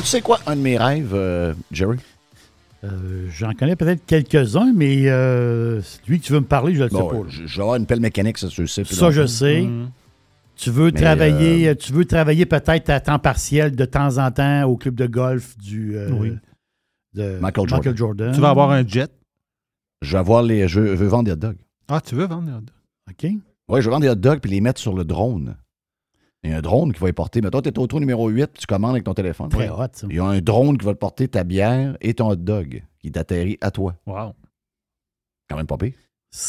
tu sais quoi, un de mes rêves, euh, Jerry? Euh, j'en connais peut-être quelques-uns, mais euh, lui que tu veux me parler, je ne le sais pas. Je vais avoir une pelle mécanique, ça, je sais. Ça, je sais. Mm. Tu veux travailler, tu veux travailler peut-être à temps partiel de temps en temps au club de golf du de Michael, Jordan. Tu vas avoir un jet? Je vais avoir les. Je veux vendre des hot dogs. Ah, tu veux vendre des hot dogs? OK. Oui, je veux vendre des hot dogs puis les mettre sur le drone. Il y a un drone qui va y porter. Mais toi, tu es au trou numéro 8, tu commandes avec ton téléphone. Très hot, ça. Il y a un drone qui va te porter ta bière et ton hot dog qui t'atterrit à toi. Wow. Quand même pas pire.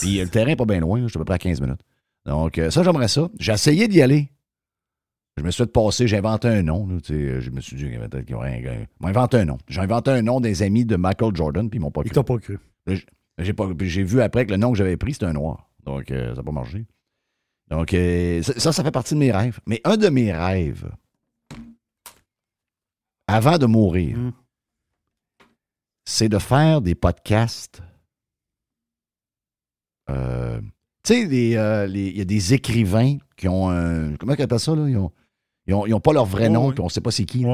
Puis le terrain n'est pas bien loin, je suis à peu près à 15 minutes. Donc, euh, ça, j'aimerais ça. J'ai essayé d'y aller. Je me suis fait passer, j'ai inventé un nom. je me suis dit, peut-être qu'ils rien. J'ai inventé un nom. J'ai inventé un nom des amis de Michael Jordan, puis ils m'ont pas cru. Ils t'ont pas cru. J'ai, vu après que le nom que j'avais pris, c'était un noir. Donc, euh, ça n'a pas marché. Donc, euh, ça, ça fait partie de mes rêves. Mais un de mes rêves, avant de mourir, hmm. c'est de faire des podcasts. Euh, tu sais, euh, il y a des écrivains qui ont un. Comment on appelle ça, là? Ils n'ont pas leur vrai nom, puis on ne sait pas c'est qui.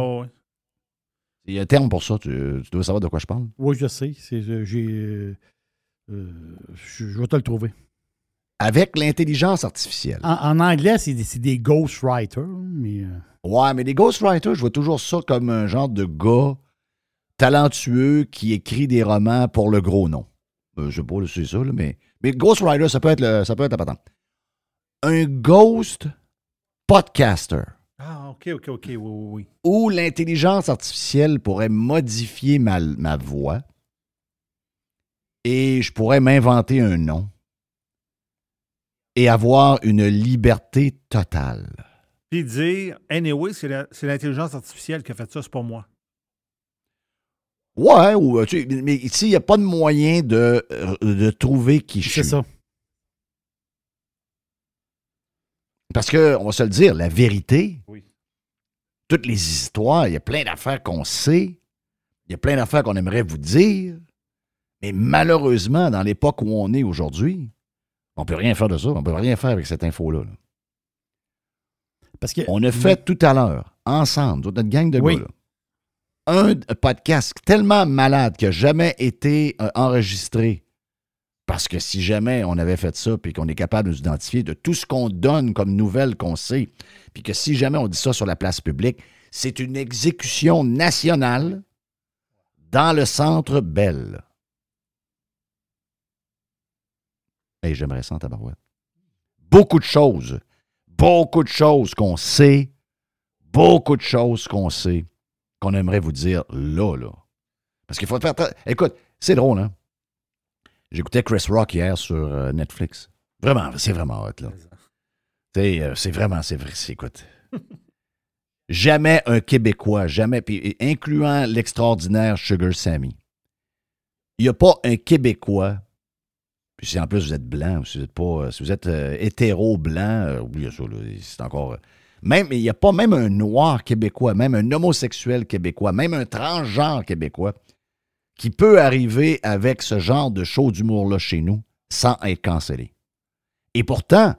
Il y a un terme pour ça. Tu, dois savoir de quoi je parle. Oui, je sais. J'ai. je vais te le trouver avec l'intelligence artificielle. En, anglais, c'est des, des, ghostwriters. Mais... Euh. Ouais, mais les ghostwriters, je vois toujours ça comme un genre de gars talentueux qui écrit des romans pour le gros nom. Euh, je sais pas, c'est ça, là, mais, mais Ghost Rider, ça peut être, le, ça peut être la patente. Un ghost podcaster. Ah, OK, OK, OK, oui, oui, oui. Où l'intelligence artificielle pourrait modifier ma, ma voix et je pourrais m'inventer un nom et avoir une liberté totale. Puis dire, anyway, c'est l'intelligence artificielle qui a fait ça, c'est pas moi. Ouais, ou, tu, mais ici, il n'y a pas de moyen de, euh, de trouver qui je suis. C'est ça. Parce que, on va se le dire, la vérité, Oui. toutes les histoires, il y a plein d'affaires qu'on sait, il y a plein d'affaires qu'on aimerait vous dire, mais malheureusement, dans l'époque où on est aujourd'hui, on ne peut rien faire de ça, on ne peut rien faire avec cette info-là. là. Parce que. On a fait tout à l'heure, ensemble, notre gang de Oui. gars, là, un podcast tellement malade qui n'a jamais été euh, enregistré. Parce que si jamais on avait fait ça, puis qu'on est capable de nous identifier de tout ce qu'on donne comme nouvelles qu'on sait, puis que si jamais on dit ça sur la place publique, c'est une exécution nationale dans le centre Belle. Hey, j'aimerais ça en tabarouette. Beaucoup de choses. Beaucoup de choses qu'on sait. Beaucoup de choses qu'on sait qu'on aimerait vous dire là, là. Parce qu'il faut faire. Écoute, c'est drôle, hein? J'écoutais Chris Rock hier sur euh, Netflix. Vraiment, c'est vraiment hot, là. C'est, euh, c'est vraiment, c'est vrai, c'est, écoute. jamais un Québécois, jamais, puis incluant l'extraordinaire Sugar Sammy. Il n'y a pas un Québécois, puis si en plus vous êtes blanc, si vous êtes pas, euh, si vous êtes euh, hétéro-blanc, euh, oubliez ça, c'est encore. euh, même, il n'y a pas même un noir québécois, même un homosexuel québécois, même un transgenre québécois qui peut arriver avec ce genre de show d'humour-là chez nous sans être cancellé. Et pourtant,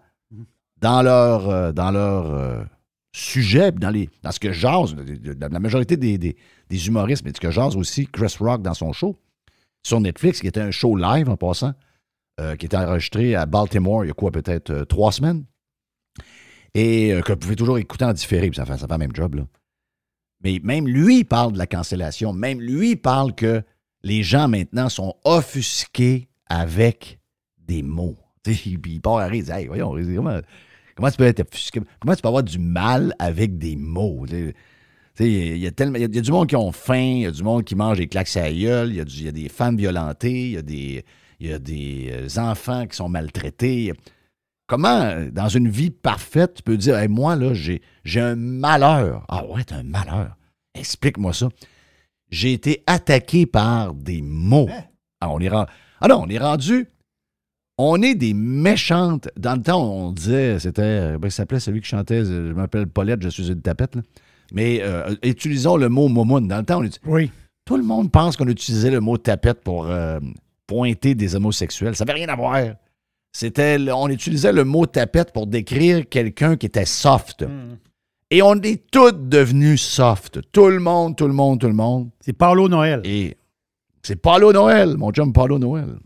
dans leur, euh, dans leur euh, sujet, dans, les, dans ce que jase, la majorité des, des- des humoristes, mais ce que jase aussi Chris Rock dans son show, sur Netflix, qui était un show live en passant, euh, qui était enregistré à Baltimore il y a quoi, peut-être euh, trois semaines, et euh, que vous pouvez toujours écouter en différé, puis ça fait, ça le même job, là. Mais même lui parle de la cancellation, même lui parle que les gens maintenant sont offusqués avec des mots. Puis il part à rire, il dit Hey, voyons, comment, comment tu peux être offusqué? Comment tu peux avoir du mal avec des mots? Il y, il y il y a du monde qui ont faim, il y a du monde qui mange des claques à gueule, il il y a des femmes violentées, il y a des, il y a des euh, enfants qui sont maltraités. Comment, dans une vie parfaite, tu peux dire Hey, Moi, là, j'ai un malheur. Ah ouais, t'as un malheur. Explique-moi ça. J'ai été attaqué par des mots. Ah, on est ren- ah non, on est rendu. On est des méchantes. Dans le temps, on disait, c'était. euh, ben, il s'appelait celui qui chantait euh, Je m'appelle Paulette, je suis une tapette. là. Mais euh, utilisons le mot momoun. Dans le temps, on dit, Oui. tout le monde pense qu'on utilisait le mot tapette pour euh, pointer des homosexuels. Ça n'avait rien à voir. C'était, on utilisait le mot tapette pour décrire quelqu'un qui était soft. Hmm. Et on est tous devenus soft. Tout le monde, tout le monde, tout le monde. C'est Paulo Noël. Et c'est Paulo Noël, mon chum Paulo Noël.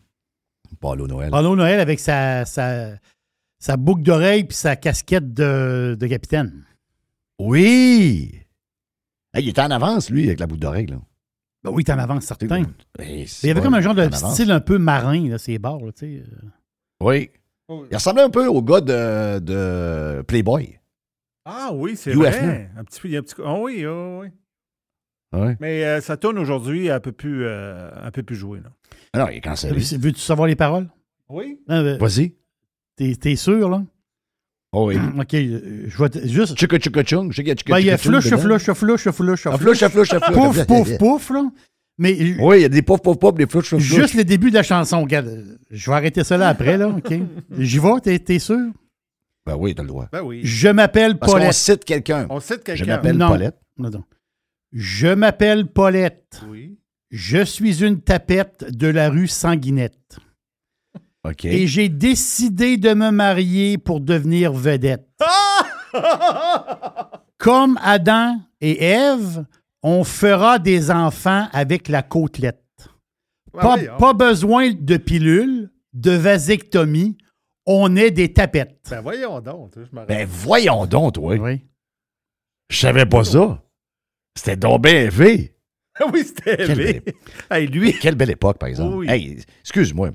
Paulo Noël. Paulo Noël avec sa, sa, sa boucle d'oreille puis sa casquette de, de capitaine. Oui! Hey, il était en avance, lui, avec la boucle d'oreille. Ben oui, t'en avances certain. Hey, Il y avait comme un genre de en avance. style un peu marin, là, ces là, tu sais. euh. Oui. Il ressemblait un peu au gars de, de Playboy. Ah oui, c'est vrai. Un petit peu, il y a un petit... Ah oui, ah oui. Ouais. Mais euh, ça tourne aujourd'hui un peu plus, euh, un peu plus joué. Là. Ah non, il est cancellé. Veux-tu savoir les paroles? Oui. Euh, Vas-y. T'es t'es sûr, là? Oh oui. OK, euh, je vais te- juste... Tchuka tchuka chung. Je sais qu'il y a tchuka Ben, il y a tchuka chung flouche, dedans. flouche, flouche, flouche, Ah, flouche, flouche, flouche. Pouf, pouf, pouf, là. Mais euh, Oui, il y a des pouf, pouf, pouf, des flouches, flouches, juste le début de la chanson, regarde. euh, Je vais arrêter ça là après, là, OK? J'y vais, t'es- t'es sûr? Ben oui, t'as le droit. Ben oui. Je m'appelle Parce qu'on Paulette. cite quelqu'un. On cite Je quelqu'un. m'appelle Non. Paulette. Non, non. Je m'appelle Paulette. Oui. Je suis une tapette de la rue Sanguinette. OK. Et j'ai décidé de me marier pour devenir vedette. Comme Adam et Ève, on fera des enfants avec la côtelette. Ben Pas, besoin de pilules, de vasectomie. On est des tapettes. Ben voyons donc. Je Ben voyons donc, toi. Oui. Je savais pas ça. C'était donc bien élevé. oui, c'était Quelle élevé. Hey, lui, Quelle belle époque, par exemple. Oui. Hey, excuse-moi.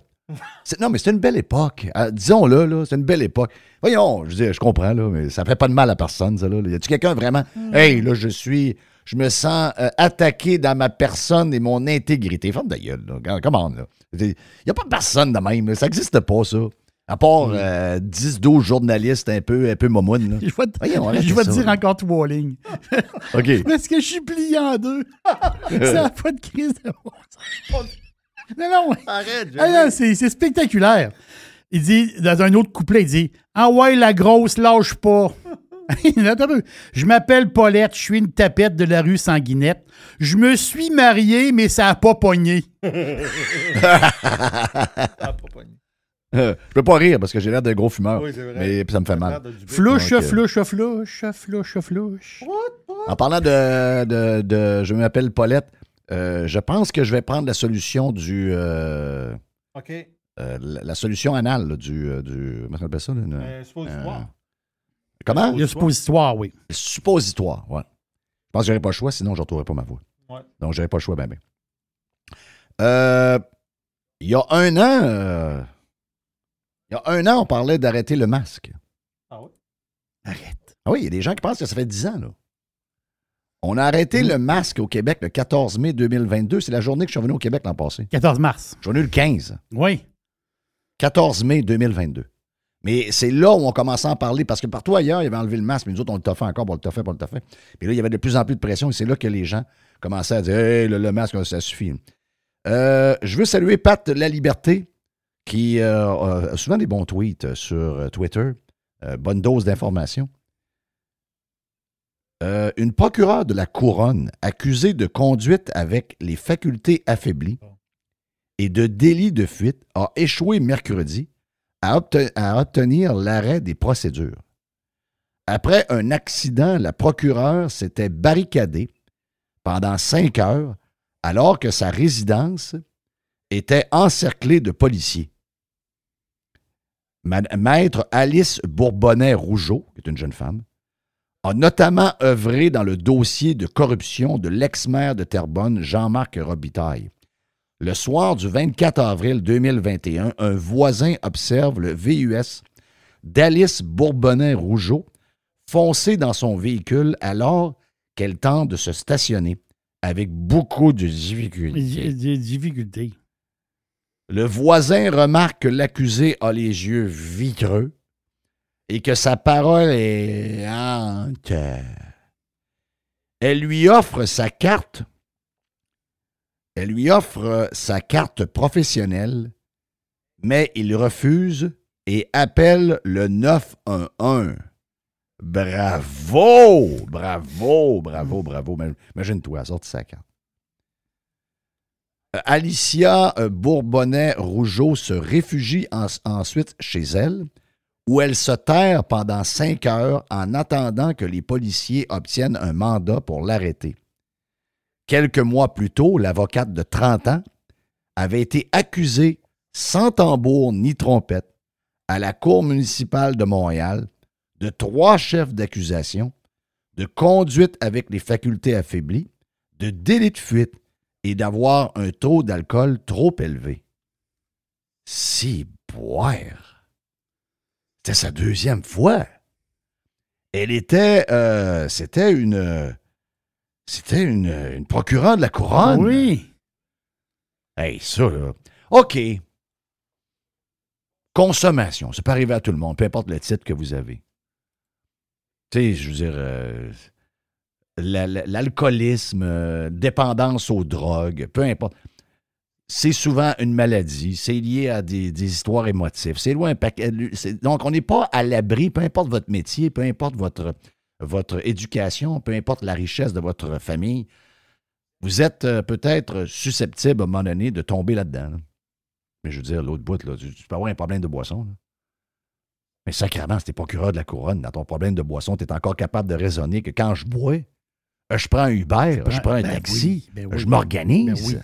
Non, mais c'est une belle époque. Ah, disons-le, là, c'est une belle époque. Voyons, je dis, je comprends, là, mais ça fait pas de mal à personne, ça. Là. Y a-tu quelqu'un vraiment? Mm. Hey, là, je suis. Je me sens euh, attaqué dans ma personne et mon intégrité. Femme de gueule, là. Comment, là? Il n'y a pas personne de même. Ça n'existe pas, ça. À part 10-12 euh, journalistes un peu, un peu momounes. Je vais te, je vais dire encore trois lignes. OK. Parce que je suis plié en deux. ça n'a pas de crise de Non, non. Arrête. Ah, c'est spectaculaire. Il dit, dans un autre couplet, il dit Ah ouais, la grosse, lâche pas. je m'appelle Paulette, je suis une tapette de la rue Sanguinette. Je me suis marié, mais ça n'a pas pogné. ça n'a pas pogné. Euh, je peux pas rire parce que j'ai l'air d'un gros fumeur. Oui, vrai. Mais ça me fait mal. Flouche, flouche, flouche, flouche, flouche. En parlant de, de, je m'appelle Paulette, euh, je pense que je vais prendre la solution du. Euh, OK. la, solution anale du, du. Comment on appelle ça? Une, suppositoire. comment? Le suppositoire, oui. Le suppositoire, ouais. Je pense que j'aurais pas le choix, sinon je ne retrouverais pas ma voix. Ouais. Donc, j'aurais pas le choix, ben, ben. Il y a un an il y a un an, on parlait d'arrêter le masque. Ah oui? Arrête. Ah oui, il y a des gens qui pensent que ça fait 10 ans, là. On a arrêté mm. le masque au Québec le 14 mai 2022. C'est la journée que je suis venu au Québec l'an passé. 14 mars. Je suis venu le 15. Oui. 14 mai 2022. Mais c'est là où on commençait à en parler parce que partout ailleurs, il y avait enlevé le masque, mais nous autres, on le fait encore, on le fait, on le fait. Puis là, il y avait de plus en plus de pression et c'est là que les gens commençaient à dire Hey, le, masque, ça suffit. Euh, je veux saluer Pat La Liberté, qui euh, a souvent des bons tweets sur euh, Twitter. Euh, bonne dose d'informations. Une procureure de la couronne accusée de conduite avec les facultés affaiblies et de délit de fuite a échoué mercredi à, obtenir l'arrêt des procédures. Après un accident, la procureure s'était barricadée pendant cinq heures alors que sa résidence était encerclée de policiers. Maître Alice Bourbonnais-Rougeau, qui est une jeune femme, a notamment œuvré dans le dossier de corruption de l'ex-maire de Terrebonne, Jean-Marc Robitaille. Le soir du 24 avril 2021, un voisin observe le VUS d'Alice Bourbonnais-Rougeau foncer dans son véhicule alors qu'elle tente de se stationner avec beaucoup de difficultés. difficultés. Le voisin remarque que l'accusé a les yeux vitreux et que sa parole est hante. Elle lui offre sa carte. Elle lui offre sa carte professionnelle, mais il refuse et appelle le 911. Bravo! Bravo, bravo, bravo. Imagine-toi, sorti sa carte. Alicia euh, Bourbonnais-Rougeau se réfugie ensuite chez elle, où elle se terre pendant cinq heures en attendant que les policiers obtiennent un mandat pour l'arrêter. Quelques mois plus tôt, l'avocate de 30 ans avait été accusée sans tambour ni trompette à la Cour municipale de Montréal de trois chefs d'accusation, de conduite avec les facultés affaiblies, de délit de fuite et d'avoir un taux d'alcool trop élevé. Si boire. C'était sa deuxième fois. Elle était. Euh, c'était une. C'était une, une procureure de la couronne. Oui. Hey, ça, là. OK. Consommation. Ça peut arriver à tout le monde, peu importe le titre que vous avez. Tu sais, je veux dire. Euh, l'alcoolisme, euh, dépendance aux drogues, peu importe. C'est souvent une maladie, c'est lié à des, histoires émotives. C'est loin Donc, on n'est pas à l'abri, peu importe votre métier, peu importe votre, votre éducation, peu importe la richesse de votre famille. Vous êtes euh, peut-être susceptible à un moment donné de tomber là-dedans. Mais je veux dire, l'autre bout, là, tu, peux avoir un problème de boisson. Mais sacrément, si t'es procureur de la couronne, dans ton problème de boisson, tu es encore capable de raisonner que quand je bois, euh, je prends un Uber, je prends un ben taxi, ben je m'organise. Ben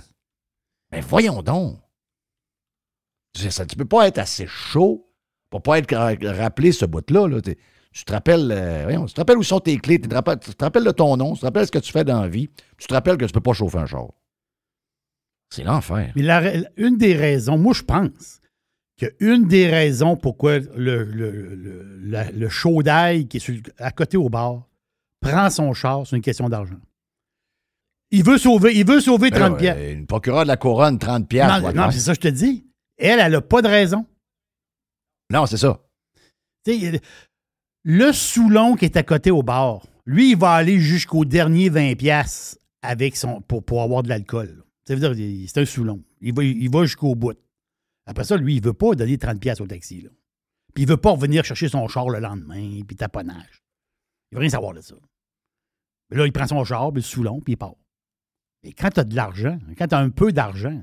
Mais voyons donc. Tu peux pas être assez chaud pour pas être rappelé ce bout-là. Tu te rappelles, euh, tu te rappelles où sont tes clés, tu te, rappelles, de ton nom, tu te rappelles ce que tu fais dans la vie, tu te rappelles que tu peux pas chauffer un char. C'est l'enfer. une des raisons, moi je pense, qu'une des raisons pourquoi le, le, le, le qui est à côté au bar prend son char, c'est une question d'argent. Il veut sauver, il veut sauver 30 Ben, piastres. euh, Une procureure de la couronne, 30 piastres. Non, ouais, non, ouais. c'est ça que je te dis. Elle, elle n'a pas de raison. Non, c'est ça. Le Soulon qui est à côté au bar, lui, il va aller jusqu'au dernier 20$ piastres avec son, pour, pour avoir de l'alcool. Ça veut dire il- c'est un Soulon. Il va, il va jusqu'au bout. Après ça, lui, il ne veut pas donner 30$ piastres au taxi. Là. Puis il ne veut pas revenir chercher son char le lendemain, puis taponnage. Il veut rien savoir de ça. Mais là, il prend son char, puis le Soulon, puis il part. Quand tu as de l'argent, quand tu as un peu d'argent,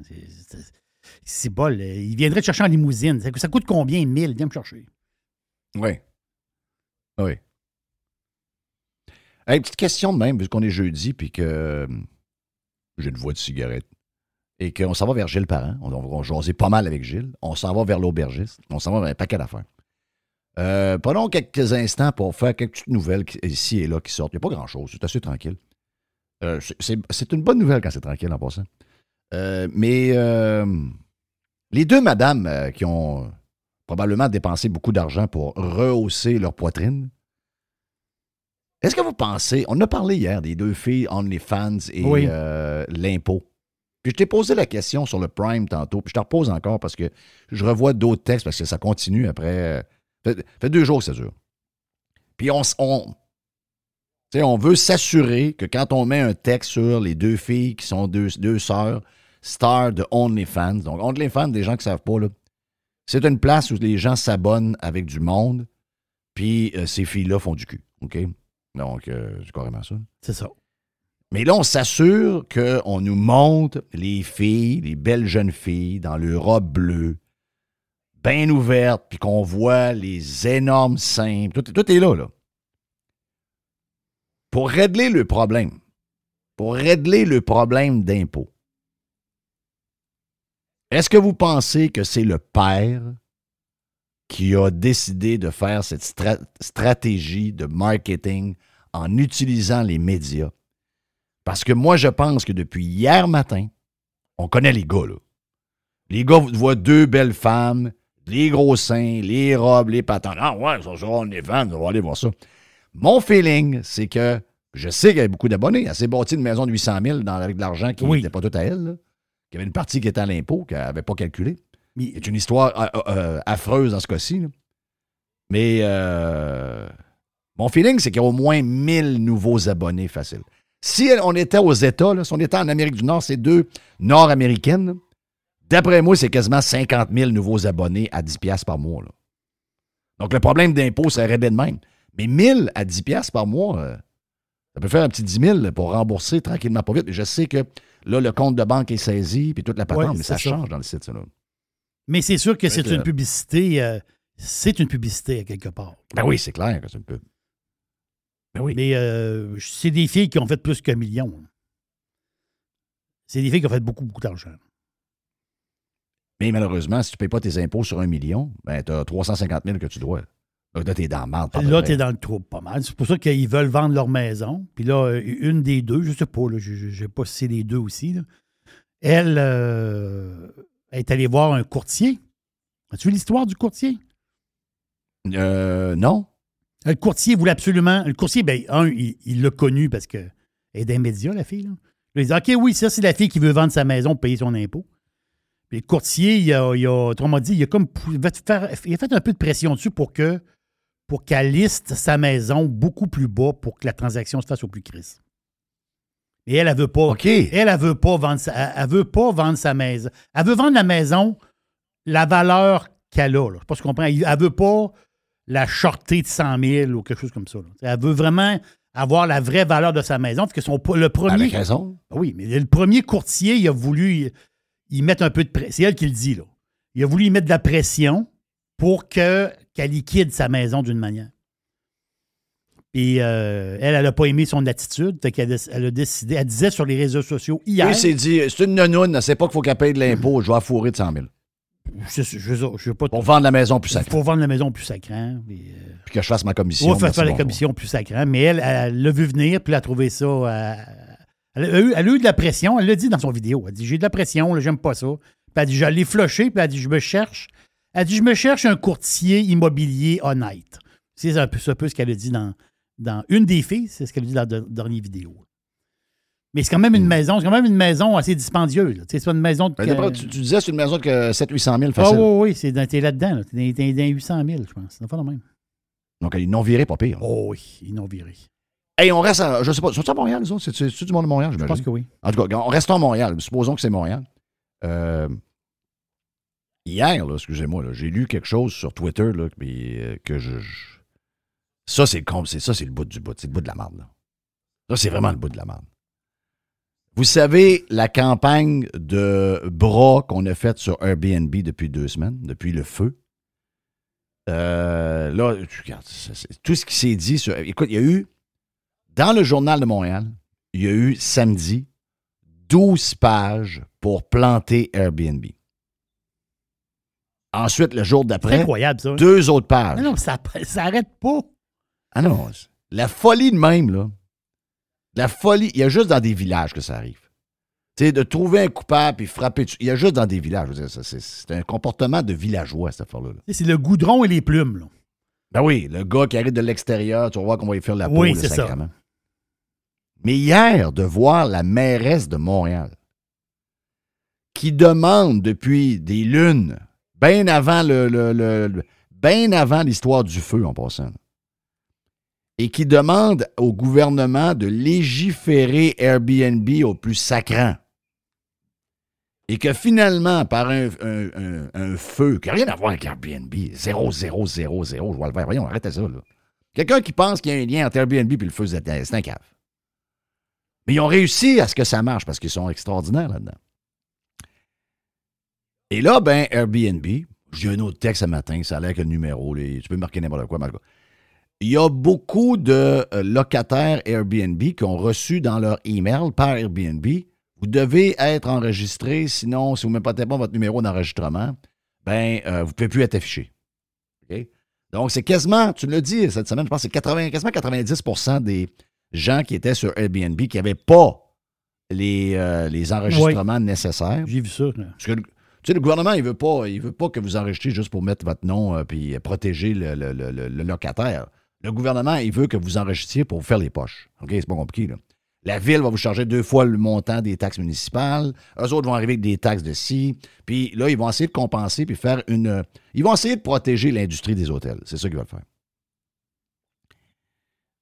c'est- bol. Il viendrait te chercher en limousine. Ça, coûte combien? 1000? Viens me chercher. Oui. Oui. Hey, petite question de même, vu qu'on est jeudi, puis que euh, j'ai une voix de cigarette, et qu'on s'en va vers Gilles Parent. On, on jaser pas mal avec Gilles. On s'en va vers l'aubergiste. On s'en va vers un paquet d'affaires. Euh, prenons quelques instants pour faire quelques petites nouvelles ici et là qui sortent. Il n'y a pas grand-chose. C'est assez tranquille. Euh, c'est- une bonne nouvelle quand c'est tranquille en passant. Euh, mais euh, les deux madames qui ont probablement dépensé beaucoup d'argent pour rehausser leur poitrine. Est-ce que vous pensez, on a parlé hier des deux filles OnlyFans et Oui. l'impôt. Puis je t'ai posé la question sur le Prime tantôt, puis je te repose encore parce que je revois d'autres textes parce que ça continue après. euh, fait, fait deux jours que ça dure. Puis on, on, on veut s'assurer que quand on met un texte sur les deux filles qui sont deux, deux sœurs, stars de OnlyFans, donc OnlyFans, des gens qui ne savent pas, là, c'est une place où les gens s'abonnent avec du monde, puis euh, ces filles-là font du cul. OK? Donc, euh, c'est carrément ça. C'est ça. Mais là, on s'assure qu'on nous montre les filles, les belles jeunes filles, dans leur robe bleue, bien ouverte, puis qu'on voit les énormes seins. Tout, tout est là, là. Pour régler le problème, pour régler le problème d'impôt, est-ce que vous pensez que c'est le père qui a décidé de faire cette stra- stratégie de marketing en utilisant les médias? Parce que moi, je pense que depuis hier matin, on connaît les gars, là. Les gars voient deux belles femmes, les gros seins, les robes, les patins. Ah ouais, ça on est fans, on va aller voir ça. Mon feeling, c'est que je sais qu'il y avait beaucoup d'abonnés. Elle s'est bâtie une maison de 800 000 dans, avec de l'argent qui Oui. n'était pas tout à elle. Il y avait une partie qui était à l'impôt qu'elle n'avait pas calculé. Mais- C'est une histoire euh, euh, affreuse dans ce cas-ci. Mais euh, mon feeling, c'est qu'il y a au moins 1000 nouveaux abonnés faciles. Si on était aux États, là, si on était en Amérique du Nord, c'est deux nord-américaines, d'après moi, c'est quasiment 50 000 nouveaux abonnés à 10 piastres par mois. là. Donc, le problème d'impôt, réglé de même. Mais 1000 à 10 piastres par mois, euh, ça peut faire un petit 10 000 pour rembourser tranquillement pas vite. Je sais que là, le compte de banque est saisi, puis toute la patente, Ouais, mais ça, change dans le site, ça. là. Mais c'est sûr que c'est une publicité. euh, c'est une publicité à quelque part. Ben oui, c'est clair que c'est une pub. Ben oui. Mais euh, c'est des filles qui ont fait plus qu'un million. C'est des filles qui ont fait beaucoup, beaucoup d'argent. Mais malheureusement, si tu ne payes pas tes impôts sur un million, ben, tu as 350 000 que tu dois. Donc là, tu es dans marde. peu Là, près. tu es dans le trouble pas mal. C'est pour ça qu'ils veulent vendre leur maison. Puis là, euh, une des deux, je sais pas, là, je ne sais pas si c'est les deux aussi, là, elle euh, est allée voir un courtier. As-tu vu l'histoire du courtier? Euh, non. Le courtier voulait absolument. Le courtier, ben, un, il l'a connu parce que elle est des médias, la fille. Là. Il dit OK, oui, ça, c'est la fille qui veut vendre sa maison pour payer son impôt. Puis le courtier, il a, il a autrement dit, il a comme il a fait un peu de pression dessus pour que pour qu'elle liste sa maison beaucoup plus bas pour que la transaction se fasse au plus crise. Et elle, elle veut pas. Elle, elle veut pas vendre sa, elle, elle veut pas vendre sa maison. Elle veut vendre la maison, la valeur qu'elle a. Là. Je sais pas si tu comprends. Elle veut pas la shorter de 100 000 ou quelque chose comme ça. là. Elle veut vraiment avoir la vraie valeur de sa maison. Parce que son, le premier. Avec raison. Ah Oui, mais le premier courtier, il a voulu y, y mettre un peu de pression. C'est elle qui le dit, là. Il a voulu y mettre de la pression pour que, qu'elle liquide sa maison d'une manière. Puis euh, elle, elle n'a pas aimé son attitude. Fait qu'elle a- elle a décidé. Elle disait sur les réseaux sociaux hier. Oui, c'est dit, c'est une nonoune, elle sait pas qu'il faut qu'elle paye de l'impôt, je vais fourrer de 100 000. je, je, je, veux pas Pour vendre la maison plus sacrée. Pour vendre la maison plus sacrée. Puis, euh, Puis que je fasse ma commission. on va merci, faire la commission plus sacrée. Mais elle, elle l'a vu venir, puis elle a trouvé ça. euh, elle, a eu, elle a eu de la pression. Elle l'a dit dans son vidéo. Elle a dit J'ai de la pression, là, j'aime pas ça. Puis elle a dit Je l'ai flushé, puis elle a dit Je me cherche Elle dit Je me cherche un courtier immobilier honnête. C'est un peu, un peu ce qu'elle a dit dans, dans une des filles, c'est ce qu'elle a dit dans la dernière vidéo. Mais c'est quand même une Hmm. maison, c'est quand même une maison assez dispendieuse. C'est pas une maison de. Ben, tu, tu disais c'est une maison de 700-800 000 ah facile. oui, oui, c'est dans- t'es là-dedans. Là. T'es dans, dans 800 000, je pense. C'est pas le même. Donc, ils n'ont viré pas pire. Oh oui, ils n'ont viré. Hey, on reste à, je sais pas, sont à Montréal, les autres? C'est- C'est-tu du monde de Montréal, Je pense que oui. En tout cas, on reste à Montréal. Supposons que c'est Montréal. Euh, hier, là, excusez-moi, là, j'ai lu quelque chose sur Twitter là, euh, que je, Ça, c'est le c'est ça, c'est le bout du bout. C'est le bout de la marde. là. Ça, c'est vraiment le bout de la marde. Vous savez, la campagne de bras qu'on a faite sur Airbnb depuis deux semaines, depuis le feu? Euh, là, tu regardes, tout ce qui s'est dit sur. Écoute, il y a eu, dans le Journal de Montréal, il y a eu samedi 12 pages pour planter Airbnb. Ensuite, le jour d'après, incroyable, ça. deux autres pages. Non, non, ça n'arrête pas. Ah non, la folie de même, là. La folie, il y a juste dans des villages que ça arrive. Tu sais, de trouver un coupable et frapper dessus. Il y a juste dans des villages. C'est, un comportement de villageois, cette affaire-là. C'est le goudron et les plumes. Là. Ben oui, le gars qui arrive de l'extérieur, tu vas voir qu'on va y faire la peau, Oui, le c'est ça. sacrement. Mais hier, de voir la mairesse de Montréal qui demande depuis des lunes, bien avant l'histoire du feu en passant, et qui demande au gouvernement de légiférer Airbnb au plus sacrant. Et que finalement, par un, feu qui n'a rien à voir avec Airbnb, 0, 0, 0, 0, je vois le faire. Voyons, arrêtez ça. Quelqu'un qui pense qu'il y a un lien entre Airbnb et le feu, c'est un cave. Mais ils ont réussi à ce que ça marche parce qu'ils sont extraordinaires là-dedans. Et là, ben, Airbnb, j'ai un autre texte ce matin, ça a l'air que le numéro, les- tu peux marquer n'importe quoi, Marco. Il y a beaucoup de euh, locataires Airbnb qui ont reçu dans leur email par Airbnb vous devez être enregistré, sinon, si vous ne mettez pas votre numéro d'enregistrement, ben, euh, vous ne pouvez plus être affiché. Donc, c'est quasiment, tu l'as dit cette semaine, je pense que c'est 80, quasiment 90% des gens qui étaient sur Airbnb qui n'avaient pas les, euh, les enregistrements nécessaires. J'ai vu ça. là. Parce que le- tu sais, le gouvernement, il veut pas, veut pas que vous enregistrez juste pour mettre votre nom et puis protéger le, locataire. Le gouvernement, il veut que vous enregistriez pour vous faire les poches. OK? C'est pas compliqué, là. La ville va vous charger deux fois le montant des taxes municipales. Eux autres vont arriver avec des taxes de ci. Puis là, ils vont essayer de compenser puis faire une. Ils vont essayer de protéger l'industrie des hôtels. C'est ça qu'ils veulent faire.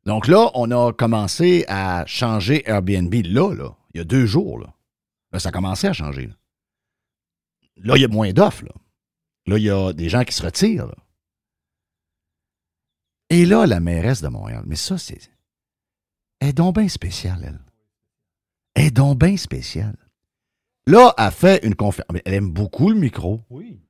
Donc là, on a commencé à changer Airbnb là, là, il y a deux jours. Là, ça a commencé à changer. Là, il y a moins d'offres. Là. Là, il y a des gens qui se retirent. là. Et là, la mairesse de Montréal, mais ça, c'est. Elle est donc bien spéciale, elle. Elle est donc bien spéciale. Là, elle fait une conférence. Elle aime beaucoup le micro. Oui.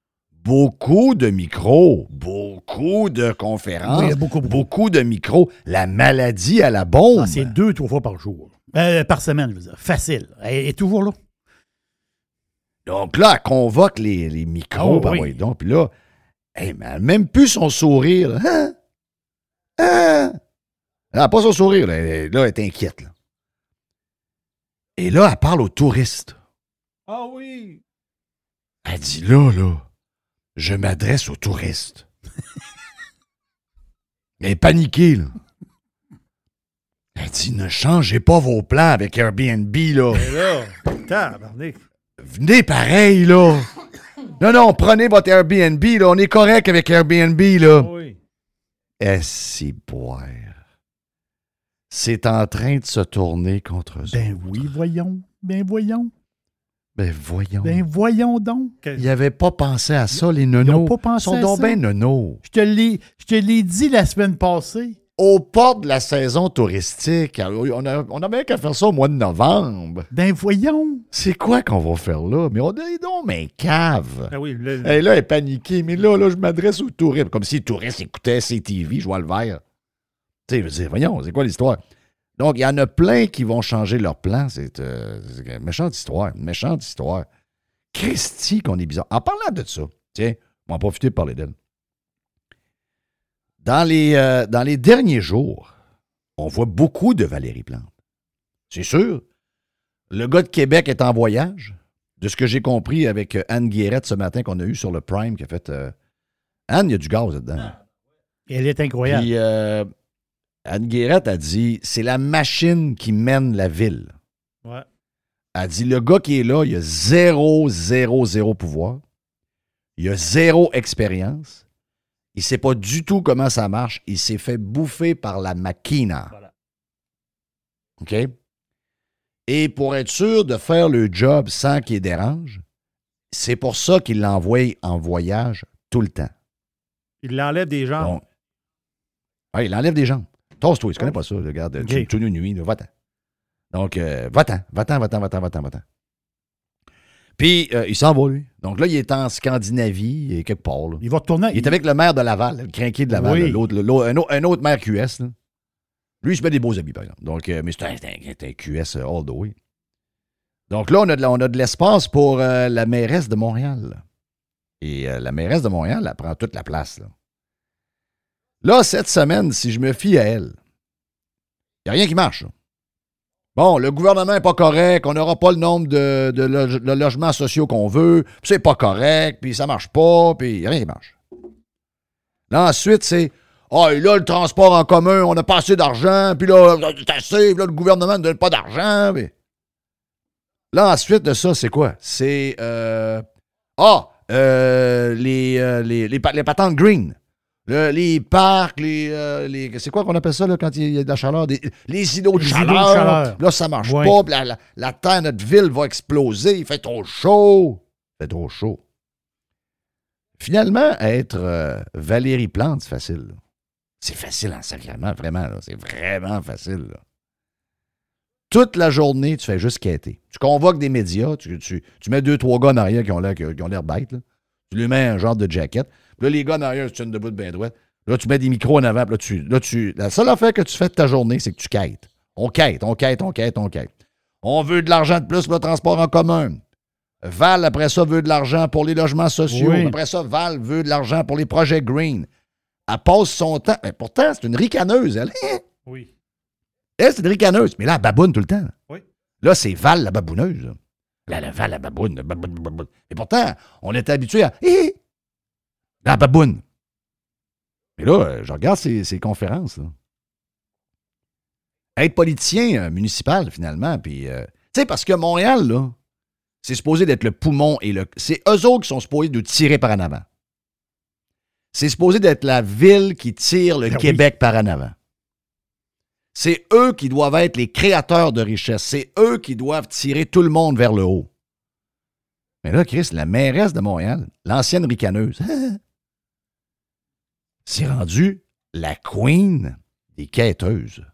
Beaucoup de micros. Beaucoup de conférences. Oui, beaucoup, beaucoup. beaucoup de micros. La maladie à la bombe. Ah, c'est deux, trois fois par jour. Euh, par semaine, je veux dire. Facile. Elle est toujours là. Donc là, elle convoque les, les micros. Oh, ben oui. donc. Puis là, hey, mais elle même plus son sourire. là. Hein? Hein? Elle n'a pas son sourire. Là, Elle- là, elle est inquiète. là. Et là, elle parle aux touristes. Ah oui. Elle dit là, là, je m'adresse aux touristes. Elle est paniquée, là. Elle dit ne changez pas vos plans avec Airbnb, là. Et là. Venez pareil, là. Non, non, prenez votre Airbnb, là. On est correct avec Airbnb, là. Oui. Eh, si boire? C'est en train de se tourner contre eux. Ben autres. oui, voyons. Ben voyons. Ben voyons. Ben voyons donc. Ils n'avaient pas pensé à ça, les Ils nonos. n'ont pas pensé Ils sont à donc ça. bien nonos. Je te l'ai, je te l'ai dit la semaine passée. Aux portes de la saison touristique, on a, on a bien qu'à faire ça au mois de novembre. Ben voyons. C'est quoi qu'on va faire là? Mais on est donc, mais cave. Ah oui, le- Et là, elle est paniquée. Mais là, là, je m'adresse aux touristes. Comme si les touristes écoutaient CTV, je vois le vert. Tu sais, je voyons, c'est quoi l'histoire? Donc, il y en a plein qui vont changer leur plan. C'est euh, c'est une méchante histoire. Une méchante histoire. Christy, qu'on est bizarre. En parlant de ça, tiens, on va en profiter pour parler d'elle. Dans les, euh, dans les derniers jours, on voit beaucoup de Valérie Plante. C'est sûr. Le gars de Québec est en voyage. De ce que j'ai compris avec euh, Anne Guérette ce matin qu'on a eu sur le Prime, qui a fait euh, Anne, il y a du gaz là-dedans. Elle est incroyable. Puis euh, Anne Guérette a dit c'est la machine qui mène la ville. Ouais. Elle dit le gars qui est là, il a zéro, zéro, zéro pouvoir. Il a zéro expérience. Il sait pas du tout comment ça marche. Il s'est fait bouffer par la maquina. Voilà. OK? Et pour être sûr de faire le job sans qu'il dérange, c'est pour ça qu'il l'envoie en voyage tout le temps. Il l'enlève des jambes. Donc, ouais, il enlève des jambes. Tosse-toi, tu connais pas ça, regarde. OK. Tu, tu nous nuis, là, va-t'en. Donc, euh, va-t'en, va-t'en, va-t'en, va-t'en, va-t'en, va-t'en. Puis, euh, il s'en va, lui. Donc là, il est en Scandinavie, et quelque part. là. Il va retourner. Il est avec le maire de Laval, le crinqué de Laval, Oui. l'autre, un, autre, un autre maire QS. là. Lui, il se met des beaux habits, par exemple. Donc, euh, mais c'est un, QS euh, all the way. Donc là, on a de, la- on a de l'espace pour euh, la mairesse de Montréal. Et la mairesse de Montréal, elle prend toute la place. Là, Là, cette semaine, si je me fie à elle, il n'y a rien qui marche. là. Bon, le gouvernement n'est pas correct, on n'aura pas le nombre de, de loge- de logements sociaux qu'on veut, c'est pas correct, puis ça marche pas, puis rien qui marche. Là, ensuite, c'est Ah, et là, le transport en commun, on n'a pas assez d'argent, puis là, là, le gouvernement ne donne pas d'argent. puis- Là, ensuite de ça, c'est quoi? C'est euh, Ah, euh, les, euh, les patentes green. Le- les parcs, les, euh, les- c'est quoi qu'on appelle ça là, quand il y a de la chaleur? Des- les îlots de de chaleur. Là, ça marche pas. La, la- la terre, notre ville va exploser. Il fait trop chaud. Il fait trop chaud. Finalement, être euh, Valérie Plante, c'est facile. là. C'est facile en sacrément, vraiment. là. C'est vraiment facile. là. Toute la journée, tu fais juste quêter. Tu convoques des médias, tu, tu- tu mets deux, trois gars en arrière qui ont l'air, qui ont l'air bêtes. Tu lui mets un genre de jacket. Là, les gars en arrière, se tiennent debout de bien droit. Là, tu mets des micros en avant. Puis là, tu, là, tu, la seule affaire que tu fais de ta journée, c'est que tu quêtes. On quête, on quête, on quête, on quête. On veut de l'argent de plus pour le transport en commun. Val, après ça, veut de l'argent pour les logements sociaux. Oui. Après ça, Val veut de l'argent pour les projets green. Elle passe son temps. Mais pourtant, c'est une ricaneuse, elle. Hein? Oui. Elle, c'est une ricaneuse. Mais là, elle baboune tout le temps. Oui. Là, c'est Val, la babouneuse. Là, la Val, la baboune. la baboune, baboune. Et pourtant, on est habitué à. La baboune. Mais là, euh, je regarde ces, ces conférences. là. Être politicien euh, municipal, finalement, puis. euh, tu sais, parce que Montréal, là, c'est supposé d'être le poumon et le. C'est eux autres qui sont supposés de tirer par en avant. C'est supposé d'être la ville qui tire le Ben oui. Québec par en avant. C'est eux qui doivent être les créateurs de richesse. C'est eux qui doivent tirer tout le monde vers le haut. Mais là, Chris, la mairesse de Montréal, l'ancienne ricaneuse, c'est rendu la queen des quêteuses.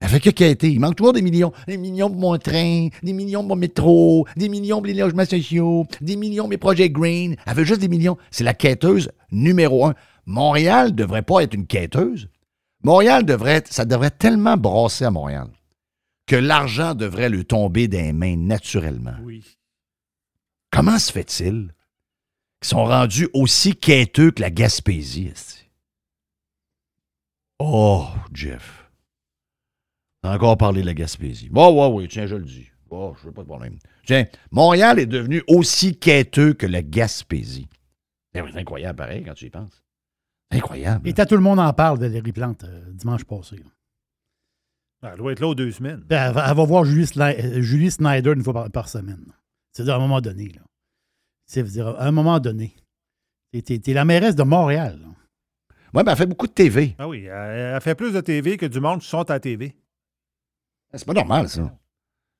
Elle fait que quêter. Il manque toujours des millions. Des millions pour mon train, des millions pour mon métro, des millions pour les logements sociaux, des millions pour mes projets green. Elle veut juste des millions. C'est la quêteuse numéro un. Montréal devrait pas être une quêteuse. Montréal devrait être, ça devrait tellement brasser à Montréal que l'argent devrait lui tomber des mains naturellement. Oui. Comment se fait-il qu'ils sont rendus aussi quêteux que la Gaspésie? Oh, Jeff. T'as encore parlé de la Gaspésie. Bon, ouais, oui, tiens, je le dis. Bon, je veux pas de problème. Tiens, Montréal est devenu aussi quêteux que la Gaspésie. C'est incroyable, pareil, quand tu y penses. Incroyable. Et t'as tout le monde en parle de Valérie Plante euh, dimanche passé. là. Ah, Elle doit être là aux deux semaines. Ben, Elle va, elle va voir Julie, Sli- euh, Julie Snyder une fois par, par semaine. C'est-à-dire à un moment donné. Là. C'est-à-dire à un moment donné. T'es- T'es t'es la mairesse de Montréal. Ouais, ben, elle fait beaucoup de TV. Ah oui, elle, elle fait plus de TV que du monde qui sont à TV. C'est pas normal, ça.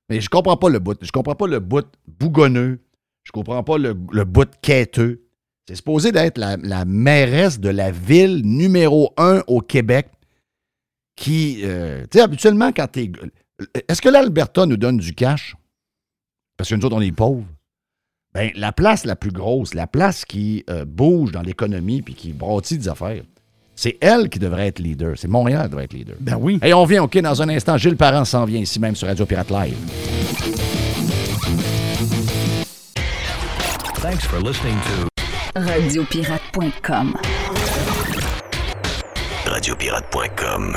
Mais je comprends pas le bout. Je comprends pas le bout bougonneux. Je comprends pas le, le bout quêteux. C'est supposé d'être la, la mairesse de la ville numéro un au Québec qui. euh, tu sais, habituellement, quand t'es. Est-ce que l'Alberta nous donne du cash? Parce que nous autres, on est pauvres. Ben, la place la plus grosse, la place qui euh, bouge dans l'économie puis qui bâtit des affaires, c'est elle qui devrait être leader. C'est Montréal qui devrait être leader. Ben oui. Et on vient, OK, dans un instant. Gilles Parent s'en vient ici même sur Radio Pirate Live. Thanks for listening to Radiopirate.com. Radiopirate.com.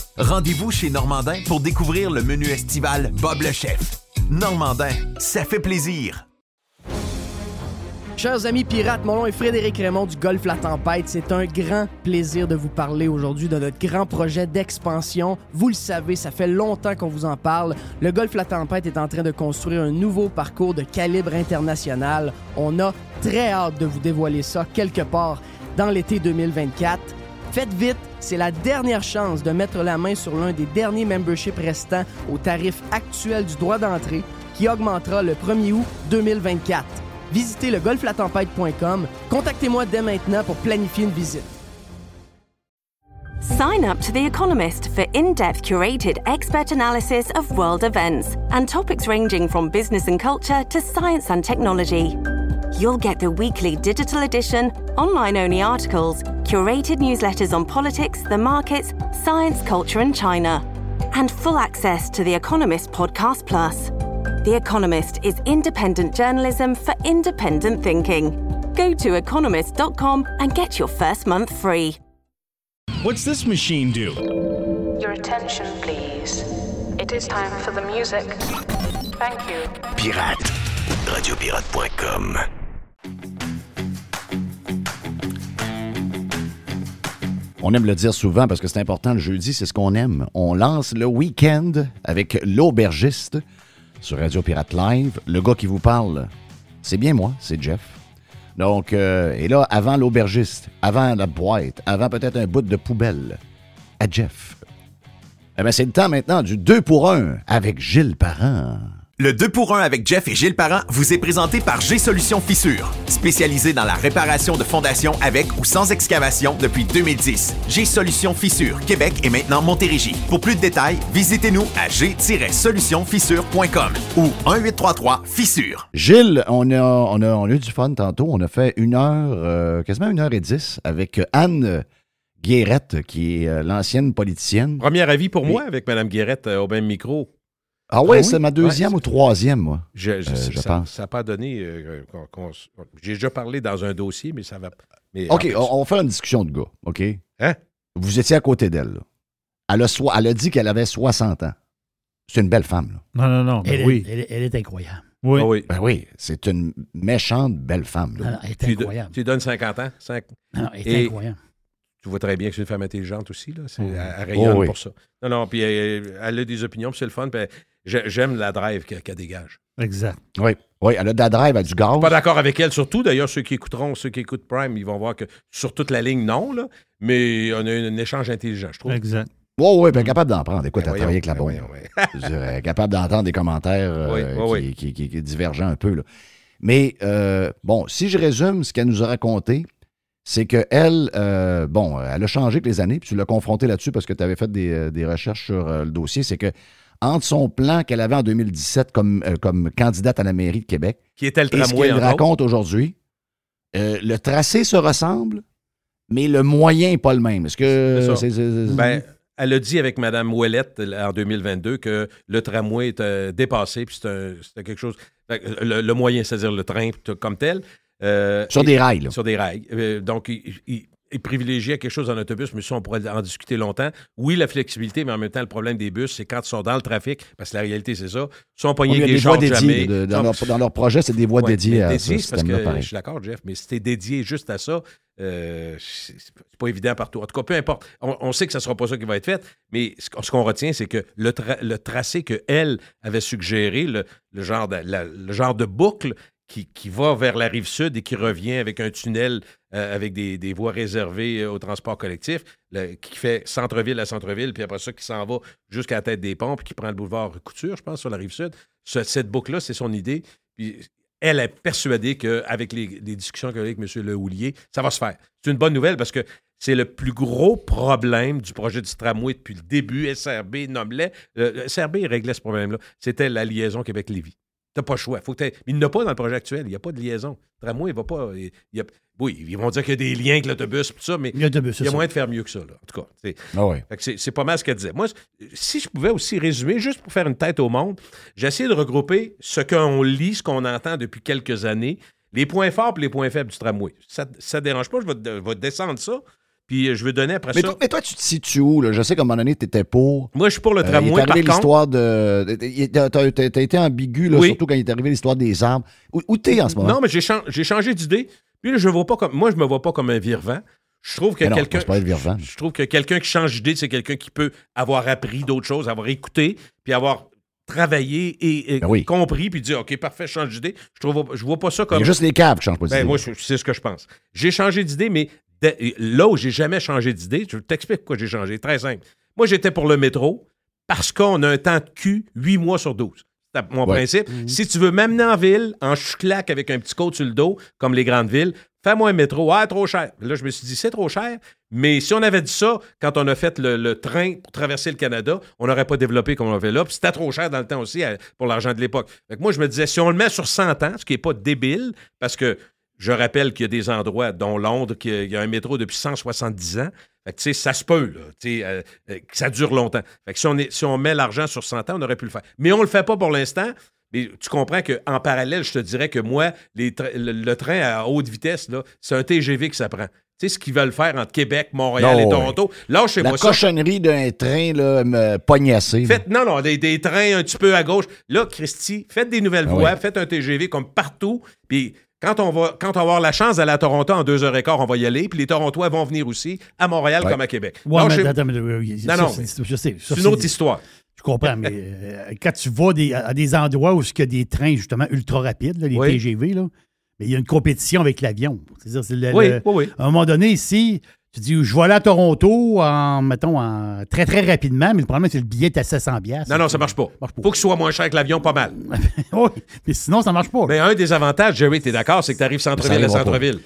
Rendez-vous chez Normandin pour découvrir le menu estival Bob le chef. Normandin, ça fait plaisir. Chers amis pirates, mon nom est Frédéric Raymond du Golfe La Tempête. C'est un grand plaisir de vous parler aujourd'hui de notre grand projet d'expansion. Vous le savez, ça fait longtemps qu'on vous en parle. Le Golfe La Tempête est en train de construire un nouveau parcours de calibre international. On a très hâte de vous dévoiler ça quelque part dans l'été 2024. Faites vite, c'est la dernière chance de mettre la main sur l'un des derniers memberships restants au tarif actuel du droit d'entrée qui augmentera le 1er août 2024. Visitez le golflatempête.com. Contactez-moi dès maintenant pour planifier une visite. Sign up to The Economist for in depth curated expert analysis of world events and topics ranging from business and culture to science and technology. You'll get the weekly digital edition, online only articles, curated newsletters on politics, the markets, science, culture, and China, and full access to The Economist Podcast Plus. The Economist is independent journalism for independent thinking. Go to economist.com and get your first month free. What's this machine do? Your attention, please. It is time for the music. Thank you. Pirate. Radiopirate.com. On aime le dire souvent parce que c'est important le jeudi, c'est ce qu'on aime. On lance le week-end avec l'aubergiste sur Radio Pirate Live. Le gars qui vous parle, c'est bien moi, c'est Jeff. Donc, euh, et là, avant l'aubergiste, avant la boîte, avant peut-être un bout de poubelle, à Jeff. Eh bien, c'est le temps maintenant du 2 pour 1 avec Gilles Parent. Le 2 pour 1 avec Jeff et Gilles Parent vous est présenté par G-Solutions Fissure, spécialisé dans la réparation de fondations avec ou sans excavation depuis 2010. G-Solutions Fissure, Québec et maintenant Montérégie. Pour plus de détails, visitez-nous à g-solutionfissure.com ou 1-833-Fissure. Gilles, on a, on, a, on a eu du fun tantôt. On a fait une heure, euh, quasiment une heure et dix avec Anne Guérette, qui est euh, l'ancienne politicienne. Premier avis pour Oui. moi avec Mme Guérette euh, au même micro. Ah ouais, Ah oui? c'est ma deuxième Ouais, ou troisième, moi. Je, je- Euh, je ça pense. n'a pas donné. euh, J'ai déjà parlé dans un dossier, mais ça va. Mais OK, on, va faire une discussion de gars, OK? Hein? Vous étiez à côté d'elle. là. Elle a, soi- elle a dit qu'elle avait 60 ans. C'est une belle femme, là. Non, non, non. ben Elle, est- oui. elle est- elle est incroyable. Oui. Ah oui. Ben oui, c'est une méchante belle femme. là. Non, non, elle est Tu, incroyable. tu lui donnes 50 ans? cinq- Non, non, elle est Et- incroyable. Tu vois très bien que c'est une femme intelligente aussi. Là. Elle, elle rayonne Oh oui. pour ça. Non, non, puis elle, elle a des opinions, puis c'est le fun. puis J'aime la drive qu'elle dégage. Exact. Oui, oui, elle a de la drive, elle a du gaz. Pas d'accord avec elle, surtout. D'ailleurs, ceux qui écouteront, ceux qui écoutent Prime, ils vont voir que sur toute la ligne, non, là, mais on a un, un échange intelligent, je trouve. Exact. Oui, oui, ben capable d'en prendre. Écoute, Ben elle travaille avec la ben. Je dire, elle est capable d'entendre des commentaires euh, Oui, oui, qui, oui. qui- qui- qui divergent un peu. là. Mais euh, bon, si je résume ce qu'elle nous a raconté, c'est qu'elle, euh, bon, elle a changé avec les années, puis tu l'as confronté là-dessus parce que tu avais fait des, euh, des recherches sur euh, le dossier, c'est que entre son plan qu'elle avait en 2017 comme, euh, comme candidate à la mairie de Québec Qui était le et ce qu'elle raconte aujourd'hui, euh, le tracé se ressemble, mais le moyen n'est pas le même. Est-ce que C'est ça. c'est- c'est- c'est- Ben, elle a dit avec Mme Ouellette euh, en 2022 que le tramway était dépassé, puis c'était c'était quelque chose. que Le, le moyen, c'est-à-dire le train comme tel. euh, Sur et- des rails, là. Sur des rails. Euh, donc, il, il- il privilégiait quelque chose en autobus, mais ça, on pourrait en discuter longtemps. Oui, la flexibilité, mais en même temps, le problème des bus, c'est quand ils sont dans le trafic, parce que la réalité, c'est ça, ils sont pognés des des voies dédiées. de- dans, leur, dans leur projet, c'est des voies Ouais, dédiées à dédié, ce c'est parce que pareil. je suis d'accord, Jeff, mais si c'était dédié juste à ça, euh, c'est pas évident partout. En tout cas, peu importe. On, on sait que ce ne sera pas ça qui va être fait, mais ce, qu'on- ce qu'on retient, c'est que le, tra- le tracé qu'elle avait suggéré, le, le genre de, la- le genre de boucle qui, va vers la rive sud et qui revient avec un tunnel euh, avec des, voies réservées euh, au transport collectif, le- qui fait centre-ville à centre-ville, puis après ça, qui s'en va jusqu'à la tête des puis qui prend le boulevard Couture, je pense, sur la rive sud. Ce- cette boucle-là, c'est son idée. Puis elle est persuadée qu'avec les, les discussions qu'elle a avec M. Le Houlier, ça va se faire. C'est une bonne nouvelle parce que c'est le plus gros problème du projet du tramway depuis le début. SRB nommait. Le SRB réglait ce problème-là. C'était la liaison Québec-Lévis. T'as pas le choix. Faut que il n'y en a pas dans le projet actuel. Il n'y a pas de liaison. Le tramway, il va pas. il- a- oui, ils vont dire qu'il y a des liens avec l'autobus, tout ça, mais il y a moyen de faire mieux que ça. Là, en tout cas, c'est- Ah ouais. c'est- pas mal ce qu'elle disait. Moi, si je pouvais aussi résumer, juste pour faire une tête au monde, j'ai essayé de regrouper ce qu'on lit, ce qu'on entend depuis quelques années, les points forts et les points faibles du tramway. Ça ne dérange pas, je vais, je vais te descendre ça, puis je vais donner après Mais ça. toi, mais toi, tu te situes où? Là? Je sais qu'à un moment donné, tu étais pour. Moi, je suis pour le Euh, il tramway, est arrivé contre. l'histoire de. T'as- t'as été ambigu, là, Oui. surtout quand il est arrivé l'histoire des arbres. Où, où t'es en ce moment? Non, mais j'ai chan- j'ai changé d'idée. Puis là, je vois pas comme. Moi, je me vois pas comme un virvant. Je trouve que quelqu'un. Je trouve que quelqu'un qui change d'idée, c'est quelqu'un qui peut avoir appris d'autres choses, avoir écouté, puis avoir travaillé et, et Ben oui. compris, puis dire OK, parfait, je change d'idée. Je trouve je vois pas ça Il comme. y a juste les câbles qui changent pas Ben, d'idée. moi, je- c'est ce que je pense. J'ai changé d'idée, mais de- là où j'ai jamais changé d'idée, je t'explique pourquoi j'ai changé. Très simple. Moi, j'étais pour le métro parce qu'on a un temps de cul 8 mois sur 12. C'est mon Ouais. principe. Si tu veux m'amener en ville, en chouclac avec un petit côte sur le dos, comme les grandes villes, fais-moi un métro. Ah, trop cher. Là, je me suis dit, c'est trop cher. Mais si on avait dit ça quand on a fait le, train pour traverser le Canada, on n'aurait pas développé comme on l'a fait là. C'était trop cher dans le temps aussi euh, pour l'argent de l'époque. Moi, je me disais, si on le met sur 100 ans, ce qui n'est pas débile, parce que je rappelle qu'il y a des endroits, dont Londres, qu'il y a- un métro depuis 170 ans. Ça se peut, euh, euh, ça dure longtemps. Si on, met l'argent sur 100 ans, on aurait pu le faire. Mais on ne le fait pas pour l'instant. Mais tu comprends qu'en parallèle, je te dirais que moi, le, le train à haute vitesse, c'est un TGV que ça prend. Tu sais ce qu'ils veulent faire entre Québec, Montréal Non, et ouais. Toronto. Là, chez La cochonnerie d'un train là, me pognassé. là. Faites, non, non, des, des trains un petit peu à gauche. Là, Christy, faites des nouvelles Ah voies, ouais. faites un TGV comme partout. Puis quand on va quand on va avoir la chance d'aller à Toronto en deux heures et quart, on va y aller. Puis les Torontois vont venir aussi à Montréal Ouais. comme à Québec. Ouais, Là, mais chez- attends, mais, euh, oui, Non, ça, non. c'est- je sais. ça, c'est une autre histoire. Je comprends, mais euh, quand tu vas des- à des endroits où il y a des trains justement ultra rapides, là, les Oui. TGV, là, mais il y a une compétition avec l'avion. C'est-à-dire, c'est le- Oui, le- oui, oui. À un moment donné, ici, tu dis, je vais aller à Toronto en, mettons, en, très, très rapidement, mais le problème, c'est que le billet est à 700 piastres. Non, non, ça marche pas. marche pas. Faut que ce soit moins cher que l'avion, pas mal. oui, mais sinon, ça marche pas. Mais un des avantages, Jerry, tu es d'accord, c'est que tu arrives centre-ville à centre-ville.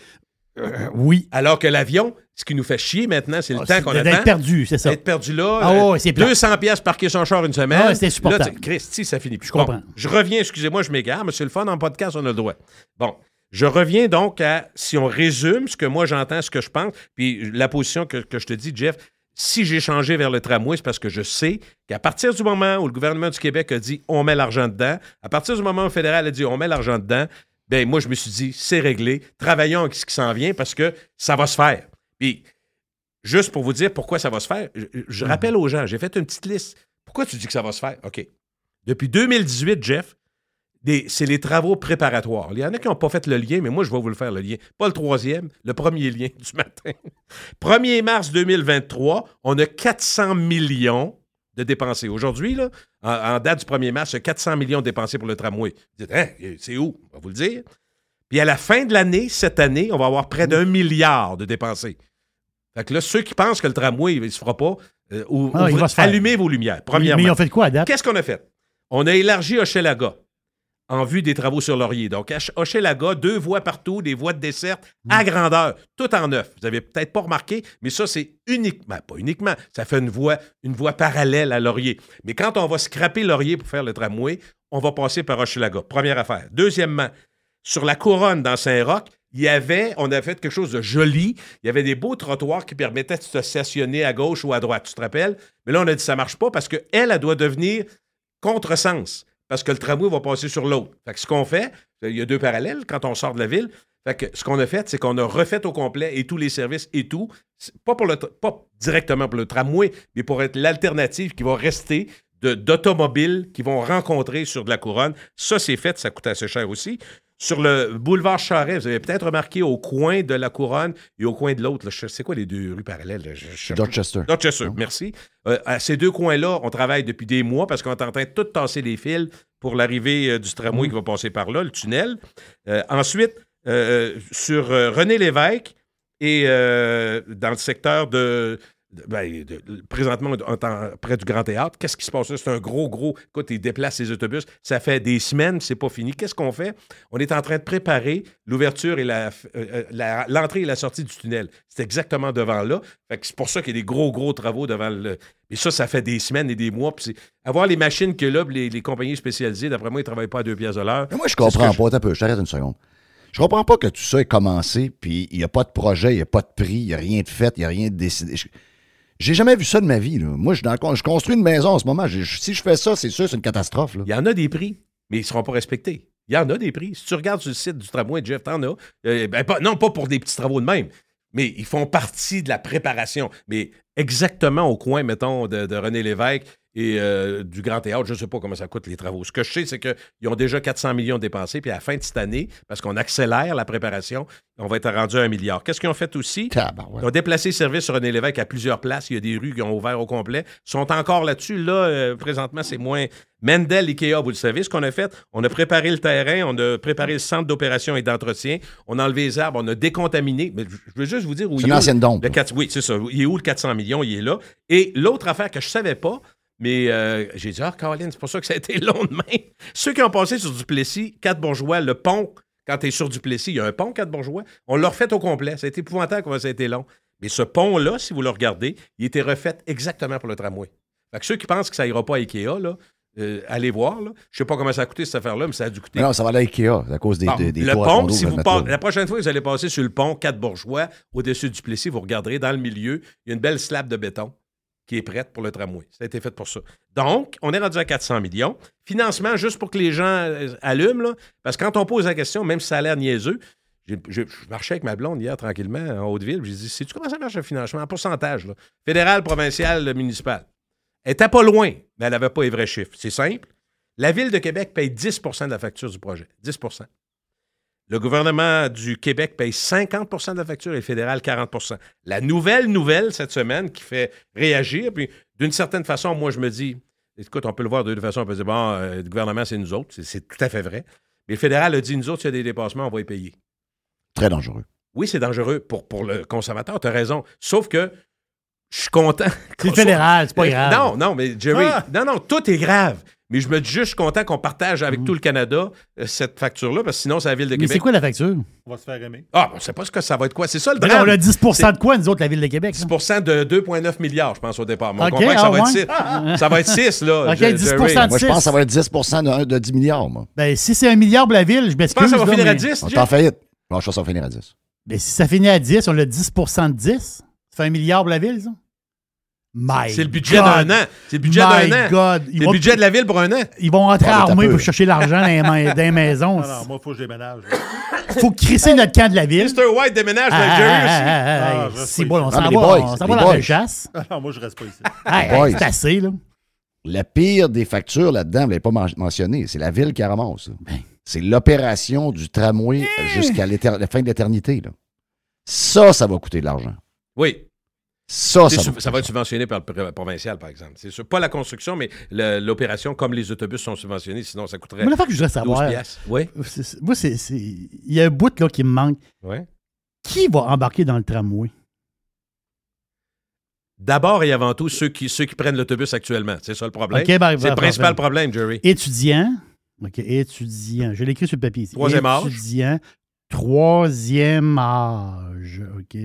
oui. Alors que l'avion, ce qui nous fait chier maintenant, c'est le Ah, temps c'est qu'on d'être attend. perdu, c'est ça. D'être perdu là. Ah euh, ouais, c'est plate. 200 pièces parquer son char une semaine. Ah c'est insupportable. Là, Christy, ça finit plus. Je comprends. je reviens, excusez-moi, je m'égare, mais c'est le fun en podcast, on a le droit. Bon. Je reviens donc à, si on résume ce que moi j'entends, ce que je pense, puis la position que, que je te dis, Jeff, si j'ai changé vers le tramway, c'est parce que je sais qu'à partir du moment où le gouvernement du Québec a dit on met l'argent dedans, à partir du moment où le fédéral a dit on met l'argent dedans, ben moi je me suis dit c'est réglé, travaillons avec ce qui s'en vient parce que ça va se faire. Puis juste pour vous dire pourquoi ça va se faire, je, je rappelle aux gens, j'ai fait une petite liste. Pourquoi tu dis que ça va se faire? OK. Depuis 2018, Jeff, c'est les travaux préparatoires. Il y en a qui n'ont pas fait le lien, mais moi, je vais vous le faire, le lien. Pas le troisième, le premier lien du matin. 1er mars 2023, on a 400 millions de dépensés. Aujourd'hui, là, en, en date du 1er mars, il y a 400 millions dépensés pour le tramway. Vous dites, Hein, c'est où? On va vous le dire. Puis à la fin de l'année, cette année, on va avoir près d'un milliard de dépensés. Fait que là, ceux qui pensent que le tramway, il ne se fera pas, euh, ou- Ah, faire. allumez vos lumières, premièrement. Mais ils ont fait de quoi à date? Qu'est-ce qu'on a fait? On a élargi Hochelaga en vue des travaux sur Laurier. Donc, Hochelaga, deux voies partout, des voies de dessert à grandeur, tout en neuf. Vous avez peut-être pas remarqué, mais ça, c'est uniquement, pas uniquement, ça fait une voie, une voie parallèle à Laurier. Mais quand on va scraper Laurier pour faire le tramway, on va passer par Hochelaga. Première affaire. Deuxièmement, sur la couronne dans Saint-Roch, il y avait, on a fait quelque chose de joli. Il y avait des beaux trottoirs qui permettaient de se stationner à gauche ou à droite. Tu te rappelles? Mais là, on a dit ça marche pas parce qu'elle, elle doit devenir contresens parce que le tramway va passer sur l'autre. Fait ce qu'on fait, il y a deux parallèles quand on sort de la ville. Fait que ce qu'on a fait, c'est qu'on a refait au complet et tous les services et tout, pas pas directement pour le tramway, mais pour être l'alternative qui va rester d'automobiles qui vont rencontrer sur de la couronne. Ça, c'est fait, ça coûte assez cher aussi. Sur le boulevard Charret, vous avez peut-être remarqué au coin de la couronne et au coin de l'autre, c'est quoi les deux rues parallèles? là? Je- je- Dorchester. Dorchester, merci. Euh, à ces deux coins-là, on travaille depuis des mois parce qu'on est en train de tout tasser les fils pour l'arrivée euh, du tramway qui va passer par là, le tunnel. Euh, ensuite, sur René Lévesque et dans le secteur de. Ben, de- présentement, on est en- près du Grand Théâtre. Qu'est-ce qui se passe là? C'est un gros, gros. Écoute, ils déplacent les autobus. Ça fait des semaines, c'est pas fini. Qu'est-ce qu'on fait? On est en train de préparer l'ouverture et la- euh, la- l'entrée et la sortie du tunnel. C'est exactement devant là. Fait que c'est pour ça qu'il y a des gros, gros travaux devant le. Et ça, ça fait des semaines et des mois. Avoir les machines que là, les, les compagnies spécialisées, d'après moi, ils ne travaillent pas à deux pièces de l'heure. Moi, je comprends pas. Attends un peu, je t'arrête une seconde. Je comprends pas que tout ça ait commencé, puis il n'y a pas de projet, il n'y a pas de prix, il n'y a rien de fait, il n'y a rien de décidé. Je- J'ai jamais vu ça de ma vie. Moi, je, construis une maison en ce moment. Si je fais ça, c'est sûr, c'est une catastrophe. Il y en a des prix, mais ils ne seront pas respectés. Il y en a des prix. Si tu regardes sur le site du tramway, Jeff, t'en as. Euh, ben, non, pas pour des petits travaux de même, mais ils font partie de la préparation. Mais exactement au coin, mettons, de René Lévesque et euh, du Grand Théâtre, je ne sais pas comment ça coûte les travaux. Ce que je sais, c'est qu'ils ont déjà 400 millions dépensés, puis à la fin de cette année, parce qu'on accélère la préparation, on va être rendu à un milliard. Qu'est-ce qu'ils ont fait aussi? Ils ont déplacé le service sur René Lévesque à plusieurs places. Il y a des rues qui ont ouvert au complet. Ils sont encore là-dessus. Là, euh, présentement, c'est moins. Mendel, Ikea, vous le savez, ce qu'on a fait, on a préparé le terrain, on a préparé le centre d'opération et d'entretien, on a enlevé les arbres, on a décontaminé. Mais je veux juste vous dire où C'est il une est ancienne le là. 4 Oui, c'est ça. Il est où le 400 millions? Il est là. Et l'autre affaire que je savais pas, mais euh, j'ai dit, ah, Caroline, c'est pour ça que ça a été long de main. Ceux qui ont passé sur Duplessis, quatre bourgeois, le pont, quand tu es sur Duplessis, il y a un pont, quatre bourgeois, on l'a refait au complet. Ça a été épouvantable comment ça a été long. Mais ce pont-là, si vous le regardez, il était refait exactement pour le tramway. Fait que ceux qui pensent que ça ira pas à Ikea, là, euh, allez voir. Là. Je sais pas comment ça a coûté cette affaire-là, mais ça a dû coûter. Mais non, ça va aller à Ikea à cause des, Bon, des, des le pont, si vous la prochaine fois que vous allez passer sur le pont, quatre bourgeois, au-dessus du Plessis, vous regarderez dans le milieu, il y a une belle slab de béton qui est prête pour le tramway. Ça a été fait pour ça. Donc, on est rendu à 400 millions. Financement, juste pour que les gens euh, allument, parce que quand on pose la question, même si ça a l'air niaiseux, je marchais avec ma blonde hier tranquillement en Haute-Ville, j'ai dit, sais-tu comment ça marche le financement? En pourcentage? Fédéral, provincial, municipal. Elle était pas loin, mais elle n'avait pas les vrais chiffres. C'est simple. La Ville de Québec paye 10% de la facture du projet. 10 Le gouvernement du Québec paye 50% de la facture et le fédéral 40% La nouvelle nouvelle cette semaine qui fait réagir, puis d'une certaine façon, moi, je me dis, écoute, on peut le voir de deux façons. On peut dire, bon, euh, le gouvernement, c'est nous autres. C'est- C'est tout à fait vrai. Mais le fédéral a dit, nous autres, s'il y a des dépassements, on va les payer. Très dangereux. Oui, c'est dangereux pour, pour le consommateur, tu as raison. Sauf que je suis content. C'est le fédéral, c'est pas grave. Non, non, mais Jerry, Ah! non, non, tout est grave. Mais je me dis juste, je suis content qu'on partage avec Mm. tout le Canada euh, cette facture-là, parce que sinon, c'est la Ville de Mais Québec. c'est quoi la facture? On va se faire aimer. Ah, on sait pas ce que ça va être quoi. C'est ça le Ben drame. là, on a 10 C'est de quoi, nous autres, la Ville de Québec? là? 10% de 2,9 milliards, je pense, au départ. Mais on Ok, comprend que ça ah va être ouais? 6. Ça va être 6, là. Ok, Je- 10 Jerry. de Moi, je pense que ça va être 10 de, de 10 milliards, moi. Ben, si c'est un milliard pour la Ville, je m'excuse. Tu penses que ça va là, finir à mais- 10, On est Jeff? en faillite. Non, je pense que ça va finir à 10. Ben, si ça finit à 10, on a 10% de 10. Ça fait un milliard pour la Ville, ça? My C'est le budget God. d'un an. C'est le budget My d'un an. God. C'est le budget de la Ville pour un an. Ils vont rentrer Ah, armés pour chercher l'argent dans les, maisons. Non, non, moi, il faut que je déménage. Il faut crisser notre camp de la Ville. Mr. White déménage Ah, avec Jerry aussi. ah, ah, Ah, ah, pas bon, on s'en va, boys, on s'en les va dans boys. la chasse. Ah, non, moi, je reste pas ici. Hey, boys. hey, c'est assez, là. La pire des factures là-dedans, vous ne l'avez pas men- mentionné, c'est la ville qui ramasse. Ben. C'est l'opération du tramway Eh! jusqu'à la fin de l'éternité. là. Ça, ça va coûter de l'argent. Oui. Ça, va ça va être subventionné par le pr- provincial, par exemple. C'est sûr. Pas la construction, mais l'opération, comme les autobus sont subventionnés, sinon ça coûterait Mais la fois que je voudrais 12 savoir. Oui. c'est- moi, c'est, il y a un bout là, qui me manque. Ouais. Qui va embarquer dans le tramway? D'abord et avant tout, ceux qui, ceux qui prennent l'autobus actuellement. C'est ça le problème. Ben, c'est ben, le principal ben. problème, Jerry. Étudiant. OK, étudiant. Je l'ai écrit sur le papier ici. Troisième âge. Étudiant. Troisième âge. OK.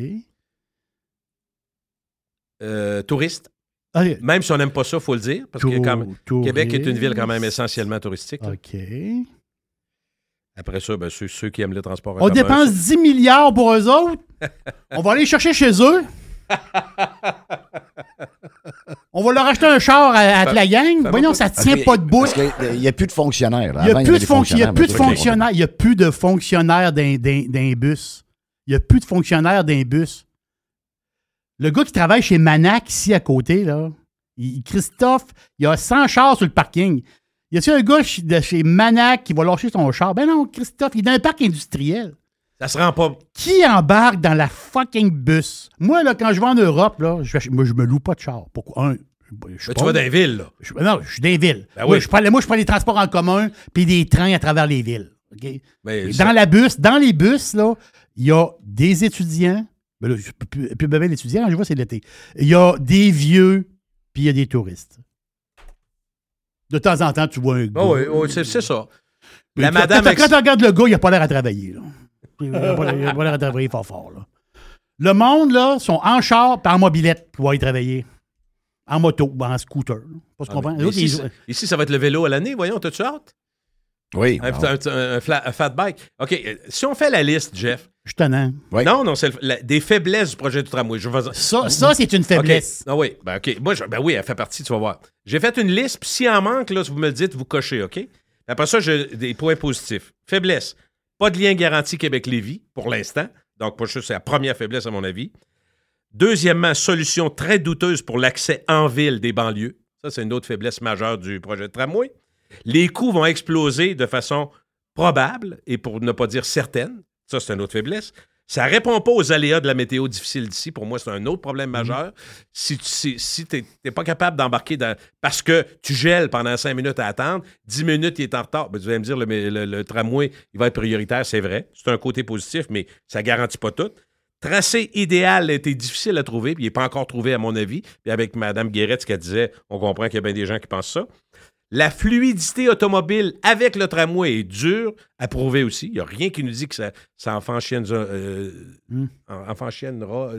Euh, touriste. OK. Même si on n'aime pas ça, il faut le dire, parce que quand même- Tou- Québec est une ville quand même essentiellement touristique. là. OK. Après ça, ben, ceux, ceux qui aiment le transport en On commun, dépense ça- 10 milliards pour eux autres. On va aller chercher chez eux. On va leur acheter un char à, la gang. ça Voyons, ça tient pas de bout. Qu'il n'y a plus de fonctionnaires. là. Il n'y a plus de il fonctionnaires, plus de mais ça, fonctionnaires. Il y a plus de fonctionnaires d'un bus. Il n'y a plus de fonctionnaires d'un bus. Le gars qui travaille chez Manac, ici à côté, là, il- Christophe, il a 100 chars sur le parking. Y a-t-il un gars de chez Manac qui va lâcher son char? Ben non, Christophe, il est dans un parc industriel. Ça se rend pas. Qui embarque dans la fucking bus? Moi, là, quand je vais en Europe, là, je, moi, je me loue pas de char. Pourquoi? Un, Je pas- tu vas dans les villes, là. je- non, je suis dans les villes. Ben moi, oui. je prends, moi, je prends les transports en commun puis des trains à travers les villes. Ça- dans la bus, dans les bus, là, il y a des étudiants. Ben là, je peux plus, plus besoin d'étudiants, je vois, c'est l'été. Il y a des vieux, puis il y a des touristes. De temps en temps, tu vois un gars. Ah oui, oui, c'est ça. Mais La quand- madame. Quand, tu regardes le gars, il n'a pas l'air à travailler. Là. Il n'a pas, il a pas l'air à travailler fort fort. Là. Le monde, là, sont en char et en mobilette pour aller travailler. En moto ou en scooter. là. Pas se Ah, mais ici, ils- ça- ici, ça va être le vélo à l'année. Voyons, t'as-tu hâte? Oui. Un, bon. un- un- un fla- un fat bike. OK, euh, si on fait la liste, Jeff. Je suis tannant. Oui. Non, non, c'est la- des faiblesses du projet du tramway. Je vais- Ça, ça c'est une faiblesse. Ah oui, ben, OK. Moi, je- ben oui, elle fait partie, tu vas voir. J'ai fait une liste, puis s'il en manque, là, si vous me le dites, vous cochez, OK? Après ça, j'ai des points positifs. Faiblesse. Pas de lien garanti Québec-Lévis, pour l'instant. Donc, c'est la première faiblesse, à mon avis. Deuxièmement, solution très douteuse pour l'accès en ville des banlieues. Ça, c'est une autre faiblesse majeure du projet de tramway. Les coûts vont exploser de façon probable et pour ne pas dire certaine. Ça, c'est une autre faiblesse. Ça répond pas aux aléas de la météo difficile d'ici. Pour moi, c'est un autre problème majeur. Si tu si, pas capable d'embarquer dans. Parce que tu gèles pendant cinq minutes à attendre, dix minutes, il est en retard. Ben, tu vas me dire, le, le- le tramway, il va être prioritaire, c'est vrai. C'est un côté positif, mais ça garantit pas tout. Tracé idéal été difficile à trouver, puis il n'est pas encore trouvé, à mon avis. Puis avec Mme Guérette, ce qu'elle disait, on comprend qu'il y a bien des gens qui pensent ça. La fluidité automobile avec le tramway est dure à prouver aussi. Il n'y a rien qui nous dit que ça, ça enfanchienne- euh, enfanchiennera.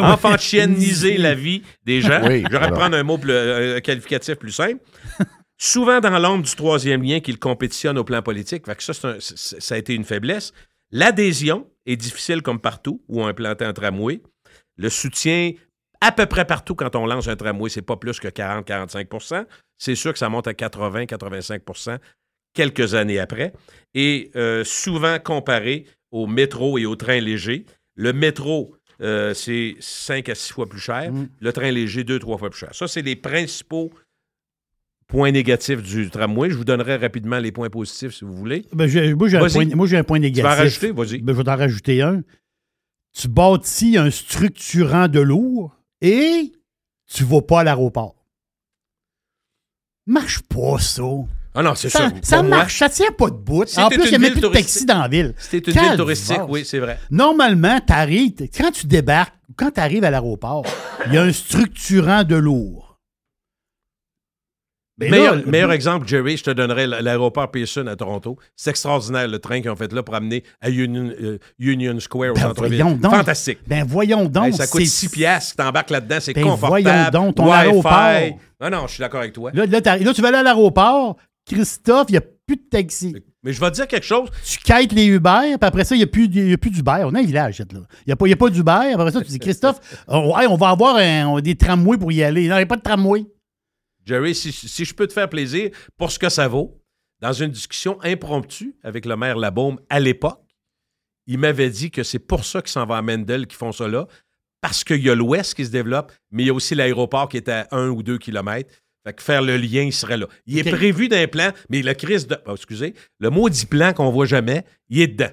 enfanchienniser la vie des gens. Oui, J'aurais alors. prendre un mot plus, euh, qualificatif plus simple. Souvent dans l'ombre du troisième lien qu'il compétitionne au plan politique. Fait que ça, un- ça a été une faiblesse. L'adhésion est difficile comme partout où on a implanté un tramway. Le soutien, à peu près partout quand on lance un tramway, c'est pas plus que 40-45% C'est sûr que ça monte à 80-85% quelques années après. Et euh, souvent comparé au métro et au train léger. Le métro, euh, c'est 5 à 6 fois plus cher. Mm. Le train léger, 2-3 fois plus cher. Ça, c'est les principaux points négatifs du tramway. Je vous donnerai rapidement les points positifs si vous voulez. Ben, moi, j'ai un point, point Tu négatif. vas en rajouter? Vas-y. Ben, je vais t'en rajouter un. Tu bâtis un structurant de lourd et tu vas pas à l'aéroport. Marche pas, ça. Ah non, c'est Ça, ça. ça Pour moi, marche, ça tient pas de bout. Si En plus, il n'y a même plus de taxi dans la ville. C'était une ville touristique, oui, c'est vrai. Normalement, t'arrives, quand tu débarques, quand tu arrives à l'aéroport, il y a un structurant de lourd. Ben meilleur, là, meilleur exemple, Jerry, je te donnerais l- l'aéroport Pearson à Toronto. C'est extraordinaire le train qu'ils ont fait là pour amener à Union, euh, Union Square au Ben, centre-ville. Fantastique. Ben voyons donc. Ça coûte c'est- 6 piastres, t'embarques là-dedans, c'est Ben, confortable. voyons donc, ton aéroport. Non, non, je suis d'accord avec toi. Là, là, tu vas aller à l'aéroport, Christophe, il n'y a plus de taxi. Mais je vais te dire quelque chose. Tu quêtes les Uber, puis après ça, il n'y a plus, il y a plus d'Uber. On a un village, là. Il n'y a, pas- il y a pas d'Uber. Après ça, tu dis, Christophe, on, hey, on va avoir un- des tramways pour y aller. Non, il n'y a pas de tramway. Jerry, si, si je peux te faire plaisir, pour ce que ça vaut, dans une discussion impromptue avec le maire Labaume à l'époque, il m'avait dit que c'est pour ça qu'ils s'en vont à Mendel qui font ça là, parce qu'il y a l'Ouest qui se développe, mais il y a aussi l'aéroport qui est à un ou deux kilomètres. Fait que faire le lien, il serait là. Il est prévu d'un plan, mais le crise de. oh, excusez, le maudit plan qu'on voit jamais, il est dedans.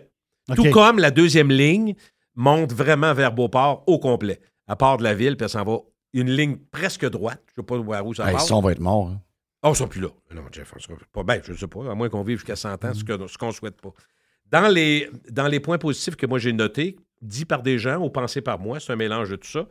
Tout comme la deuxième ligne monte vraiment vers Beauport au complet, à part de la ville, puis elle s'en va une ligne presque droite. Je ne sais pas voir où ça Hey, va. on va être mort. hein. Oh, ils sont plus là. Non, Jeff, on sera pas bien, je ne sais pas, à moins qu'on vive jusqu'à 100 ans, ce qu'on ne souhaite pas. Dans les, dans les points positifs que moi j'ai notés, dits par des gens ou pensés par moi, c'est un mélange de tout ça.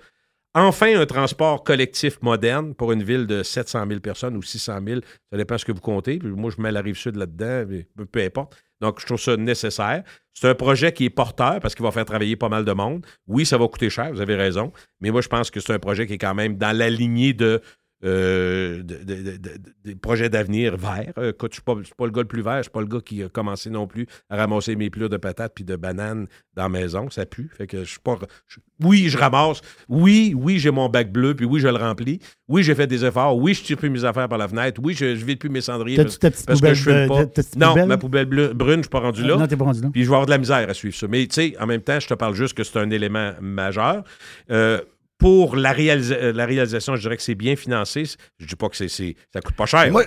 Enfin, un transport collectif moderne pour une ville de 700 000 personnes ou 600 000, ça dépend ce que vous comptez. Puis moi, je mets la rive sud là-dedans, peu importe. Donc, je trouve ça nécessaire. C'est un projet qui est porteur parce qu'il va faire travailler pas mal de monde. Oui, ça va coûter cher, vous avez raison. Mais moi, je pense que c'est un projet qui est quand même dans la lignée de, euh, de- de- de- de- des projets d'avenir verts. Euh, écoute, je ne suis pas, le gars le plus vert, je ne suis pas le gars qui a commencé non plus à ramasser mes plures de patates puis de bananes dans la maison. Ça pue. Fait que je suis pas. je- oui, je ramasse. Oui, oui, j'ai mon bac bleu, puis oui, je le remplis. Oui, j'ai fait des efforts. Oui, je tire plus mes affaires par la fenêtre. Oui, je, je vide plus mes cendriers parce, ta petite parce que je fume pas. de- ta petite non, poubelle? ma poubelle bleue- brune, je ne suis pas rendu là. Non, t'es pas rendu là. Puis je vais avoir de la misère à suivre ça. Mais tu sais, en même temps, je te parle juste que c'est un élément majeur. Euh, pour euh, la réalisation, je dirais que c'est bien financé. Je dis pas que c'est, ça coûte pas cher. Moi,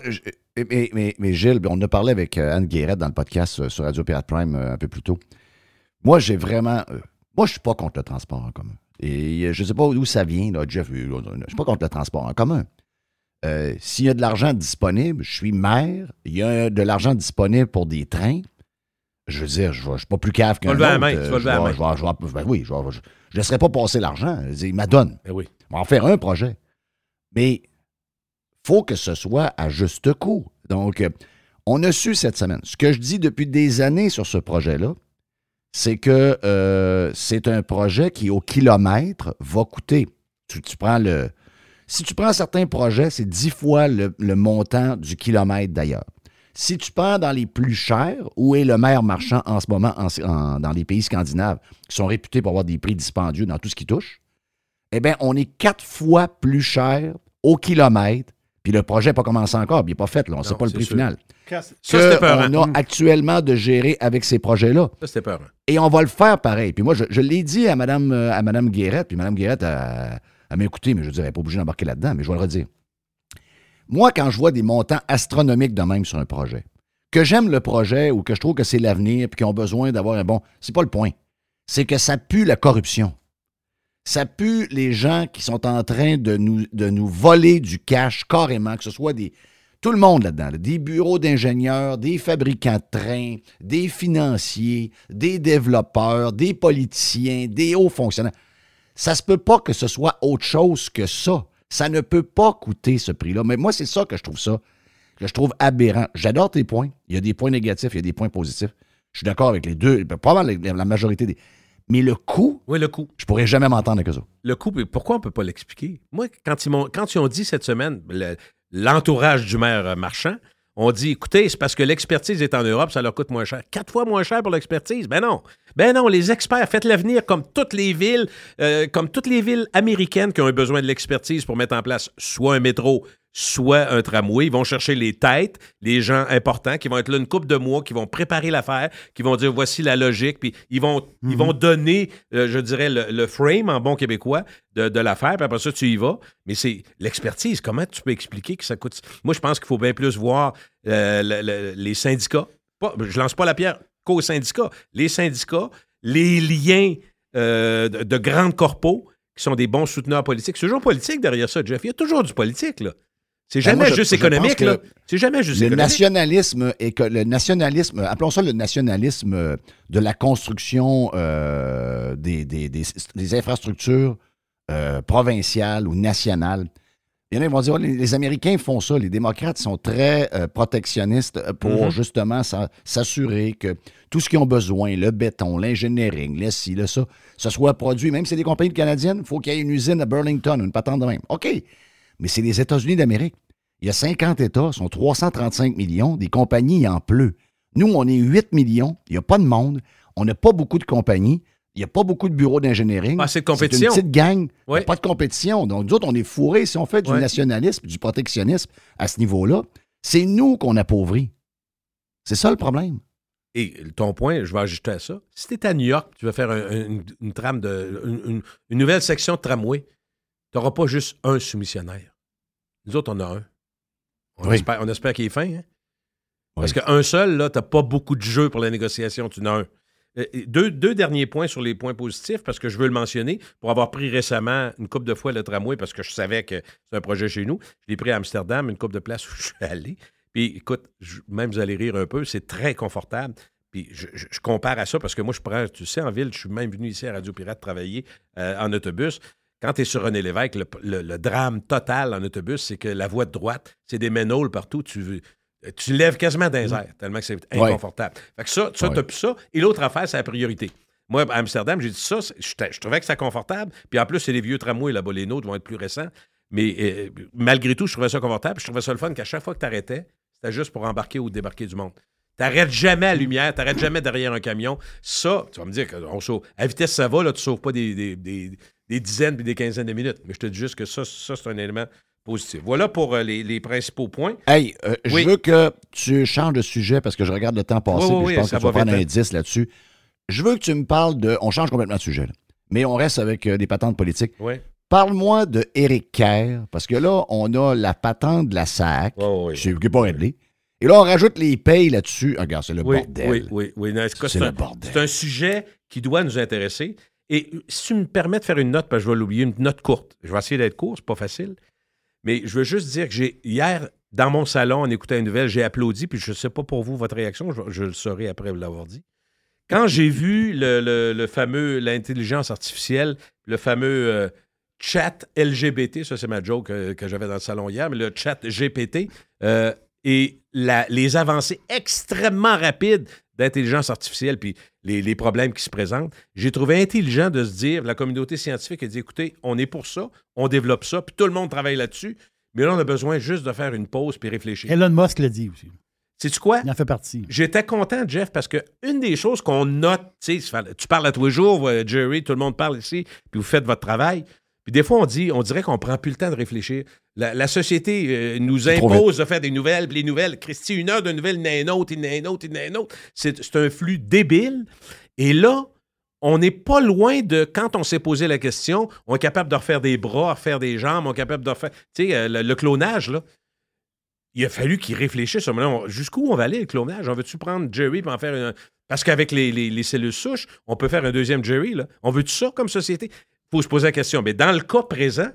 mais, mais- mais Gilles, on a parlé avec euh, Anne Guérette dans le podcast euh, sur Radio Pirate Prime un peu plus tôt. Moi, j'ai vraiment. moi, je suis pas contre le transport en commun. Et je sais pas d'où ça vient, là, Jeff. Je suis pas contre le transport en commun. S'il y a de l'argent disponible, je suis maire, il y a de l'argent disponible pour des trains. Je veux dire, je ne suis pas plus cave qu'un autre. lever la main, Euh, tu vas je lever la vais- main. je vais- je vais- ben oui, je ne laisserai pas passer l'argent. Il m'adonne. Ben oui. On va en faire un projet. Mais faut que ce soit à juste coût. Donc, euh, on a su cette semaine. Ce que je dis depuis des années sur ce projet-là, c'est que euh, c'est un projet qui, au kilomètre, va coûter. Tu, tu prends le. Si tu prends certains projets, c'est dix fois le, le montant du kilomètre d'ailleurs. Si tu prends dans les plus chers, où est le maire marchand en ce moment en- en- dans les pays scandinaves, qui sont réputés pour avoir des prix dispendieux dans tout ce qui touche, eh bien, on est quatre fois plus cher au kilomètre. Puis le projet n'a pas commencé encore, puis il n'est pas fait, là, on ne sait pas le prix sûr. final. Ça, c'était peurant. qu'on a actuellement de gérer avec ces projets-là. Ça, c'était peur. Et on va le faire pareil. Puis moi, je, je l'ai dit à Mme, à Madame Guérette, puis Mme Guérette a, a écouté, mais je veux dire, elle n'est pas obligée d'embarquer là-dedans, mais je vais le redire. Moi, quand je vois des montants astronomiques de même sur un projet, que j'aime le projet ou que je trouve que c'est l'avenir, puis qu'ils ont besoin d'avoir un bon. C'est pas le point. C'est que ça pue la corruption. Ça pue les gens qui sont en train de nous, voler du cash carrément, que ce soit des. Tout le monde là-dedans, là, des bureaux d'ingénieurs, des fabricants de trains, des financiers, des développeurs, des politiciens, des hauts fonctionnaires. Ça se peut pas que ce soit autre chose que ça. Ça ne peut pas coûter ce prix-là. Mais moi, c'est ça que je trouve ça, que je trouve aberrant. J'adore tes points. Il y a des points négatifs, il y a des points positifs. Je suis d'accord avec les deux, pas mal la, majorité des. Mais le coût, Oui, le coup. je pourrais jamais m'entendre avec ça. Le mais pourquoi on ne peut pas l'expliquer? Moi, quand ils, m'ont, quand ils ont dit cette semaine, le- l'entourage du maire euh, marchand, on dit, écoutez, c'est parce que l'expertise est en Europe, ça leur coûte moins cher. Quatre fois moins cher pour l'expertise? Ben non. Ben non, les experts, faites l'avenir comme toutes les villes, euh, comme toutes les villes américaines qui ont besoin de l'expertise pour mettre en place soit un métro, soit un tramway. Ils vont chercher les têtes, les gens importants qui vont être là une couple de mois, qui vont préparer l'affaire, qui vont dire voici la logique, puis ils vont, ils vont donner, euh, je dirais, le, le frame en bon québécois de, de l'affaire, puis après ça, tu y vas. Mais c'est l'expertise. Comment tu peux expliquer que ça coûte. Moi, je pense qu'il faut bien plus voir euh, le- le- les syndicats. Pas- je lance pas la pierre qu'aux syndicats. Les syndicats, les liens euh, de, de grandes corpos qui sont des bons souteneurs politiques. C'est toujours politique derrière ça, Jeff. Il y a toujours du politique, là. C'est Ben, jamais juste je économique, là. C'est jamais juste Le économique. nationalisme, le nationalisme, appelons ça le nationalisme euh, de la construction euh, des, des- des- des infrastructures euh, provinciales ou nationales. Il y en a qui vont dire, Oh, les, les Américains font ça, les démocrates sont très euh, protectionnistes pour Mhm. justement s'a- s'assurer que tout ce qu'ils ont besoin, le béton, l'ingénierie, le ci, le ça, ce soit produit. Même si c'est des compagnies canadiennes, il faut qu'il y ait une usine à Burlington, une patente de même. OK, mais c'est les États-Unis d'Amérique. Il y a 50 États, sont 335 millions, des compagnies, il en pleut. Nous, on est 8 millions, il n'y a pas de monde, on n'a pas beaucoup de compagnies, il n'y a pas beaucoup de bureaux d'ingénierie. Pas assez de compétition. C'est une petite gang, il n'y Oui. a pas de compétition. Donc, nous autres, on est fourrés. Si on fait du nationalisme, du protectionnisme à ce niveau-là, c'est nous qu'on appauvrit. C'est ça le problème. Et ton point, je vais ajouter à ça. Si tu es à New York, tu vas faire un- un- une, une trame de. Une, une- une nouvelle section de tramway, tu n'auras pas juste un soumissionnaire. Nous autres, on a un. On Oui. espère, qu'il est fin, hein? Parce qu'un seul, là, tu n'as pas beaucoup de jeu pour la négociation, tu en as un. Euh, Deux, deux derniers points sur les points positifs, parce que je veux le mentionner, pour avoir pris récemment une coupe de fois le tramway, parce que je savais que c'est un projet chez nous. Je l'ai pris à Amsterdam, une coupe de place où je suis allé. Puis écoute, je- même vous allez rire un peu, c'est très confortable. Puis je, je- je compare à ça parce que moi, je prends, tu sais, en ville, je suis même venu ici à Radio Pirate travailler euh, en autobus. Quand tu es sur René Lévesque, le, le- le drame total en autobus, c'est que la voie de droite, c'est des manholes partout. Tu, tu lèves quasiment dans les airs, tellement que c'est Ouais. inconfortable. Fait que ça, ça Ouais. plus ça. Et l'autre affaire, c'est la priorité. Moi, à Amsterdam, j'ai dit ça, je, je trouvais que c'était confortable. Puis en plus, c'est les vieux tramways là-bas, les nôtres vont être plus récents. Mais euh, malgré tout, je trouvais ça confortable. Je trouvais ça le fun qu'à chaque fois que tu arrêtais, c'était juste pour embarquer ou débarquer du monde. T'arrêtes jamais à la lumière, t'arrêtes jamais derrière un camion. Ça, tu vas me dire qu'on sauve. À vitesse ça va, là, tu sauves pas des, des- des- des dizaines puis des quinzaines de minutes. Mais je te dis juste que ça, ça c'est un élément positif. Voilà pour euh, les, les principaux points. Hey, euh, Oui. je veux que tu changes de sujet parce que je regarde le temps passer Oui, oui, je pense que tu vas va prendre un hein. 10 là-dessus. Je veux que tu me parles de... On change complètement de sujet, là. mais on reste avec euh, des patentes politiques. Oui. Parle-moi de Éric Kerr, parce que là, on a la patente de la SAC, n'est pas réglée. Et là, on rajoute les payes là-dessus. Ah, regarde, c'est le bordel. oui, oui, oui. C'est C'est c'est un-. C'est un sujet qui doit nous intéresser. Et si tu me permets de faire une note, parce que je vais l'oublier, une note courte. Je vais essayer d'être court, c'est pas facile. Mais je veux juste dire que j'ai hier, dans mon salon, en écoutant une nouvelle, j'ai applaudi, puis je ne sais pas pour vous votre réaction, je, le saurai après vous l'avoir dit. Quand j'ai vu le, le- fameux, l'intelligence artificielle, le fameux euh, chat LGBT, ça c'est ma joke euh, que j'avais dans le salon hier, mais le chat GPT, euh, et la- les avancées extrêmement rapides d'intelligence artificielle, puis les, les problèmes qui se présentent, j'ai trouvé intelligent de se dire, la communauté scientifique a dit, écoutez, on est pour ça, on développe ça, puis tout le monde travaille là-dessus, mais là, on a besoin juste de faire une pause puis réfléchir. Elon Musk l'a dit aussi. Sais-tu quoi? Il en fait partie. J'étais content, Jeff, parce que une des choses qu'on note, tu parles à tous les jours, euh, Jerry, tout le monde parle ici, puis vous faites votre travail. Puis des fois, on dit, on dirait qu'on prend plus le temps de réfléchir. La, la société euh, nous impose de faire des nouvelles, puis les nouvelles. Christy, une heure de nouvelles, il y en a un autre, il y en a un autre, il y en a un autre. C'est un flux débile. Et là, on n'est pas loin de, quand on s'est posé la question, on est capable de refaire des bras, refaire des jambes, on est capable de refaire, tu sais, euh, le, le clonage, là. Il a fallu qu'ils réfléchissent. Jusqu'où on va aller, le clonage? On veut-tu prendre Jerry et en faire un... Parce qu'avec les, les- les cellules souches, on peut faire un deuxième Jerry, là. On veut-tu ça comme société? Il faut se poser la question. Mais dans le cas présent,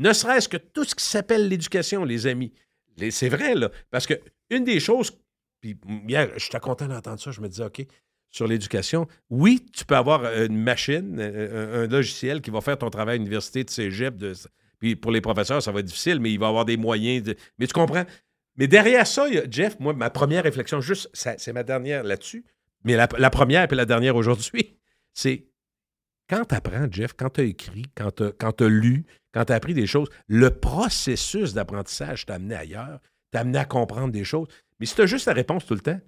ne serait-ce que tout ce qui s'appelle l'éducation, les amis, c'est vrai, là. Parce que une des choses, puis hier, j'étais content d'entendre ça, je me disais, OK, sur l'éducation, oui, tu peux avoir une machine, euh, un, un logiciel qui va faire ton travail à l'université de cégep, puis pour les professeurs, ça va être difficile, mais il va avoir des moyens. De, mais tu comprends? Mais derrière ça, Jeff, moi, ma première réflexion, juste, c'est ma dernière là-dessus, mais la, la première puis la dernière aujourd'hui, c'est quand tu apprends, Jeff, quand tu as écrit, quand tu as, lu, quand tu as appris des choses, le processus d'apprentissage t'a amené ailleurs, t'a amené à comprendre des choses. Mais si tu as juste la réponse tout le temps,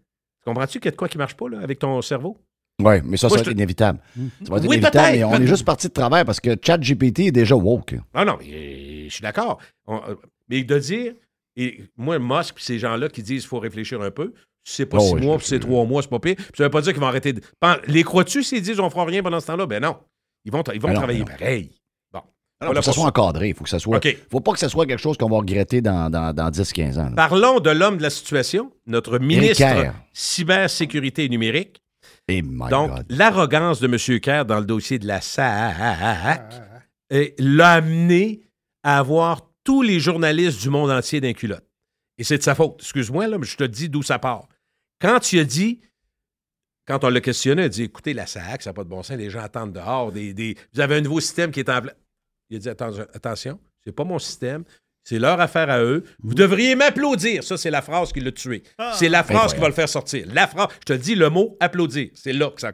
comprends-tu qu'il y a de quoi qui marche pas là, avec ton cerveau? Oui, mais ça, ça va être inévitable. Ça va être Oui, inévitable, mais on est juste parti de travers parce que ChatGPT est déjà woke. Ah non, mais, euh, je suis d'accord. Euh, Mais de dire, et moi, Musk puis ces gens-là qui disent qu'il faut réfléchir un peu, c'est pas Oh, six oui, mois, puis c'est trois mois, c'est pas pire. Puis ça veut pas dire qu'ils vont arrêter de. Les crois-tu s'ils disent on fera rien pendant ce temps-là? Ben non. Ils vont, ils vont Ben travailler ben non. pareil. Bon. Il faut que ça soit encadré. Il faut que ça soit. OK. faut pas que ça soit quelque chose qu'on va regretter dans, dans, dans 10-15 ans. là. Parlons de l'homme de la situation, notre ministre cybersécurité et numérique. Et my Donc, l'arrogance de M. Kerr dans le dossier de la SAC eh, l'a amené à avoir tous les journalistes du monde entier d'un culotte. Et c'est de sa faute. Excuse-moi, là, mais je te dis d'où ça part. Quand il a dit, quand on l'a questionné, il a dit écoutez, la SAC, ça n'a pas de bon sens, les gens attendent dehors. Des, des- Vous avez un nouveau système qui est en place. Il a dit attention, c'est pas mon système. C'est leur affaire à eux. Vous devriez m'applaudir. Ça, c'est la phrase qui l'a tué. C'est la phrase qui va le faire sortir. La phrase, je te le dis, le mot applaudir. C'est là que ça.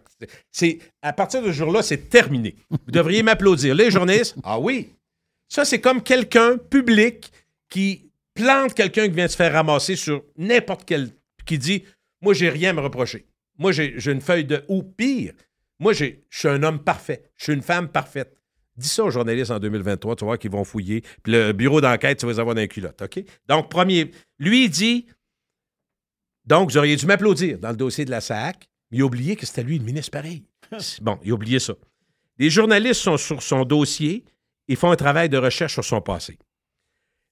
C'est, à partir de ce jour-là, c'est terminé. Vous devriez m'applaudir. Les journalistes, ah oui. Ça, c'est comme quelqu'un public qui plante quelqu'un qui vient de se faire ramasser sur n'importe quel. qui dit Moi, j'ai rien à me reprocher. Moi, j'ai, une feuille de. Ou pire, moi, je suis un homme parfait. Je suis une femme parfaite. Dis ça aux journalistes en 2023, tu vas voir qu'ils vont fouiller. Puis le bureau d'enquête, tu vas les avoir dans les culottes, OK? Donc, premier, lui, il dit Donc, vous auriez dû m'applaudir dans le dossier de la SAC. Mais il a oublié que c'était lui le ministre pareil. Bon, il a oublié ça. Les journalistes sont sur son dossier et font un travail de recherche sur son passé.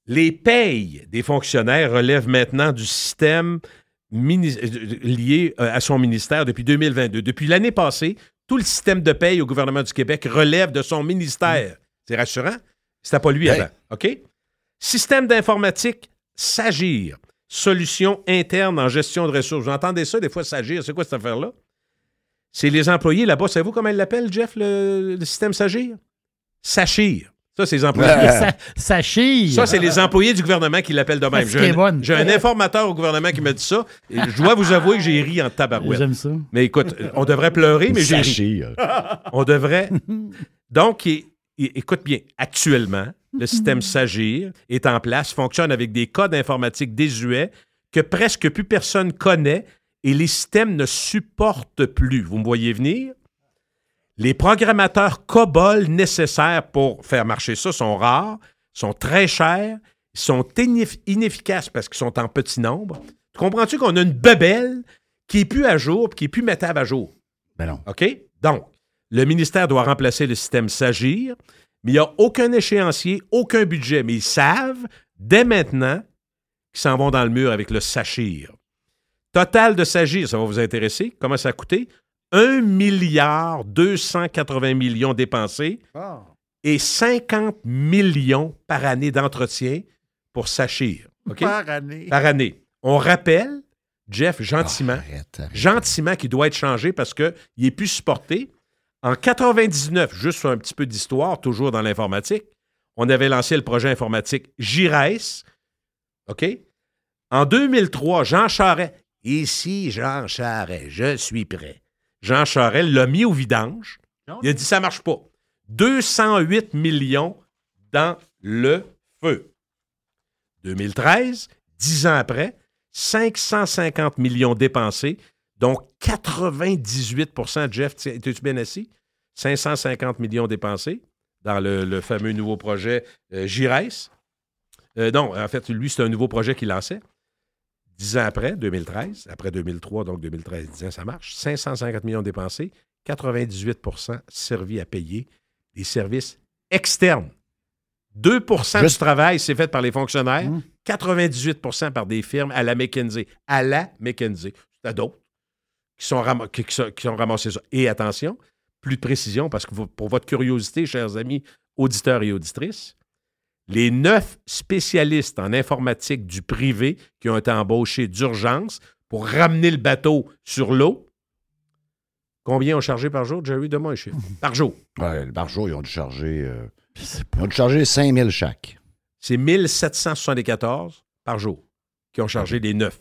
Les payes des fonctionnaires relèvent maintenant du système lié euh, à son ministère depuis 2022. Depuis l'année passée, tout le système de paye au gouvernement du Québec relève de son ministère. C'est rassurant. C'était pas lui Hey. avant. OK? Système d'informatique, s'agir. Solution interne en gestion de ressources. Vous entendez ça des fois, s'agir. C'est quoi cette affaire-là? C'est les employés là-bas. Savez-vous comment ils l'appellent, Jeff, le, le système s'agir? Sachir. Ça, c'est les employés. Ça, ça chie. Ça, c'est les employés du gouvernement qui l'appellent de même. J'ai un, bonne. j'ai un informateur au gouvernement qui m'a dit ça. Et je dois vous avouer que j'ai ri en tabarouette. J'aime ça. Mais écoute, on devrait pleurer, mais j'ai ri. Sachir. On devrait. Donc, écoute bien, actuellement, le système Sagir est en place, fonctionne avec des codes informatiques désuets que presque plus personne connaît et les systèmes ne supportent plus. Vous me voyez venir? Les programmateurs COBOL nécessaires pour faire marcher ça sont rares, sont très chers, sont ineff- inefficaces parce qu'ils sont en petit nombre. Tu comprends-tu qu'on a une bebelle qui est plus à jour puis qui est plus mettable à jour? Ben non. OK? Donc, le ministère doit remplacer le système Sagir, mais il n'y a aucun échéancier, aucun budget. Mais ils savent, dès maintenant, qu'ils s'en vont dans le mur avec le Sachir. Total de Sagir, ça va vous intéresser? Comment ça a coûté? 1 milliard 280 millions dépensés et 50 millions par année d'entretien pour Sachir. Par année. Par année. On rappelle, Jeff, gentiment, arrête, arrête. gentiment qu'il doit être changé parce qu'il n'est plus supporté. En 99, juste un petit peu d'histoire, toujours dans l'informatique, on avait lancé le projet informatique. OK? En 2003, Jean Charest, ici Jean Charest, je suis prêt. Jean Charest l'a mis au vidange. Il a dit ça marche pas. 208 millions dans le feu. 2013, dix ans après, 550 millions dépensés, donc 98% Jeff, es-tu bien assis? 550 millions dépensés dans le, le fameux nouveau projet euh, GIRES. Euh, non, en fait, lui, c'est un nouveau projet qu'il lançait. Dix ans après, 2013, après 2003, donc 2013, 10 ans, ça marche. 550 millions dépensés, 98% servis à payer des services externes. 2% du travail, c'est fait par les fonctionnaires, 98% par des firmes à la McKinsey. À la McKinsey. C'est à d'autres qui, sont ram- qui, sont- qui ont ramassé ça. Et attention, plus de précision, parce que vous- pour votre curiosité, chers amis auditeurs et auditrices, les neuf spécialistes en informatique du privé qui ont été embauchés d'urgence pour ramener le bateau sur l'eau, combien ont chargé par jour? Jerry, un chiffre. Par jour. Ouais, par jour, ils ont dû charger. euh, ils ont dû charger 5 000 chaque. C'est 1774 par jour qui ont chargé les neuf.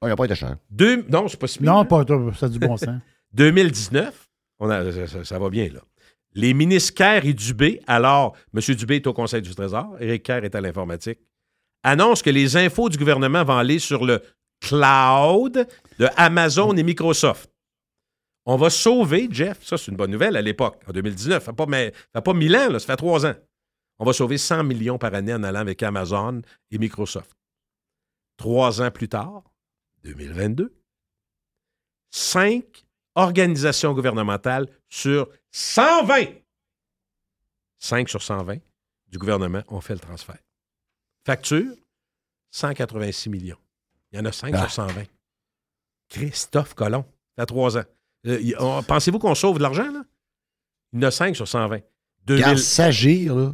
Oh, il n'a pas été cher. Deux, non, c'est pas si Non, pas toi, ça a du bon sens. 2019, on a, ça va bien, là. Les ministres Kerr et Dubé, alors, M. Dubé est au Conseil du Trésor, Éric Kerr est à l'informatique, annoncent que les infos du gouvernement vont aller sur le cloud de Amazon et Microsoft. On va sauver, Jeff, ça c'est une bonne nouvelle à l'époque, en 2019, ça fait fait pas mille ans, là, ça fait trois ans. On va sauver 100 millions par année en allant avec Amazon et Microsoft. Trois ans plus tard, 2022, cinq organisations gouvernementales sur 120. 5 sur 120 du gouvernement ont fait le transfert. Facture, 186 millions. Il y en a 5 Ah. sur 120. Christophe Colomb, ça fait trois ans. Euh, il- on- Pensez-vous qu'on sauve de l'argent, là? Il y en a 5 sur 120. 2000 Car s'agir, là,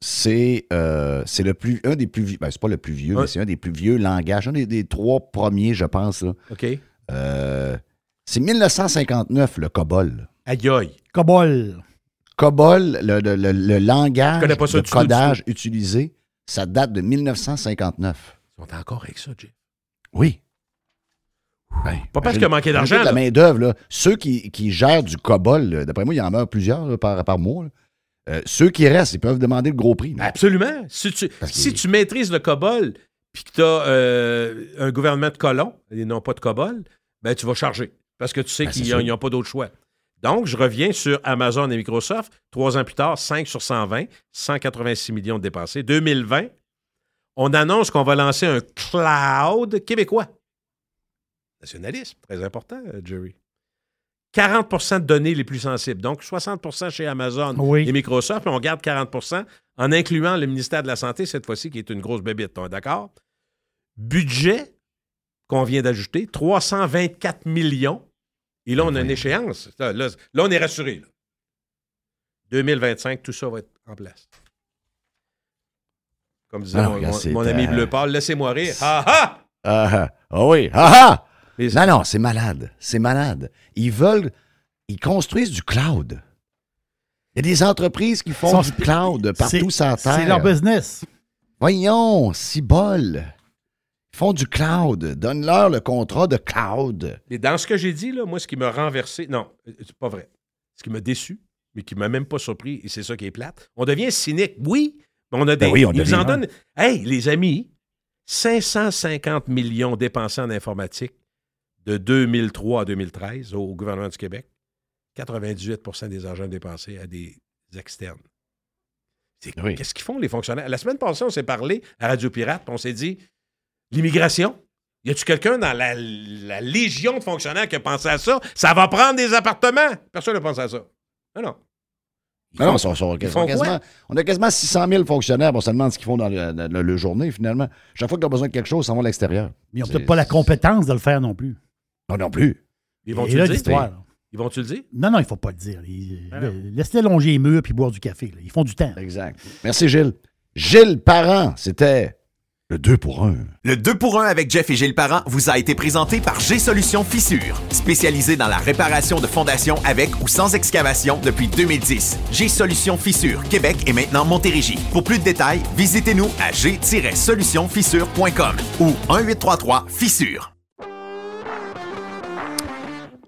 c'est euh, c'est le plus un des plus vieux. Ben, c'est pas le plus vieux, mais c'est un des plus vieux langages. Un des, des trois premiers, je pense. Là. OK. Euh, c'est 1959, le COBOL. Aïe aïe. Cobol. COBOL, le, le- le- le langage de du tout, du codage utilisé, ça date de 1959. Ils sont encore avec ça, Jay. Oui. Pas parce qu'il a manqué d'argent, La main-d'œuvre, là, ceux qui, qui gèrent du COBOL, là, d'après moi, il y en meurt plusieurs là, par, par mois. là. Euh, ceux qui restent, ils peuvent demander le gros prix. là. Absolument. Si tu, si tu maîtrises le COBOL puis que tu as un gouvernement de colons et non pas de COBOL, ben tu vas charger parce que tu sais Ben, qu'ils n'ont pas d'autre choix. Donc, je reviens sur Amazon et Microsoft. Trois ans plus tard, 5 sur 120, 186 millions de dépensés. 2020, on annonce qu'on va lancer un cloud québécois. Nationalisme, très important, euh, Jerry. 40% de données les plus sensibles. Donc, 60% chez Amazon Oui. et Microsoft, puis on garde 40% en incluant le ministère de la Santé, cette fois-ci, qui est une grosse bébite. On est d'accord? Budget qu'on vient d'ajouter, 324 millions. Et là, on a une échéance. Là, là- là, on est rassuré. là. 2025, tout ça va être en place. Comme disait Ah, mon, ami euh, Bleu Pâle, laissez-moi rire. Ah ah! Ah ah, ah oui, ah ah! Les- Non, non, c'est malade. C'est malade. Ils veulent. Ils construisent du cloud. Il y a des entreprises qui font du cloud partout C'est- sur la Terre. C'est leur business. Voyons, si bol. Ils font du cloud. Donne-leur le contrat de cloud. Et dans ce que j'ai dit, là, moi, ce qui m'a renversé, non, c'est pas vrai. Ce qui m'a déçu, mais qui m'a même pas surpris, et c'est ça qui est plate, on devient cynique. Oui, mais on a des. Ben oui, on ils devient, en donnent. Hey, les amis, 550 millions dépensés en informatique de 2003 à 2013 au gouvernement du Québec. 98% des argent dépensés à des externes. Oui. Qu'est-ce qu'ils font, les fonctionnaires? La semaine passée, on s'est parlé à Radio Pirate, puis on s'est dit l'immigration? Y a-tu quelqu'un dans la, la légion de fonctionnaires qui a pensé à ça? Ça va prendre des appartements? Personne n'a pensé à ça. Non, non. Ils Non, non, font- ils sont- sont- ils sont font quasiment- quoi? on a quasiment 600 000 fonctionnaires. On se demande ce qu'ils font dans le, le- le journée, finalement. Chaque fois qu'ils ont besoin de quelque chose, ils s'en vont à l'extérieur. Mais ils n'ont peut-être pas la compétence de le faire non plus. Non, non plus. Ils vont Et là, te dire? Ils vont-tu le dire? Non, non, il ne faut pas le dire. Ils- Ah non. Laisse-les longer les murs puis boire du café. là. Ils font du temps. Exact. Merci, Gilles. Gilles Parent, c'était le 2 pour 1. Le 2 pour 1 avec Jeff et Gilles Parent vous a été présenté par G-Solutions Fissure, spécialisé dans la réparation de fondations avec ou sans excavation depuis 2010. G-Solutions Fissure, Québec et maintenant Montérégie. Pour plus de détails, visitez-nous à g-solutionfissure.com ou 1-833-Fissure.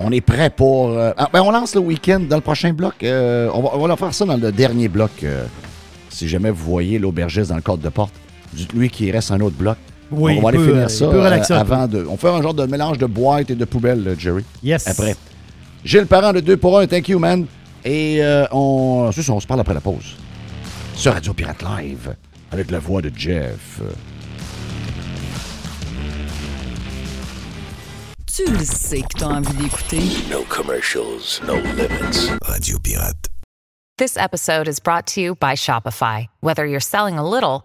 On est prêt pour. euh, ah, ben, on lance le week-end dans le prochain bloc. Euh, on, va, on va leur faire ça dans le dernier bloc. euh, si jamais vous voyez l'aubergiste dans le cadre de porte, dites-lui qu'il reste un autre bloc. Oui, on va aller peut, finir euh, ça relaxer euh, un avant de. On fait un genre de mélange de boîte et de poubelle, euh, Jerry. Yes. Après. Gilles Parent de 2 pour 1, thank you, man. Et euh, on, c'est ça, on se parle après la pause. Sur Radio Pirate Live, avec la voix de Jeff. Tu le sais que t'as envie d'écouter. No commercials, no limits. Radio Pirate. This episode is brought to you by Shopify. Whether you're selling a little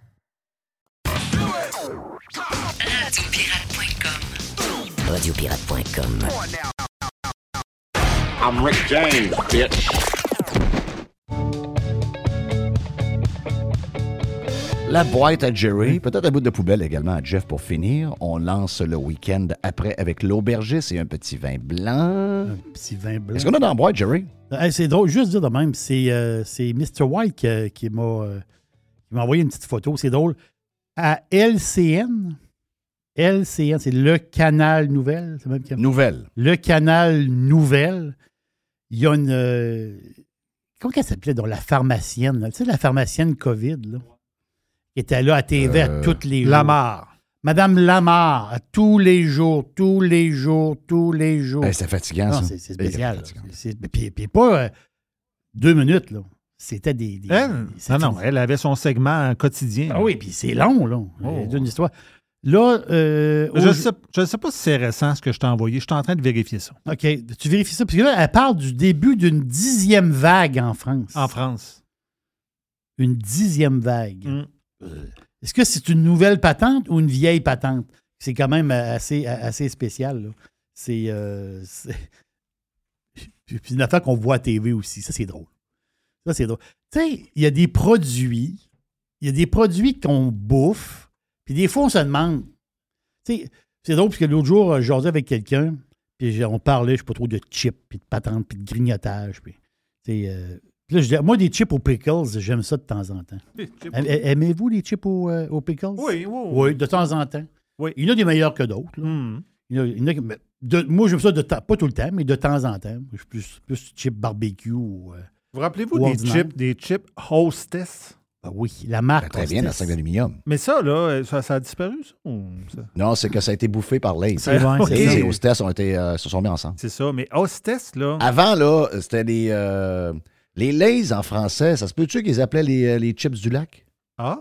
Radiopirate.com. I'm Rick James, bitch. La boîte à Jerry, peut-être un bout de poubelle également à Jeff pour finir. On lance le week-end après avec l'aubergiste et un petit vin blanc. Un petit vin blanc. Est-ce qu'on a dans la boîte, Jerry? Hey, c'est drôle, juste dire de même, c'est euh, c'est Mr. White qui, qui m'a euh, qui m'a envoyé une petite photo. C'est drôle. À LCN, LCN, c'est le canal Nouvelle. c'est même Nouvelle. Le canal Nouvelle. Il y a une. euh, comment elle s'appelait? Donc, la pharmacienne. là? Tu sais, la pharmacienne COVID, là, qui était là à TV Euh, à tous les jours. Lamar. Madame Lamar, à tous les jours, tous les jours, tous les jours. C'est fatigant, Non, ça. c'est spécial. c'est Puis, puis pas euh, deux minutes, là. C'était des. des- Elle? c'était- Non, non, elle avait son segment quotidien. Ah oui, puis c'est long, là. Oh. C'est une histoire. Là, euh, Je ne sais, pas si c'est récent ce que je t'ai envoyé. Je suis en train de vérifier ça. OK, tu vérifies ça. Parce que là, elle parle du début d'une dixième vague en France. En France. Une dixième vague. Mm. Euh, Est-ce que c'est une nouvelle patente ou une vieille patente? C'est quand même euh, assez, assez spécial. C'est. euh, puis une affaire qu'on voit à TV aussi. Ça, c'est drôle. Ça, c'est drôle. Tu sais, il y a des produits. Il y a des produits qu'on bouffe. Puis des fois, on se demande. Tu sais, c'est drôle parce que l'autre jour, euh, je jasais avec quelqu'un. Puis on parlait, je sais pas trop, de chips, puis de patentes, puis de grignotage. Puis, tu sais, euh, puis là, je dis, moi, des chips aux pickles, j'aime ça de temps en temps. Aim- Aimez-vous les chips aux, euh, aux pickles? Oui, oui, oui. Oui, de temps en temps. Oui. Il y en a des meilleurs que d'autres. là. Il y en a- il y en a qui- mais de- moi, j'aime ça de temps, pas tout le temps, mais de temps en temps. Je suis plus, plus chip barbecue. ou, euh, Vous rappelez-vous ou des ordinaire. chips, des chips Hostess? Ah oui, la marque. Très bien, dans le sac d'aluminium. Mais ça, là, ça, ça a disparu, ça? ou ça? Non, c'est que ça a été bouffé par Lays. C'est vrai, Ok. c'est Les hostesses ont été, euh, se sont mis ensemble. C'est ça. Mais Hostess, là. Avant, là, c'était les, euh, les Lays en français. Ça se peut-tu qu'ils appelaient les, euh, les chips du lac? Ah,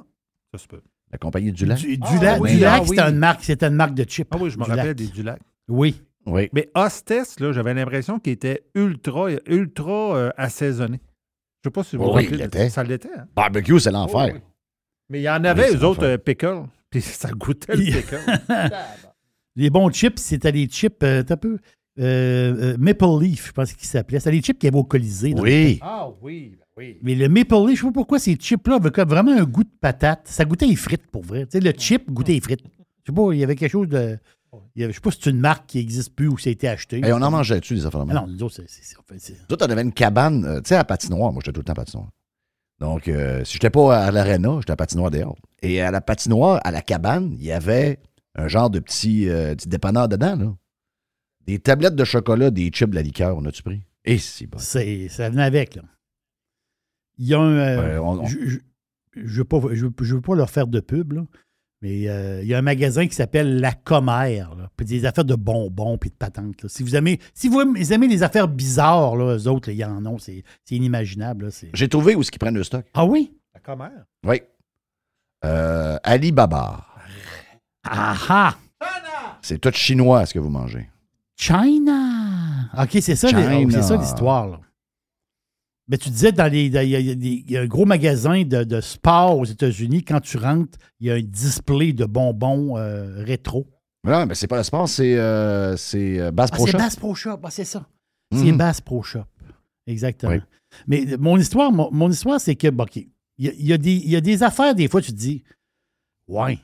ça se peut. La compagnie du lac? Du, du Ah, lac, oui, ah lac, oui. c'était une marque, c'était une marque de chips. Ah oui, je me rappelle des du lac. Oui. Oui. Mais Hostess, là, j'avais l'impression qu'il était ultra, ultra euh, assaisonné. Je sais pas si vous vous Oui, rappelez. Ça l'était. hein? Barbecue, c'est l'enfer. Oui, oui. Mais il y en avait, eux autres, euh, pickle. Puis ça goûtait le pickle. Les bons chips, c'était les chips, euh, t'as peu, euh, euh, Maple Leaf, je pense qu'ils s'appelaient. C'était les chips qu'il y avait au Colisée. Oui. ah oui, oui. Mais le Maple Leaf, je sais pas pourquoi ces chips-là avaient comme vraiment un goût de patate. Ça goûtait les frites, pour vrai. Tu sais, le chip goûtait les frites. Je sais pas, il y avait quelque chose de... il y avait- je sais pas si c'est une marque qui n'existe plus ou si ça a été acheté. Et on en mangeait-tu, des affaires de Ah non, nous autres, c'est- Nous autres, on avait une cabane, euh, tu sais, à patinoire. Moi, j'étais tout le temps à patinoire. Donc, euh, si j'étais pas à l'aréna, j'étais à patinoire dehors. Et à la patinoire, à la cabane, il y avait un genre de petit, euh, petit dépanneur dedans, là. Des tablettes de chocolat, des chips de la liqueur, on a-tu pris? Et si, bon. ça venait avec, là. Il y a un... Ouais, on- on- Je ne veux, je je veux pas leur faire de pub, là, mais euh, il y a un magasin qui s'appelle La Commère, là, puis des affaires de bonbons puis de patentes. là. Si vous aimez si vous aimez les affaires bizarres, là, eux autres, là, ils en ont, c'est c'est inimaginable. J'ai trouvé où est-ce qu'ils prennent le stock. Ah oui? La commère? Oui. Euh, Alibaba. Aha! C'est tout chinois ce que vous mangez. China! OK, c'est ça, c'est ça l'histoire. Mais tu disais, dans les, il y, a- il y un gros magasin de, de sport aux États-Unis. Quand tu rentres, il y a un display de bonbons euh, rétro. Non, mais c'est pas le sport, c'est euh, c'est, euh, Bass Ah, Pro c'est Shop. Bass Pro Shop. Ah, c'est ça. C'est Mhm. Bass Pro Shop. Exactement. Oui. Mais mon histoire, mon, mon histoire, c'est que, bon, OK, il y, a- y a des affaires, des fois, tu te dis, ouais,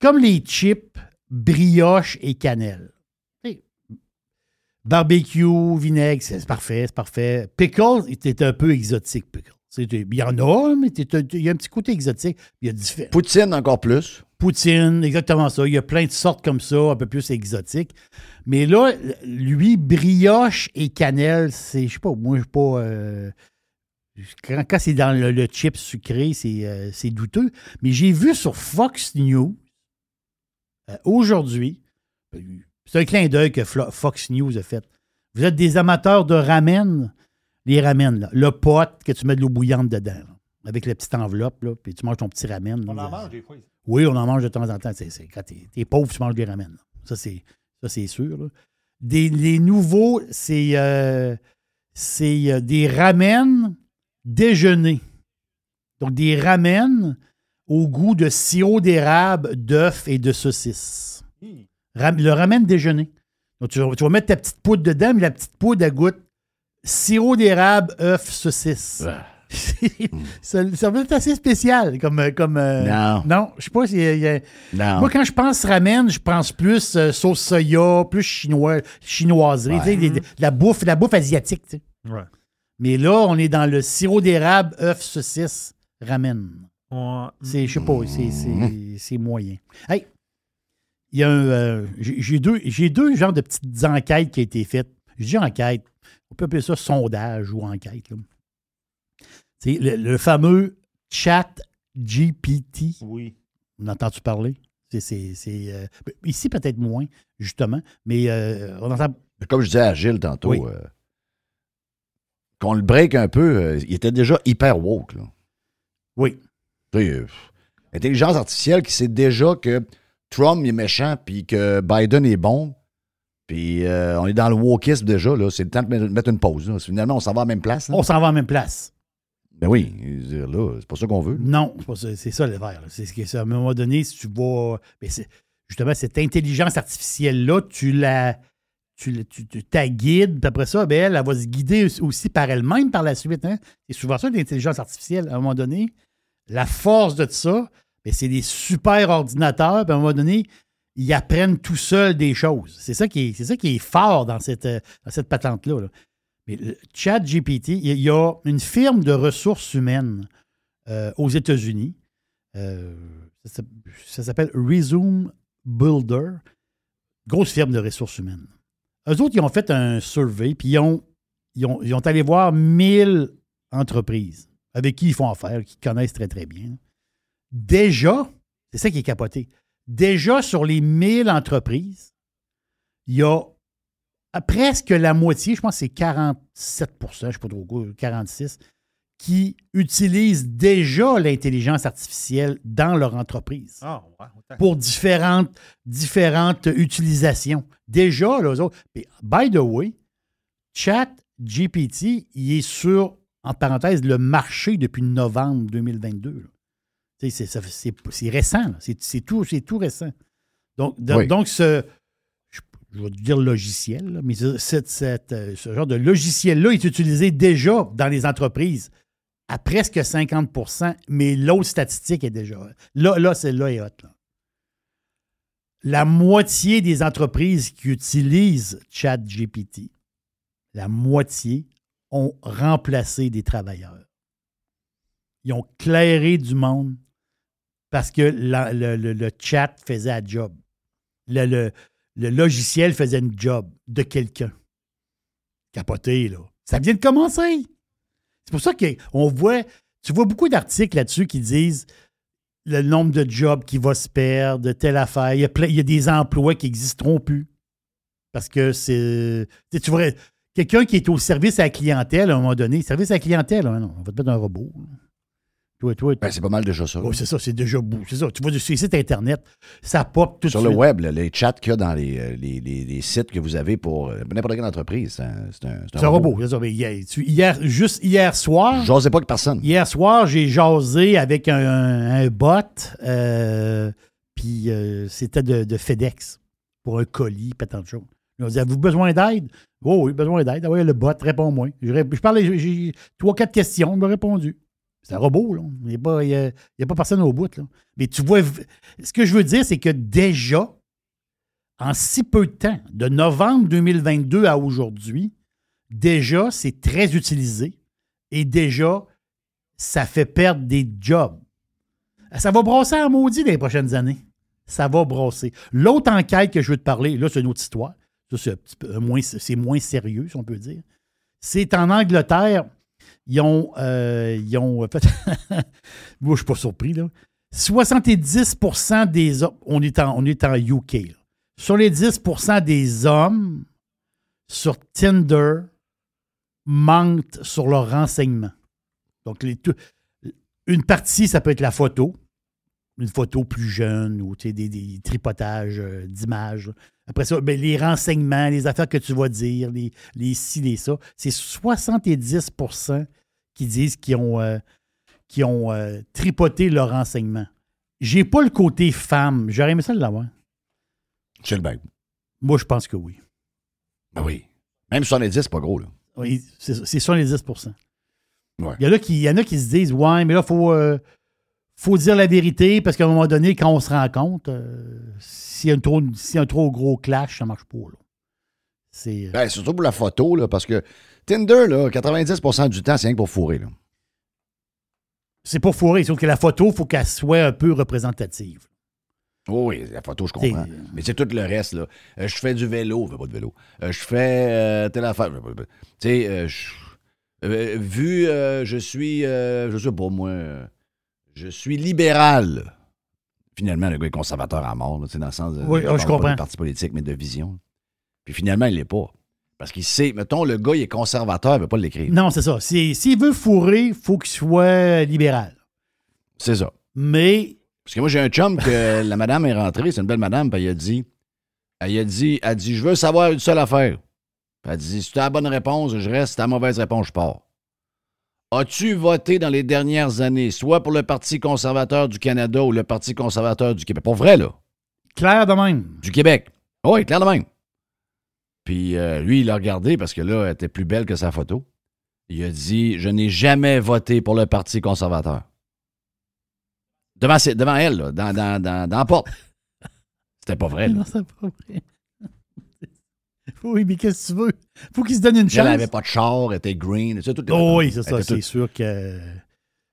comme les chips, brioche et cannelle. Barbecue, vinaigre, c'est parfait, c'est parfait. Pickles, c'est un peu exotique, pickles. Il y en a, mais il y a un petit côté exotique. Il y a différents. Poutine encore plus. Poutine, exactement ça. Il y a plein de sortes comme ça, un peu plus exotiques. Mais là, lui, brioche et cannelle, c'est, je sais pas, moi, je suis pas. euh, quand quand c'est dans le, le chip sucré, c'est, euh, c'est douteux. Mais j'ai vu sur Fox News euh, aujourd'hui, c'est un clin d'œil que Fox News a fait. Vous êtes des amateurs de ramen, les ramen, là, le pot que tu mets de l'eau bouillante dedans, là, avec la petite enveloppe, là, puis tu manges ton petit ramen. là. On en mange des fois. Oui, on en mange de temps en temps. C'est, c'est- quand t'es, pauvre, tu manges des ramen. Ça, c'est, ça, c'est sûr. Des, les nouveaux, c'est, euh, c'est euh, des ramen déjeuner. Donc, des ramen au goût de sirop d'érable, d'œuf et de saucisse. Ram- le ramen déjeuner. Donc, tu, vas- tu vas mettre ta petite poudre dedans, mais la petite poudre, elle goûte sirop d'érable, œuf, saucisse. ça, ça va être assez spécial comme. comme euh, Non. Non, je sais pas si. y a- Non. Moi, quand je pense ramen, je pense plus euh, sauce soya, plus chinois, chinoiserie, la bouffe, la bouffe asiatique. tu sais. Ouais. Mais là, on est dans le sirop d'érable, œuf, saucisse, ramen. Ouais. C'est, je sais pas, c'est, c'est, c'est moyen. Hey, il y a un. euh, j'ai, deux, j'ai deux genres de petites enquêtes qui ont été faites. Je dis enquête, on peut appeler ça sondage ou enquête. C'est le, le fameux chat GPT. Oui. On a entendu parler? C'est, euh, ici, peut-être moins, justement, mais euh, on entend. Comme je disais à Gilles tantôt, Oui. euh, qu'on le break un peu, euh, il était déjà hyper woke. Là. Oui. Intelligence artificielle qui sait déjà que Trump est méchant puis que Biden est bon. Puis euh, on est dans le wokisme déjà. là. C'est le temps de mettre- une pause. là. Finalement, on s'en va à la même place. là. On s'en va en même place. Ben oui, dire, là, c'est pas ça qu'on veut. là. Non, c'est pas ça, c'est ça le verre. C'est ce que. À un moment donné, si tu vois. mais c'est- justement, cette intelligence artificielle-là, tu la. Tu, la- tu, tu- ta guides, puis après ça, ben, elle, elle va se guider aussi par elle-même par la suite. Hein? C'est souvent ça, l'intelligence artificielle. À un moment donné, la force de ça, ben, c'est des super ordinateurs, puis à un moment donné, ils apprennent tout seuls des choses. C'est ça qui est, fort dans cette, euh, patente-là. là. Mais le Chat GPT, il y a- une firme de ressources humaines euh, aux États-Unis. Euh, ça s'app- ça s'appelle Resume Builder. Grosse firme de ressources humaines. Eux autres, ils ont fait un survey, puis ils ont, ils ont, ils ont allé voir 1000 entreprises avec qui ils font affaire, qui connaissent très, très bien. Déjà, c'est ça qui est capoté. Déjà, sur les 1000 entreprises, il y a presque la moitié, je pense que c'est 47% je ne sais pas trop quoi, 46 qui utilisent déjà l'intelligence artificielle dans leur entreprise Ah, ouais. autant. pour différentes, différentes utilisations. Déjà, là, eux autres. By the way, Chat GPT, il est sur, en parenthèse, le marché depuis novembre 2022. là. C'est ça- c'est- c'est récent. C'est c'est tout, c'est tout récent. Donc, de- Oui. donc ce, je, je vais dire logiciel, là, mais ce, cette- cette, euh, ce genre de logiciel-là est utilisé déjà dans les entreprises à presque 50% mais l'autre statistique est déjà. Là, là celle-là est haute. La moitié des entreprises qui utilisent ChatGPT, la moitié ont remplacé des travailleurs. Ils ont clairé du monde parce que le, chat faisait un job. Le, logiciel faisait une job de quelqu'un. Capoté, là. Ça vient de commencer. C'est pour ça qu'on voit, tu vois beaucoup d'articles là-dessus qui disent le nombre de jobs qui va se perdre, telle affaire. Il y a, des emplois qui n'existeront plus. Parce que c'est. Tu vois, quelqu'un qui est au service à la clientèle à un moment donné, service à la clientèle, hein, non, on va te mettre un robot. Toi, toi, Ben, c'est pas mal déjà ça. Oh, c'est ça, c'est déjà bout. C'est ça. Tu vois sur les sites Internet, ça pop tout de Sur suite. le web, là, les chats qu'il y a dans les, euh, les- les- les sites que vous avez pour euh, n'importe quelle entreprise, c'est un, un- C'est un robot. c'est hier, tu- hier- juste hier soir. J'osais pas que personne. Hier soir, j'ai jasé avec un, un bot. euh, puis euh, c'était de, de FedEx pour un colis, pas tant de choses. Ils ont dit Avez-vous besoin d'aide? Oh oui, besoin d'aide. Ah oui, le bot, réponds-moi. Je, parlais, j'ai- j'ai trois, quatre questions, il m'a répondu. C'est un robot, là. Il n'y a, pas- a- pas personne au bout, là. Mais tu vois, ce que je veux dire, c'est que déjà, en si peu de temps, de novembre 2022 à aujourd'hui, déjà, c'est très utilisé et déjà, ça fait perdre des jobs. Ça va brasser en maudit dans les prochaines années. Ça va brasser. L'autre enquête que je veux te parler, là, c'est une autre histoire. Ça, c'est peu moins, moins sérieux, si on peut dire. C'est en Angleterre. Ils ont, euh, ils ont fait. Moi, je suis pas surpris, là. 70% des hommes. On est en, on est en UK. Sur les 10% des hommes sur Tinder mentent sur leurs renseignements. Donc, les, une partie, ça peut être la photo. Une photo plus jeune ou des, des tripotages euh, d'images. Après ça, ben, les renseignements, les affaires que tu vas dire, les, les ci, les ça. C'est 70% qui disent qu'ils ont, euh, ont euh, tripoté leurs renseignements. J'ai pas le côté femme. J'aurais aimé ça l'avoir. C'est le bain. Moi, je pense que oui. Ben oui. Même 70, c'est pas gros, là. Oui, c'est 70 Ouais. il, y en a qui, il y en a qui se disent Ouais, mais là, il faut, euh, faut dire la vérité parce qu'à un moment donné, quand on se rend compte, euh, s'il y, a un trop- s'il y a un trop gros clash, ça marche pas. là. C'est. euh, Ben, surtout pour la photo, là, parce que Tinder, là, 90% du temps, c'est rien que pour fourrer. Là. C'est pas fourré, sauf que la photo, il faut qu'elle soit un peu représentative. Oh oui, la photo, je comprends. T'sais, Mais c'est tout le reste, là. Euh, je fais du vélo, je fais pas de vélo. Euh, je fais euh, telle affaire. Tu sais, euh, euh, vu, euh, je suis, euh, je sais pas moi, euh, je suis libéral. Finalement, le gars est conservateur à mort, là, dans le sens de. Oui, parle je pas comprends. de parti politique, mais de vision. Puis finalement, il l'est pas. Parce qu'il sait, mettons, le gars, il est conservateur, il veut pas l'écrire. Non, c'est ça. S'il veut fourrer, il faut qu'il soit libéral. C'est ça. Mais Parce que moi, j'ai un chum que la madame est rentrée, c'est une belle madame, puis elle a dit, elle a dit, elle dit, je veux savoir une seule affaire. Puis elle dit, si tu as la bonne réponse, je reste, si tu as la mauvaise réponse, je pars. As-tu voté dans les dernières années, soit pour le Parti conservateur du Canada ou le Parti conservateur du Québec? Pour vrai, là. clair de même. Du Québec. Oui, clair de même. Puis euh, lui, il a regardé parce que là, elle était plus belle que sa photo. Il a dit, je n'ai jamais voté pour le Parti conservateur. Devant, elle, là, dans, dans, dans, dans la porte. C'était pas vrai, là. Non, c'est pas vrai. Oui, mais qu'est-ce que tu veux? faut qu'il se donne une Elle chance. n'avait pas de char, elle était green. tout Oh oui, c'est ça. elle C'est sûr que.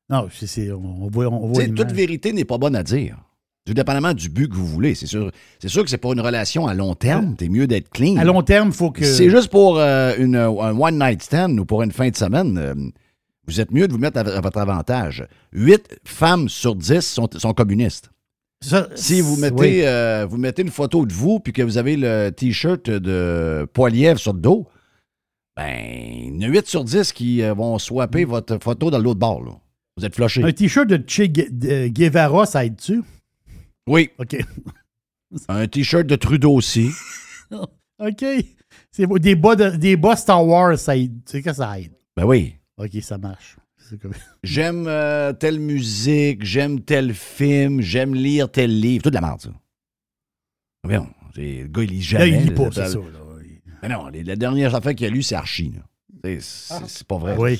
Non, c'est- c'est- on, on voit, on voit toute vérité n'est pas bonne à dire. Tout dépendamment du but que vous voulez. C'est sûr, c'est sûr que c'est pour une relation à long terme. T'es mieux d'être clean. À long terme, il faut que. C'est juste pour euh, une, un one night stand ou pour une fin de semaine. euh, vous êtes mieux de vous mettre à, à votre avantage. Huit femmes sur dix sont, sont communistes. Ça, Si vous mettez, oui. euh, vous mettez une photo de vous puis que vous avez le T-shirt de Poilièvre sur le dos, ben, il y en a 8 sur 10 qui euh, vont swapper votre photo dans l'autre bord. là. Vous êtes flushé. Un t-shirt de Che Guevara, ça aide-tu? Oui. OK. Un T-shirt de Trudeau aussi. OK. Des bas, de- des bas Star Wars, ça aide. Tu sais que ça aide. Ben oui. OK, ça marche. Comme- J'aime euh, telle musique, j'aime tel film, j'aime lire tel livre. Toute de la merde, ça. Voyons, le gars, il lit jamais. Là, il lit là, pas, ça- c'est ça. là. Mais non, les- la dernière affaire qu'il a lu, c'est Archie. là. C'est- pas vrai. Oui.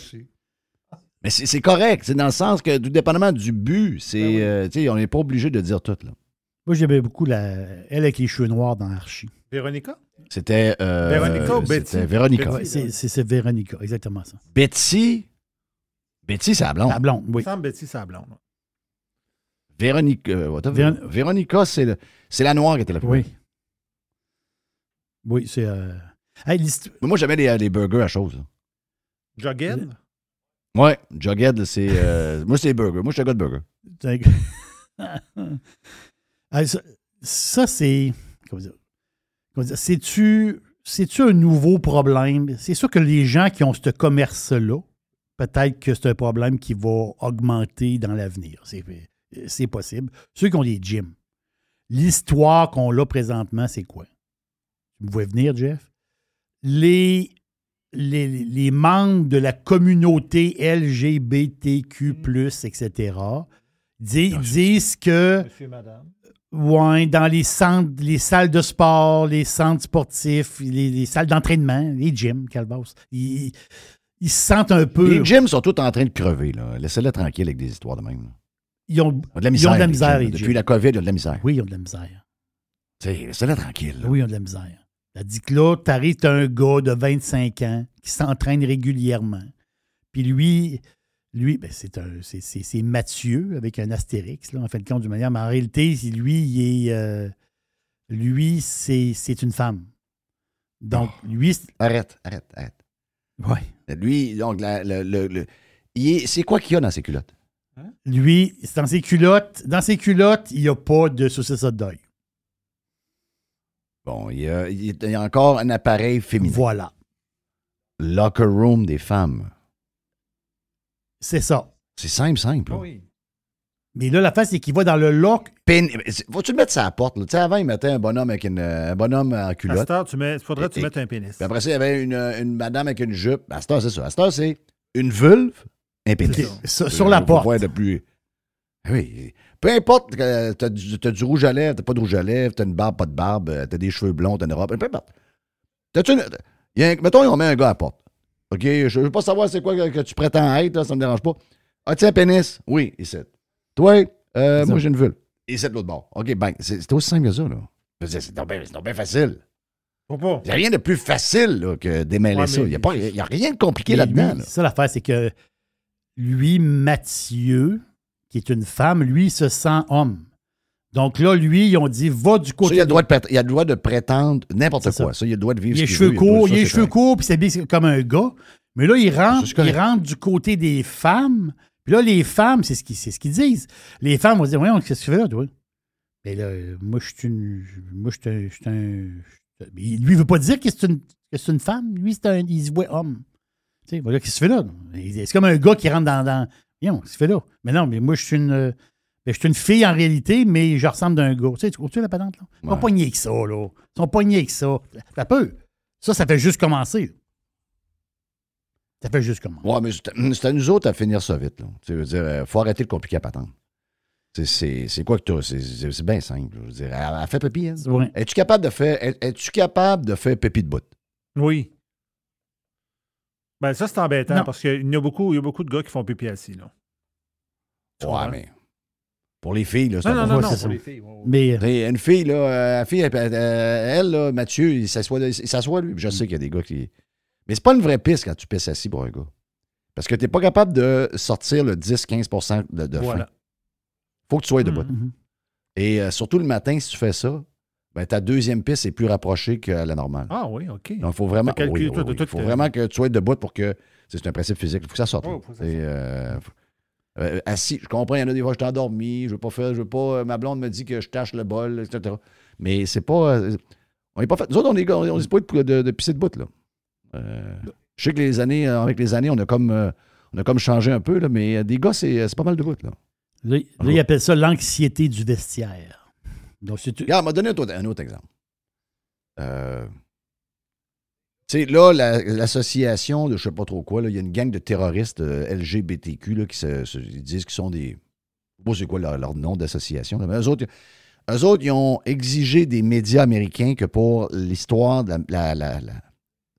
Mais c'est c'est correct. C'est dans le sens que, tout dépendamment du but, c'est, euh, tu sais, on n'est pas obligé de dire tout. Là. Moi, j'aimais beaucoup la... elle avec les cheveux noirs dans Archie. Véronica? C'était. euh, Véronica ou Betty? C'était Véronica. Ouais, c'est Véronica, exactement ça. Betty? Betty, blonde, Il oui. me semble Betty, c'est la blonde. Véronica. euh, attends, Véron- Véronica, c'est le- c'est la noire qui était la plus Oui. Oui, c'est. euh, hey, l'histo- Mais Moi, j'aimais les, les burgers à chose. Jughead? Ouais, Jughead, c'est. euh, moi, c'est les burgers. Moi, je suis un gars de burger. ça, ça, c'est. Comment dire? Comment dire? C'est-tu. C'est-tu un nouveau problème? C'est sûr que les gens qui ont ce commerce-là, peut-être que c'est un problème qui va augmenter dans l'avenir. C'est, c'est possible. Ceux qui ont des gyms, l'histoire qu'on a présentement, c'est quoi? Vous pouvez venir, Jeff? Les, les, les membres de la communauté LGBTQ, etc., di- disent que. Monsieur, madame. Ouais, dans les centres, les salles de sport, les centres sportifs, les, les salles d'entraînement, les gyms, Calvas, ils, se sentent un peu. Les gyms sont tous en train de crever. là. Laissez-les tranquilles avec des histoires de même. là. Ils ont, Ils ont de la misère. ont de la les misère, gyms. les Depuis la COVID, ils ont de la misère. Oui, ils ont de la misère. Laissez-les tranquilles. là. Oui, ils ont de la misère. Dit que là, t'arrives, t'as un gars de 25 ans qui s'entraîne régulièrement. Puis lui, lui, ben c'est, un, c'est, c'est- c'est Mathieu avec un astérix, là, en fin de compte, d'une manière. Mais en réalité, lui, il est. euh, lui, c'est, c'est une femme. Donc, lui. c'est- Arrête, arrête, arrête. Ouais. Lui, donc, la- le- le- le- il est- c'est quoi qu'il y a dans ses culottes? Lui, c'est dans ses culottes, dans ses culottes, il n'y a pas de saucisse hot dog. Bon, il y, a, il y a encore un appareil féminin. Voilà. Locker room des femmes. C'est ça. C'est simple, simple. là. Mais là, la face, c'est qu'il va dans le lock. Pin- Faut-tu le mettre sur la porte? là? Tu sais, avant, il mettait un bonhomme avec une, un bonhomme en À culotte. cette heure, tu mets, faudrait que tu Et- mettes un pénis. Puis après ça, il y avait une, une madame avec une jupe. À cette heure, c'est ça. À cette heure, c'est une vulve, un pénis. Ça. Sur la porte. voir de plus. Oui. Peu importe, que t'as du, t'as du rouge à lèvres, t'as pas de rouge à lèvres, t'as une barbe, pas de barbe, euh, t'as des cheveux blonds, t'as une robe, peu importe. T'as-tu une- il y a un- mettons, on met un gars à la porte. OK, je veux pas savoir c'est quoi que, que tu prétends être, là, ça me dérange pas. As-tu un pénis? Oui, ici. Toi, euh, moi, j'ai une vulve. Ici, de l'autre bord. OK, ben, c'est c'est aussi simple que ça, là. C'est donc bien c'est donc bien facile. Pourquoi? Il n'y a rien de plus facile là, que d'émêler Ouais, ça. Il n'y a, rien de compliqué là-dedans. lui, là. c'est Ça, l'affaire, c'est que lui, Mathieu, qui est une femme, lui, se sent homme. Donc là, lui, ils ont dit, va du Ça, côté. il, a le droit de, il a le droit de prétendre n'importe C'est quoi. Ça. il a le droit de vivre il a les ce qu'il cheveux courts, ça, il a les c'est cheveux courts, puis il s'habille comme un gars. Mais là, il rentre, c'est il rentre du côté des femmes. Puis là, les femmes, c'est ce qu'ils ce qu'ils disent. Les femmes vont dire, voyons, qu'est-ce que tu fais là, toi? Mais là, moi, je suis une. Moi, je suis un. Mais lui, il veut pas dire que c'est une, que une femme. Lui, c'est un. Il se voit homme. Tu sais, voilà, qu'est-ce que tu fais là? C'est comme un gars qui rentre dans. dans voyons, qu'est-ce que tu fais là? Mais non, mais moi, je suis une. ben, je suis une fille en réalité, mais je ressemble d'un gars. Tu sais, tu comprends la patente, là? Ils sont pas niais que ça, là. Ils sont pas niais que ça. Ça peut. Ça, ça fait juste commencer. Ça fait juste commencer. Ouais, mais c'est à nous autres à finir ça vite. Là. Tu veux dire, euh, faut arrêter de compliquer à patente. C'est- C'est c'est quoi que tu C'est bien simple. Je veux dire, elle, elle fait pipi, hein? Ouais. Es-tu capable de faire es- es-tu capable de faire pipi de bout? Oui. Ben, ça, c'est embêtant Non. parce qu'il y a beaucoup, il y a beaucoup de gars qui font pipi assis, là. Tu Ouais, comprends? mais pour les filles, là, c'est Non, un non, non, c'est non, ça. pour les filles. ouais, ouais. Mais. Sais, Une fille, là, euh, la fille, elle, elle, elle, là, Mathieu, il s'assoit, il s'assoit, lui. Je sais qu'il y a des gars qui. Mais c'est pas une vraie piste quand tu pisses assis pour un gars. Parce que tu n'es pas capable de sortir le 10-15 de, de Voilà. faim. faut que tu sois debout. Mhm. Et euh, surtout le matin, si tu fais ça, ben, ta deuxième piste est plus rapprochée que la normale. Ah oui, OK. Donc, il faut vraiment, T'as calculé oui, tout, oui, oui. tout, faut euh, vraiment que tu sois debout pour que. C'est un principe physique. Il faut que ça sorte. là. Ouais, faut que ça Et, euh, euh, assis, je comprends, il y en a des fois, je suis endormi, je veux pas faire, je veux pas. euh, ma blonde me dit que je tâche le bol, etc. Mais c'est pas. euh, on n'est pas fait. Nous autres, on est, on est pas de, de, de pisser de bout, là. Euh, je sais que les années, euh, avec les années, on a comme, euh, on a comme changé un peu, là, mais des gars, c'est pas mal de bout, là. Là, là, ils appellent ça l'anxiété du vestiaire. Donc, c'est Regarde, m'a donné un autre, un autre exemple. Euh, tu sais, là, la- l'association de je sais pas trop quoi, il y a une gang de terroristes euh, LGBTQ là, qui se, se- ils disent qu'ils sont des. Je sais pas c'est quoi leur, leur nom d'association. Mais eux autres, eux autres, ils ont exigé des médias américains que pour l'histoire de la-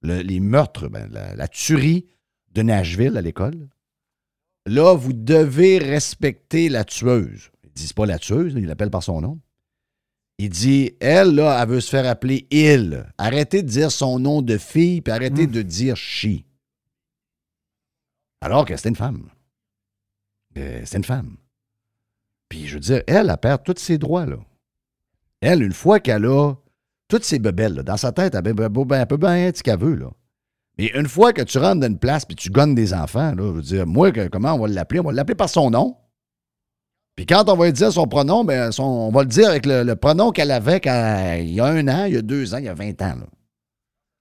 le- les meurtres, ben, la, la tuerie de Nashville à l'école, là, vous devez respecter la tueuse. Ils disent pas la tueuse, ils l'appellent par son nom. Il dit, elle, là, elle veut se faire appeler il. Arrêtez de dire son nom de fille, puis arrêtez de dire she. Alors que c'était une femme. Euh, c'est une femme. Puis, je veux dire, elle, elle perd tous ses droits, là. Elle, une fois qu'elle a toutes ses bebelles, là, dans sa tête, elle peut bien, elle peut bien être ce qu'elle veut, là. Mais une fois que tu rentres dans une place puis tu gonnes des enfants, là, je veux dire, moi, que- comment on va l'appeler? On va l'appeler par son nom. Puis quand on va lui dire son pronom, ben, son- on va le dire avec le, le pronom qu'elle avait quand- il y a un an, il y a deux ans, il y a 20 ans. Là.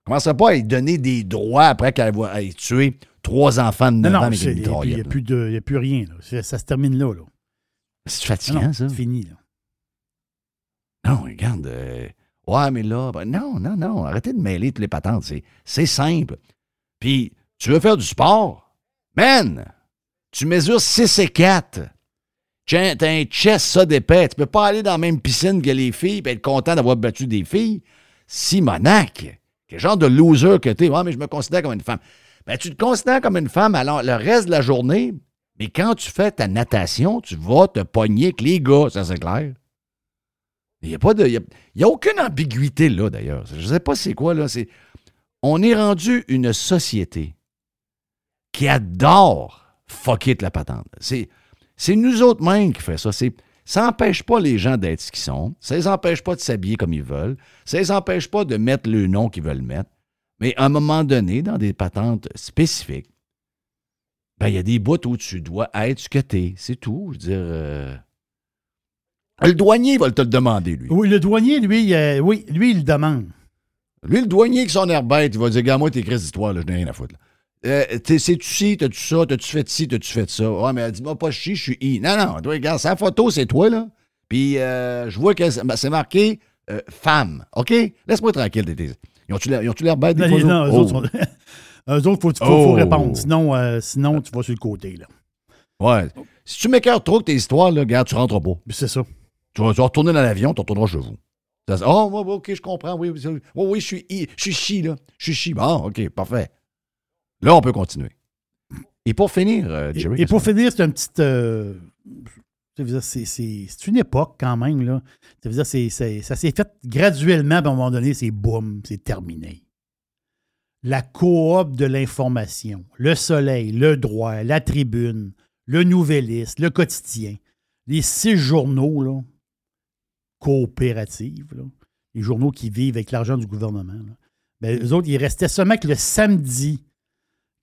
Commencez pas à lui donner des droits après qu'elle va être tuée trois enfants de Non, 9 non, ans avec une il n'y a, plus de- il y a plus rien. là. Ça se termine là. là. C'est fatigant, non, ça. C'est fini. Là. Non, regarde. euh, ouais, mais là, ben, non, non, non. Arrêtez de mêler toutes les patentes. C'est, simple. Puis, tu veux faire du sport? Man! Tu mesures 6 et 4. Tiens, T'as un chest ça d'épais. Tu peux pas aller dans la même piscine que les filles et être content d'avoir battu des filles. Simonac, quel genre de loser que t'es. Ouais, mais je me considère comme une femme. Ben, tu te considères comme une femme alors le reste de la journée, mais quand tu fais ta natation, tu vas te pogner avec les gars, ça c'est clair. Il n'y a, y a- aucune ambiguïté là, d'ailleurs. Je ne sais pas c'est quoi, là. On est rendu une société qui adore fucker de la patente. C'est, nous autres mêmes qui fait ça. Ça n'empêche pas les gens d'être ce qu'ils sont. Ça les empêche pas de s'habiller comme ils veulent. Ça les empêche pas de mettre le nom qu'ils veulent mettre. Mais à un moment donné, dans des patentes spécifiques, ben, il y a des bouts où tu dois être ce que tu es. C'est tout. Je veux dire. euh, Le douanier va te le demander, lui. Oui, le douanier, lui, euh, oui, lui, il le demande. Lui, le douanier qui son air bête, il va dire Gars, moi, t'es écrit d'histoire, là, je n'ai rien à foutre. là. Euh, t'es- C'est-tu ci, t'as-tu ça, t'as-tu fait ci, t'as-tu fait ça? Ouais, mais dis-moi pas chi, je suis i. Non, non, toi, regarde, sa photo, c'est toi, là. Puis euh, je vois que c'est c'est marqué euh, femme. OK? Laisse-moi tranquille. Ils ont-tu l'air l'air bêtes, des Non, photos? non, eux Oh. autres, sont- eux autres, faut, faut, faut Oh. répondre. Sinon, euh, sinon, tu vas sur le côté. Là. Ouais. Si tu m'écœures trop que tes histoires, là, regarde, tu rentres pas. C'est ça. Tu vas, tu vas retourner dans l'avion, tu retourneras chez vous. Ça, oh, OK, je comprends. Oui, oui, oui, je suis je suis chi, là. Je suis chi. Bon, OK, parfait. Là, on peut continuer. Et pour finir, euh, Jerry. et pour finir, c'est un petit. euh, c'est, une époque quand même. Là. Ça veut dire, ça s'est fait graduellement, puis à un moment donné, c'est boum, c'est terminé. La coop de l'information, le soleil, le droit, la tribune, le nouvelliste, le quotidien, les six journaux là, coopératives, là, les journaux qui vivent avec l'argent du gouvernement. Là. Ben, eux autres, ils restaient seulement que le samedi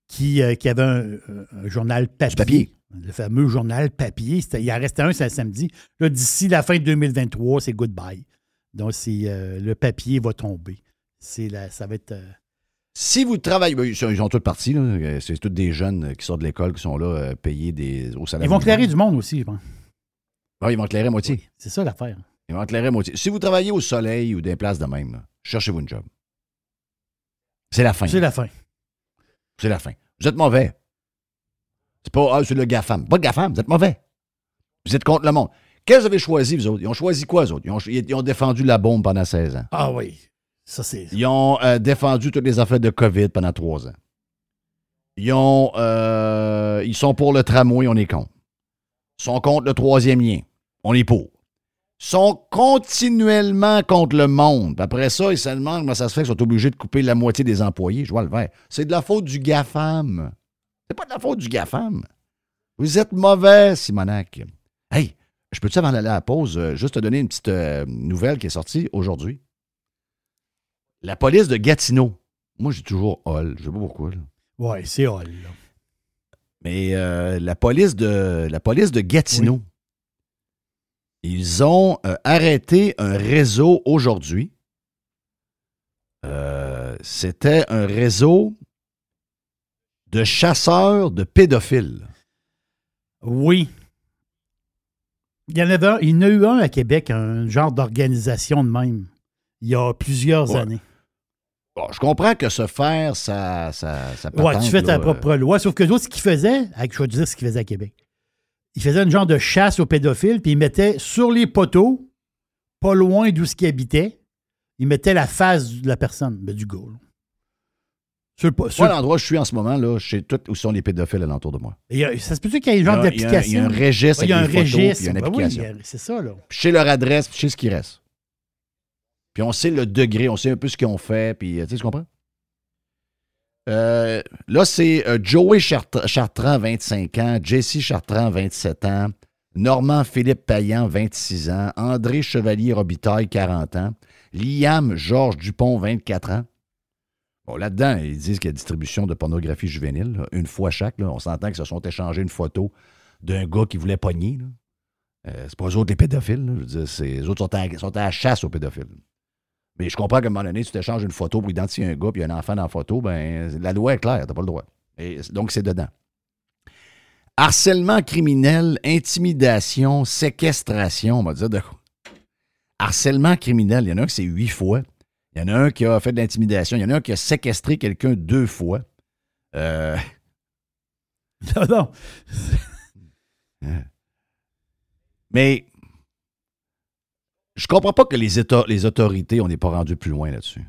qui, euh, qui avait un, un journal papier. papier. Le fameux journal papier. Il en restait un, c'est le samedi. Là, d'ici la fin de 2023, c'est goodbye. Donc, c'est, euh, le papier va tomber. C'est la, ça va être. euh, Si vous travaillez, ben, ils sont, tous partis, là. Euh, c'est tous des jeunes euh, qui sortent de l'école qui sont là euh, payés des, au salaire. ils vont minimum. clairer du monde aussi, je pense. Ah, ils vont éclairer à moitié. C'est ça l'affaire. Ils vont éclairer à moitié. Si vous travaillez au soleil ou des places de même, cherchez-vous une job. C'est la fin. C'est la fin. C'est la fin. Vous êtes mauvais. C'est pas, ah, c'est le GAFAM. Pas de GAFAM, vous êtes mauvais. Vous êtes contre le monde. Qu'est-ce que vous avez choisi, vous autres? Ils ont choisi quoi, eux autres? Ils ont, ils ont défendu la bombe pendant 16 ans. Ah oui. Ça, c'est. Ils ont euh, défendu toutes les affaires de COVID pendant trois ans. Ils ont. euh, ils sont pour le tramway, on est contre. Ils sont contre le troisième lien. On est pour. Sont continuellement contre le monde. Après ça, ils se demandent comment ça se fait qu'ils sont obligés de couper la moitié des employés. Je vois le vert. C'est de la faute du GAFAM. C'est pas de la faute du GAFAM. Vous êtes mauvais, Simonac. Hey, je peux-tu, avant d'aller à la pause, euh, juste te donner une petite euh, nouvelle qui est sortie aujourd'hui? La police de Gatineau. Moi, j'ai toujours hall. Je sais pas pourquoi. là. Ouais, c'est hall. là. Mais euh, la, police de, la police de Gatineau, ils ont euh, arrêté un réseau aujourd'hui. Euh, C'était un réseau de chasseurs de pédophiles. Oui. Il y en avait il y en a eu un à Québec, un genre d'organisation de même, il y a plusieurs Ouais. années. Bon, je comprends que se faire sa, sa Ouais, patente, tu fais ta là, propre loi. Sauf que les autres, ce qu'ils faisaient, je vais te dire ce qu'ils faisaient à Québec. Ils faisaient une genre de chasse aux pédophiles, puis ils mettaient sur les poteaux, pas loin d'où ce qu'ils habitaient, ils mettaient la face de la personne, ben, du gars. là. Sur le po- sur- Moi, l'endroit où je suis en ce moment, là, je sais tout où sont les pédophiles alentour de moi. Il a- ça se peut-tu qu'il y ait un genre Il il d'application? il y a un registre Il y a un registre. puis il y a une Ben oui, application. il a- c'est ça, là. Puis je sais leur adresse, puis je sais ce qui reste. Puis on sait le degré, on sait un peu ce qu'ils ont fait, puis euh, tu sais, tu comprends? Euh, là, c'est euh, Joey Chart- Chartrand, 25 ans, Jesse Chartrand, 27 ans, Normand Philippe Payan, 26 ans, André Chevalier Robitaille, 40 ans, Liam Georges Dupont, 24 ans. Bon, là-dedans, ils disent qu'il y a distribution de pornographie juvénile, une fois chaque. On s'entend qu'ils se sont échangés une photo d'un gars qui voulait pogner. Euh, c'est pas eux autres les pédophiles. là. Eux autres sont à, sont à la chasse aux pédophiles. Mais je comprends qu'à un moment donné, tu t'échanges une photo pour identifier un gars puis un enfant dans la photo, ben la loi est claire, t'as pas le droit. Et donc, c'est dedans. Harcèlement criminel, intimidation, séquestration, on va dire de quoi? Harcèlement criminel, il y en a un qui c'est huit fois. Il y en a un qui a fait de l'intimidation. Il y en a un qui a séquestré quelqu'un deux fois. Euh, Non, non. Mais je comprends pas que les, autorités, on n'est pas rendu plus loin là-dessus.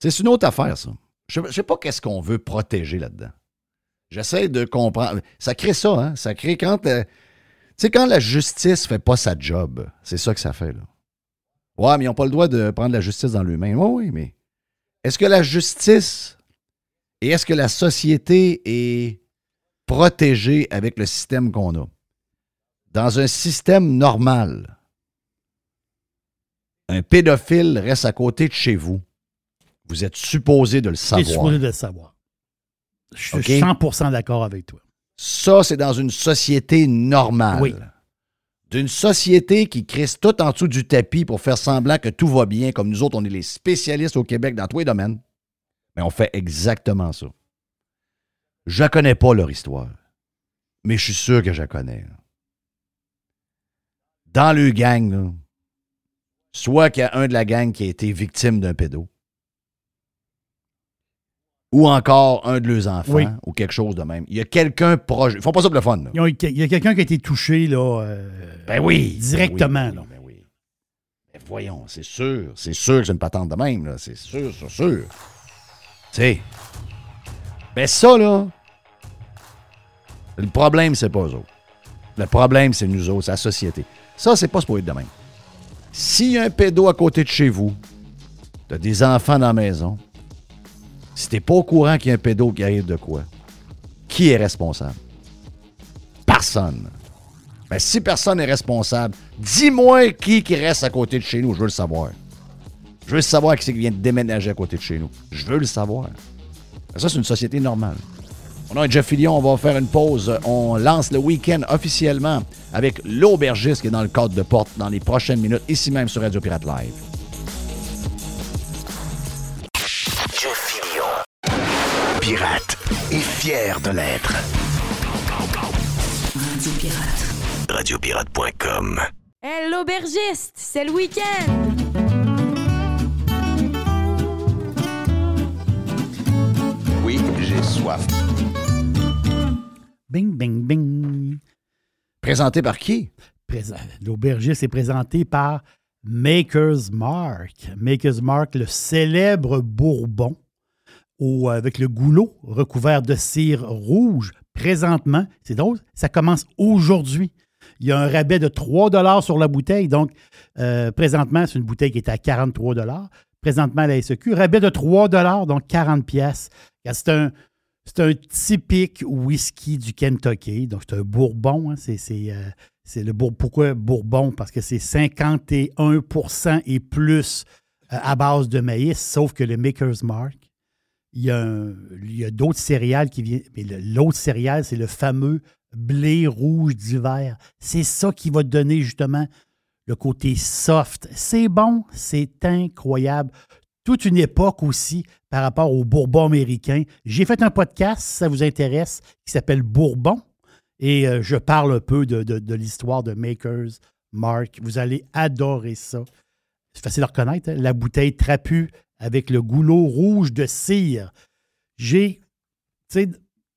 C'est une autre affaire, ça. Je ne sais pas qu'est-ce qu'on veut protéger là-dedans. J'essaie de comprendre. Ça crée ça, hein? Ça crée quand. euh, tu sais, quand la justice fait pas sa job, c'est ça que ça fait, là. Ouais, mais ils n'ont pas le droit de prendre la justice dans leurs mains. Oui, oui, mais est-ce que la justice et est-ce que la société est protégée avec le système qu'on a? Dans un système normal, un pédophile reste à côté de chez vous. Vous êtes supposé de le savoir. supposé de le savoir. Je suis OK? 100% d'accord avec toi. Ça, c'est dans une société normale. Oui. D'une société qui crisse tout en dessous du tapis pour faire semblant que tout va bien, comme nous autres, on est les spécialistes au Québec dans tous les domaines. Mais on fait exactement ça. Je ne connais pas leur histoire, mais je suis sûr que je la connais. Dans le gang, là, soit qu'il y a un de la gang qui a été victime d'un pédo, ou encore un de leurs enfants, Oui. ou quelque chose de même. Il y a quelqu'un proche. Ils font pas ça pour le fun. là. Il y a quelqu'un qui a été touché là, euh, Ben oui. directement. Ben oui, Mais voyons, c'est sûr. C'est sûr que c'est une patente de même. là. C'est sûr, c'est sûr. Tu sais. Ben ça, là, le problème, c'est pas eux autres. Le problème, c'est nous autres, c'est la société. Ça, c'est pas ce être de même. S'il y a un pédo à côté de chez vous, t'as des enfants dans la maison, si t'es pas au courant qu'il y a un pédo qui arrive de quoi, qui est responsable? Personne. Ben, si personne n'est responsable, dis-moi qui qui reste à côté de chez nous. Je veux le savoir. Je veux savoir qui c'est qui vient de déménager à côté de chez nous. Je veux le savoir. Ça, c'est une société normale. On a un Jeff Fillion, on va faire une pause. On lance le week-end officiellement avec l'aubergiste qui est dans le cadre de porte dans les prochaines minutes, ici même sur Radio Pirate Live. Jeff Fillion. Pirate et fier de l'être. Radio Pirate. Radiopirate.com. Hé, l'aubergiste, c'est le week-end! Oui, j'ai soif. Bing, bing, bing. Présenté par qui? L'aubergiste est présenté par Maker's Mark. Maker's Mark, le célèbre bourbon au- avec le goulot recouvert de cire rouge. Présentement, c'est drôle, ça commence aujourd'hui. Il y a un rabais de 3 sur la bouteille. Donc, euh, présentement, c'est une bouteille qui est à 43 Présentement, à la SEQ, rabais de 3 donc 40 pièces. C'est un, c'est un typique whisky du Kentucky. Donc, c'est un bourbon. hein. Euh, c'est le Pourquoi bourbon? Parce que c'est 51% et plus euh, à base de maïs, sauf que le Maker's Mark, il y a, d'autres céréales qui viennent. Mais l'autre céréale, c'est le fameux blé rouge d'hiver. C'est ça qui va donner justement le côté soft. C'est bon, c'est incroyable. Toute une époque aussi par rapport au Bourbon américain. J'ai fait un podcast, si ça vous intéresse, qui s'appelle Bourbon. Et euh, je parle un peu de, de- l'histoire de Makers Mark. Vous allez adorer ça. C'est facile à reconnaître. hein, La bouteille trapue avec le goulot rouge de cire. J'ai. Tu sais,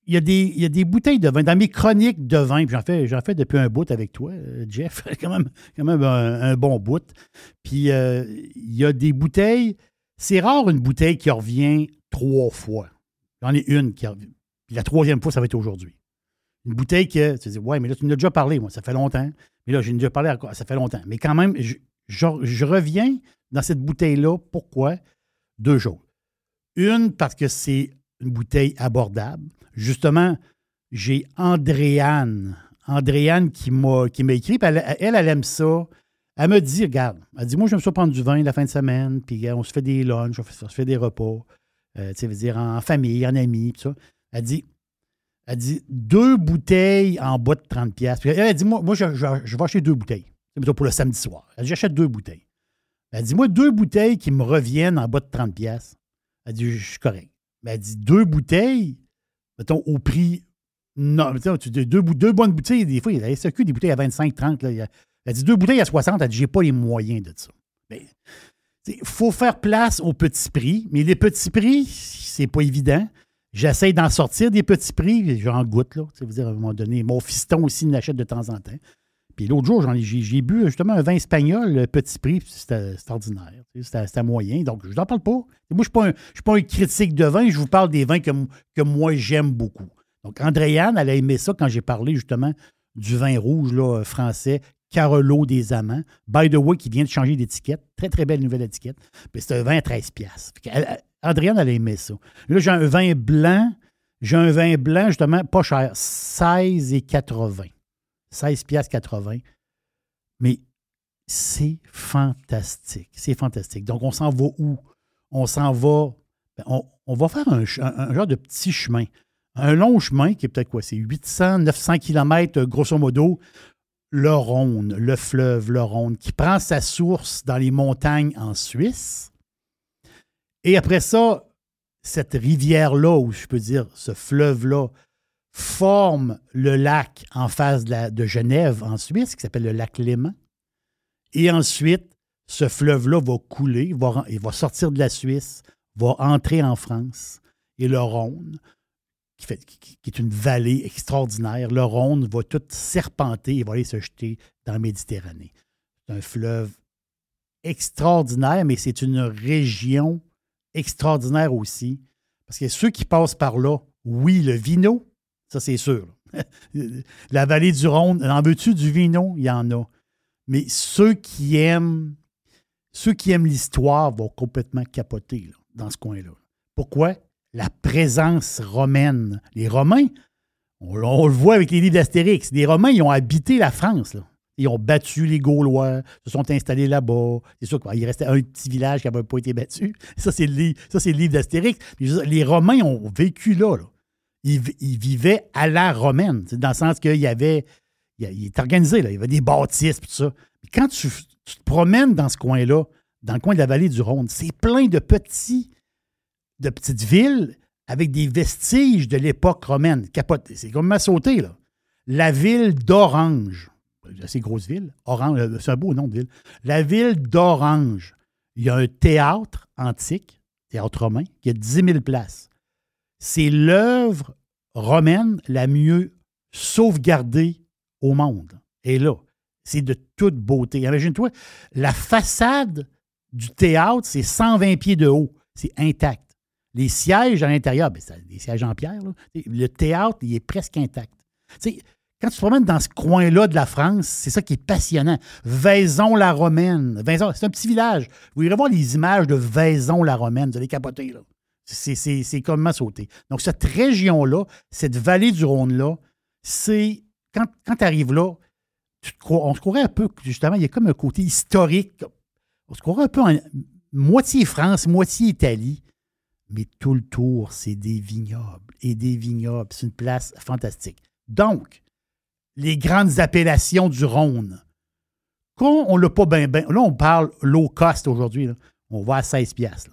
il y, a des, il y a des bouteilles de vin. Dans mes chroniques de vin, j'en fais, j'en fais depuis un bout avec toi, euh, Jeff, quand même, quand même un, un bon bout. Puis euh, il y a des bouteilles. C'est rare une bouteille qui revient trois fois. J'en ai une qui revient. La troisième fois, ça va être aujourd'hui. Une bouteille que tu dis, ouais, mais là, tu m'en as déjà parlé, moi, ça fait longtemps. Mais là, j'ai déjà parlé, encore, ça fait longtemps. Mais quand même, je, reviens dans cette bouteille-là. Pourquoi? Deux choses. Une, parce que c'est une bouteille abordable. Justement, j'ai Andréane. Andréane qui m'a écrit. Elle, elle, elle aime ça. Elle me dit, regarde, elle dit, moi, j'aime ça prendre du vin la fin de semaine, puis euh, on se fait des lunchs, on, se fait des repas, euh, tu sais, dire, en famille, en amis, tout ça. Elle dit, elle dit, deux bouteilles en bas de 30 pièces. Elle, elle dit, moi, moi je, je- je vais acheter deux bouteilles. C'est pour le samedi soir. Elle dit, j'achète deux bouteilles. Elle dit, moi, deux bouteilles qui me reviennent en bas de 30 pièces. Elle dit, je suis correct. Mais elle dit, deux bouteilles, mettons, au prix. Non, tu dis deux, deux bonnes bouteilles, des fois, il y a des bouteilles à 25, 30. Là, il y elle dit deux bouteilles à 60, elle dit j'ai pas les moyens de ça. Il faut faire place aux petits prix, mais les petits prix, c'est pas évident. J'essaie d'en sortir des petits prix, j'en goûte, là. Sais, veux dire, à un moment donné. Mon fiston aussi l'achète de temps en temps. Puis l'autre jour, j'ai bu justement un vin espagnol, petit prix, c'était ordinaire. C'était moyen. Donc, je n'en parle pas. Moi, je ne suis, pas un- critique de vin, je vous parle des vins que, moi, j'aime beaucoup. Donc, Andréane, elle a aimé ça quand j'ai parlé justement du vin rouge là, français, Carolo des Amants. By the way, qui vient de changer d'étiquette. Très, très belle nouvelle étiquette. Puis c'est un vin à 13 piastres. Fait qu'elle- elle- Andréane, elle a aimé ça. Là, j'ai un vin blanc. J'ai un vin blanc, justement, pas cher. 16,80. 16 piastres 80. Mais c'est fantastique. C'est fantastique. Donc, on s'en va où? On s'en va. ben, on, va faire un genre de petit chemin. Un long chemin qui est peut-être quoi? C'est 800, 900 km, grosso modo. Le Rhône, le fleuve, le Rhône, qui prend sa source dans les montagnes en Suisse. Et après ça, cette rivière-là, ou je peux dire ce fleuve-là, forme le lac en face de, Genève, en Suisse, qui s'appelle le lac Léman. Et ensuite, ce fleuve-là va couler, il va sortir de la Suisse, va entrer en France. Et le Rhône, qui, est une vallée extraordinaire, le Rhône va tout serpenter et va aller se jeter dans la Méditerranée. C'est un fleuve extraordinaire, mais c'est une région extraordinaire aussi. Parce que ceux qui passent par là, oui, le vino, ça c'est sûr. La vallée du Rhône, en veux-tu du vino? Il y en a. Mais ceux qui aiment l'histoire vont complètement capoter dans ce coin-là. Pourquoi? La présence romaine. Les Romains, on, le voit avec les livres d'Astérix, les Romains, ils ont habité la France. là. Ils ont battu les Gaulois, se sont installés là-bas. C'est sûr qu'il restait un petit village qui n'avait pas été battu. Ça, c'est le, livre- d'Astérix. Les Romains ont vécu là. là. Ils, ils vivaient à la romaine, dans le sens qu'il y avait. Il, est organisé, il y avait des bâtisses, tout ça. Mais quand tu, tu te promènes dans ce coin-là, dans le coin de la vallée du Rhône, c'est plein de petits, de petites villes avec des vestiges de l'époque romaine. Capote, c'est comme à sauter, là. La ville d'Orange, assez grosse ville, Orange, euh, c'est un beau nom de ville. La ville d'Orange, il y a un théâtre antique, théâtre romain, qui a 10 000 places. C'est l'œuvre romaine la mieux sauvegardée au monde. Et là, c'est de toute beauté. Imagine-toi, la façade du théâtre, c'est 120 pieds de haut. C'est intact. Les sièges à l'intérieur, ben, des sièges en pierre. Le théâtre, il est presque intact. Quand tu te promènes dans ce coin-là de la France, c'est ça qui est passionnant. Vaison-la-Romaine. Vaison, c'est un petit village. Vous irez voir les images de Vaison-la-Romaine. Vous allez capoter, là. C'est, c'est, c'est comme sauter. Donc, cette région-là, cette vallée du Rhône-là, c'est. Quand, quand tu arrives là, on se croirait un peu, justement, il y a comme un côté historique. On se croirait un peu en moitié France, moitié Italie. Mais tout le tour, c'est des vignobles et des vignobles. C'est une place fantastique. Donc, les grandes appellations du Rhône. Quand on l'a pas bien, bien, là, on parle low cost aujourd'hui. On va à 16 piastres.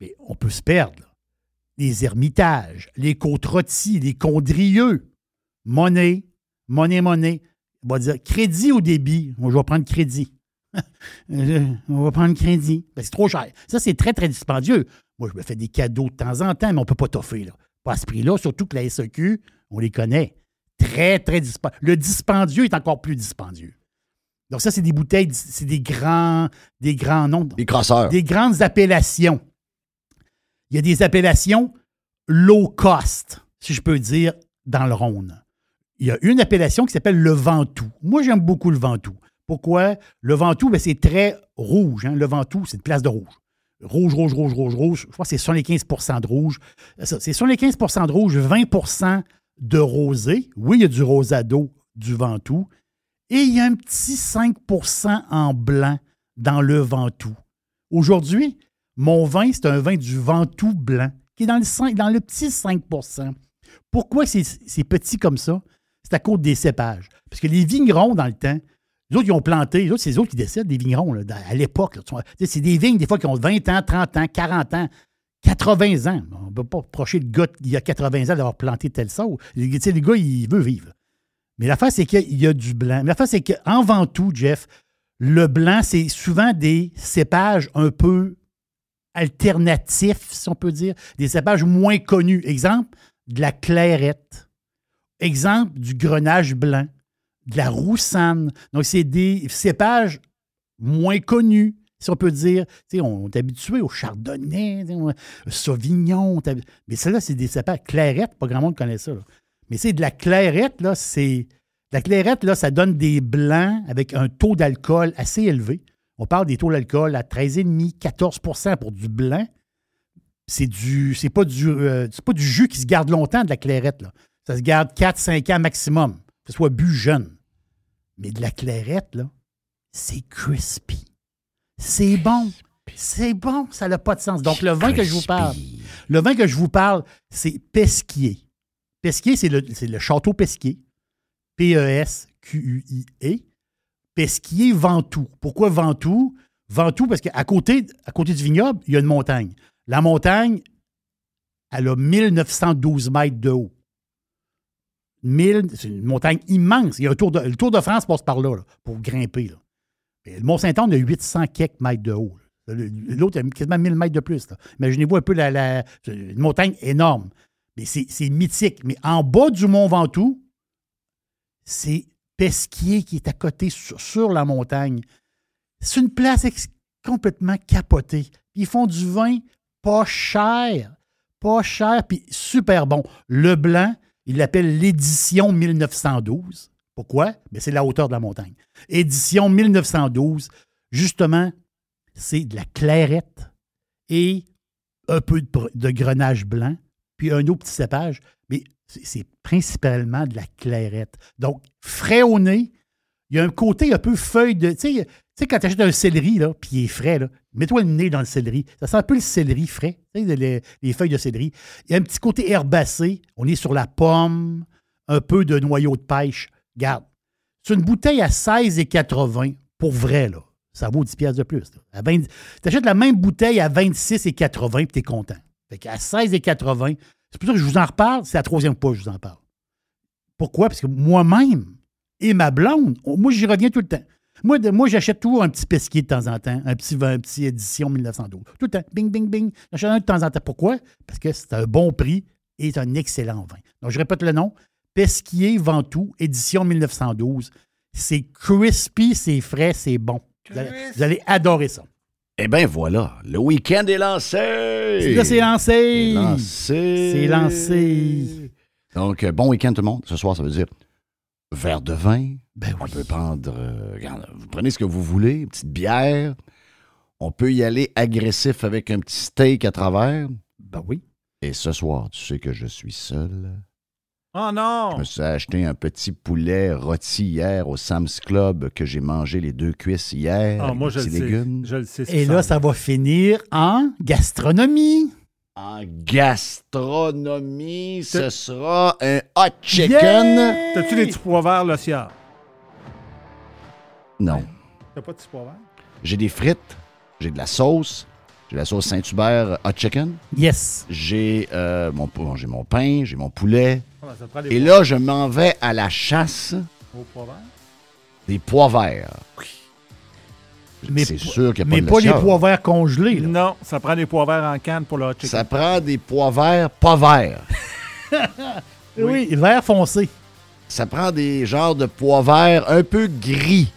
Mais on peut se perdre. Les ermitages, les côtes les condrieux, monnaie, monnaie, monnaie. On va dire crédit au débit. Moi, je vais prendre crédit. Euh, on va prendre crédit. Ben, c'est trop cher. Ça, c'est très, très dispendieux. Moi, je me fais des cadeaux de temps en temps, mais on ne peut pas toffer. Là. Pas à ce prix-là, surtout que la SEQ, on les connaît. Très, très dispendieux. Le dispendieux est encore plus dispendieux. Donc, ça, c'est des bouteilles, c'est des grands, des grands noms. Des crosseurs. Des grandes appellations. Il y a des appellations low cost, si je peux dire, dans le Rhône. Il y a une appellation qui s'appelle le Ventoux. Moi, j'aime beaucoup le Ventoux. Pourquoi? Le Ventoux, ben, c'est très rouge. hein. Le Ventoux, c'est une place de rouge. Rouge, rouge, rouge, rouge, rouge. Je crois que c'est 75% de rouge. C'est 75% de rouge, 20% de rosé. Oui, il y a du rosado, du Ventoux. Et il y a un petit 5% en blanc dans le Ventoux. Aujourd'hui, mon vin, c'est un vin du Ventoux blanc, qui est dans le, 5 dans le petit 5% Pourquoi c'est petit comme ça? C'est à cause des cépages. Parce que les vignerons, dans le temps, les autres, ils ont planté, autres, c'est les autres qui décèdent, des vignerons, à l'époque. C'est des vignes, des fois, qui ont 20 ans, 30 ans, 40 ans. 80 ans. On ne peut pas reprocher le gars il y a 80 ans d'avoir planté tel saut. Le gars, il veut vivre. Mais l'affaire, c'est qu'il y a du blanc. Mais l'affaire, c'est qu'en Ventoux, Jeff, le blanc, c'est souvent des cépages un peu alternatifs, si on peut dire, des cépages moins connus. Exemple, de la clairette. Exemple, du grenage blanc, de la roussanne. Donc, c'est des cépages moins connus, si on peut dire. On est habitué au chardonnay, sauvignon. on habi- Mais celle-là, c'est des cépages. Clairette, pas grand monde connaît ça. là. Mais c'est de la clairette, là. La clairette, là, ça donne des blancs avec un taux d'alcool assez élevé. On parle des taux d'alcool à 13,5, 14% pour du blanc. C'est du. C'est pas du. euh, c'est pas du jus qui se garde longtemps de la clairette, là. Ça se garde 4-5 ans maximum. Que ce soit bu jeune. Mais de la clairette, là, c'est crispy. C'est bon. C'est bon, ça n'a pas de sens. Donc, le vin que je vous parle, le vin que je vous parle, c'est Pesquier. Pesquier, c'est le, château Pesquier. E P-E-S-Q-U-I-E. Pesquier Ventoux. Pourquoi Ventoux? Ventoux, parce qu'à côté, à côté du vignoble, il y a une montagne. La montagne, elle a 1912 mètres de haut. 1000 C'est une montagne immense. Il y tour de, le Tour de France passe par là, pour grimper. le Mont-Saint-Anne a 800 quelques mètres de haut. L'autre a quasiment 1000 mètres de plus. Imaginez-vous un peu la, une montagne énorme. Mais c'est mythique. Mais en bas du Mont Ventoux, c'est Pesquier qui est à côté sur, sur la montagne. C'est une place complètement capotée. Ils font du vin pas cher. Pas cher, puis super bon. Le blanc, il l'appelle l'édition 1912. Pourquoi? Ben, c'est la hauteur de la montagne. Édition 1912, justement, c'est de la clairette et un peu de, grenage blanc, puis un autre petit cépage, mais c'est principalement de la clairette. Donc, frais au nez, il y a un côté un peu feuille de. Tu sais, quand tu achètes un céleri, là, puis il est frais, là, mets-toi le nez dans le céleri. Ça sent un peu le céleri frais, les, les feuilles de céleri. Il y a un petit côté herbacé. On est sur la pomme, un peu de noyau de pêche. Garde. C'est une bouteille à 16,80 pour vrai, là. Ça vaut 10 piastres de plus. Tu achètes la même bouteille à 26,80 puis tu es content. Fait qu'à 16,80, c'est pour ça que je vous en reparle. C'est la troisième fois que je vous en parle. Pourquoi? Parce que moi-même et ma blonde, on- moi, j'y reviens tout le temps. Moi, de- moi j'achète toujours un petit pesquier de temps en temps, un petit, vin- un petit édition 1912. Tout le temps. Bing, bing, bing. J'achète un de temps en temps. Pourquoi? Parce que c'est un bon prix et c'est un excellent vin. Donc, je répète le nom. Pesquier Ventoux, édition 1912. C'est crispy, c'est frais, c'est bon. Vous allez, vous allez adorer ça. Eh bien, voilà. Le week-end est lancé. Là, c'est lancé. C'est lancé. C'est lancé. Donc, euh, bon week-end tout le monde. Ce soir, ça veut dire verre de vin. Ben On peut prendre, euh, regarde, vous prenez ce que vous voulez, une petite bière. On peut y aller agressif avec un petit steak à travers. Ben oui. Et ce soir, tu sais que je suis seul. Oh Je non! me suis acheté un petit poulet rôti hier au Sam's Club que j'ai mangé les deux cuisses hier. Ah, avec moi, des je le petits sais. légumes. Je le sais. Et là, ça va finir en gastronomie. En gastronomie, ce sera un hot chicken. T'as-tu des petits pois verts, là, Siard? Non. T'as pas de petits pois verts? J'ai des frites, j'ai de la sauce, j'ai la sauce Saint-Hubert hot chicken. Yes. J'ai euh, mon, bon, j'ai mon pain, j'ai mon poulet. Ah, Et là, je m'en vais à la chasse pois des pois verts. Mais C'est sûr qu'il n'y a Mais pas de pas les pois verts congelés. là. Non, ça prend des pois verts en canne pour le hot chicken. Ça prend des pois verts pas verts. Oui, vert foncé. Ça prend des genres de pois verts un peu gris.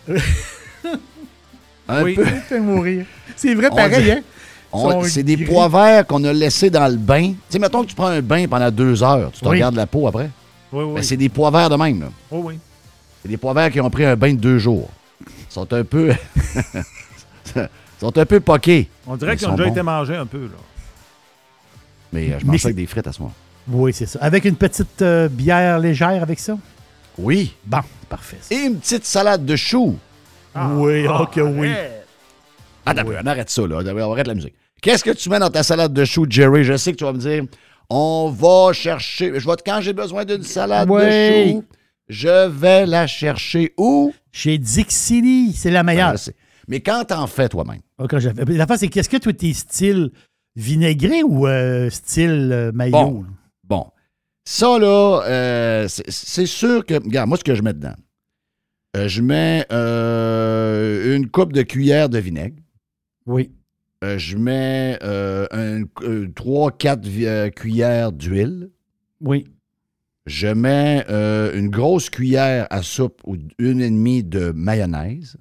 un Oui. peu. Fais mourir. C'est vrai pareil, dit- hein? C'est des pois verts qu'on a laissés dans le bain. Tu sais, mettons que tu prends un bain pendant deux heures, tu te Oui. regardes la peau après. Oui, oui. Ben, c'est des pois verts de même. Là. Oh, oui. C'est des pois verts qui ont pris un bain de deux jours. Ils sont un peu. Ils sont un peu poqués. On dirait qu'ils ils ont déjà bons. été mangés un peu, là. Mais euh, je mange avec des frites à ce moment. Oui, c'est ça. Avec une petite euh, bière légère avec ça? Oui. Bon, parfait. Et une petite salade de choux. oui, ok, oui. Ah, d'accord, on arrête ça, là. On arrête la musique. Qu'est-ce que tu mets dans ta salade de choux, Jerry? Je sais que tu vas me dire, on va chercher. Je vais, quand j'ai besoin d'une salade Oui. de choux, je vais la chercher où? Chez Dixili, c'est la Ah, meilleure. sais. Mais quand t'en fais toi-même, Ah, fait- La face, c'est qu'est-ce que toi, tes styles vinaigré ou euh, style euh? Bon. Ça, là, euh, c'est- sûr que. Regarde, moi, ce que je mets dedans, euh, je mets euh, une coupe de cuillère de vinaigre. Oui. Je mets un, 3-4 cuillères d'huile. Oui. Je mets une grosse cuillère à soupe ou une et demie de mayonnaise.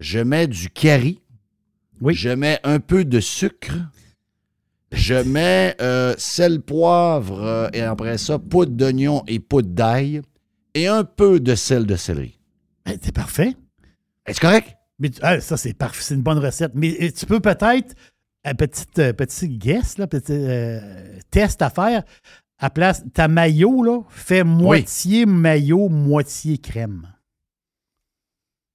Je mets du curry. Je mets un peu de sucre. Je mets euh, sel, poivre euh, et après ça, poudre d'oignon et poudre d'ail et un peu de sel de céleri. Ben, c'est parfait. Est-ce correct? Mais ah, ça, c'est parfait. C'est une bonne recette. Mais euh, tu peux peut-être, un petit, euh, petit guess, là, petit euh, test à faire. À place, ta maillot, là, fais moitié maillot, moitié crème.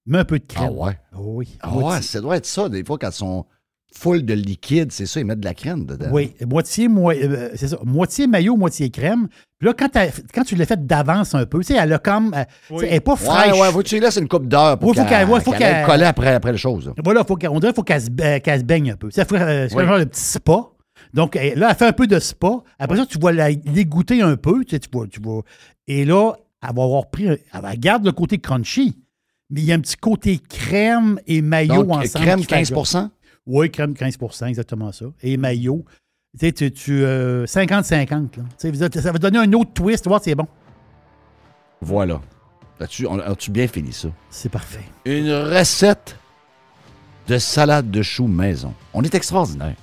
Mets un peu de crème. Ah ouais? Oui. Ah ouais, ça doit être ça. Des fois, quand ils sont full de liquide, c'est ça, ils mettent de la crème dedans. Oui, moitié, moi- euh, c'est ça. Moitié maillot, moitié crème. Puis là, quand, tu l'as fait d'avance un peu, tu sais, elle a comme. euh, tu sais, Elle n'est pas fraîche. Ouais, ouais, faut que tu lui laisses une coupe d'heure pour Oui, faut qu'elle ouais, coller après, après la chose. là. Voilà, faut on dirait qu'il faut qu'elle se, ba- qu'elle se baigne un peu. Ça fait euh, c'est Oui. un genre de petit spa. Donc là, elle fait un peu de spa. Après ça, tu vas la l'égoutter un peu. Tu, sais, tu vas, tu vas- et là, elle va avoir pris. Elle va- garde le côté crunchy, mais il y a un petit côté crème et maillot Donc, ensemble. crème qui fait 15 Oui, crème 15% exactement ça. Et maillot. Tu sais, tu. tu, euh, 50-50. là. Tu sais, Ça va donner un autre twist. Tu vois, c'est bon. Voilà. As-tu as-tu bien fini ça? C'est parfait. Une recette de salade de choux maison. On est extraordinaire.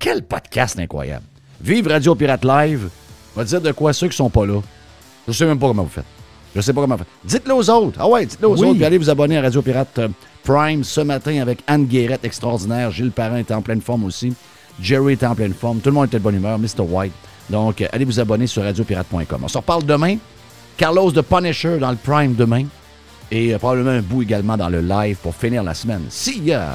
Quel podcast incroyable. Vive Radio Pirate Live. On va dire de quoi ceux qui sont pas là. Je sais même pas comment vous faites. Je sais pas comment faites. Dites-le aux autres. Ah ouais, dites-le aux Oui. autres. Puis allez vous abonner à Radio Pirate euh, Prime ce matin avec Anne Guérette, extraordinaire. Gilles Parrain était en pleine forme aussi. Jerry était en pleine forme. Tout le monde était de bonne humeur. Mr. White. Donc, euh, allez vous abonner sur radiopirate.com. On se reparle demain. Carlos de Punisher dans le Prime demain. Et euh, probablement un bout également dans le live pour finir la semaine. See ya!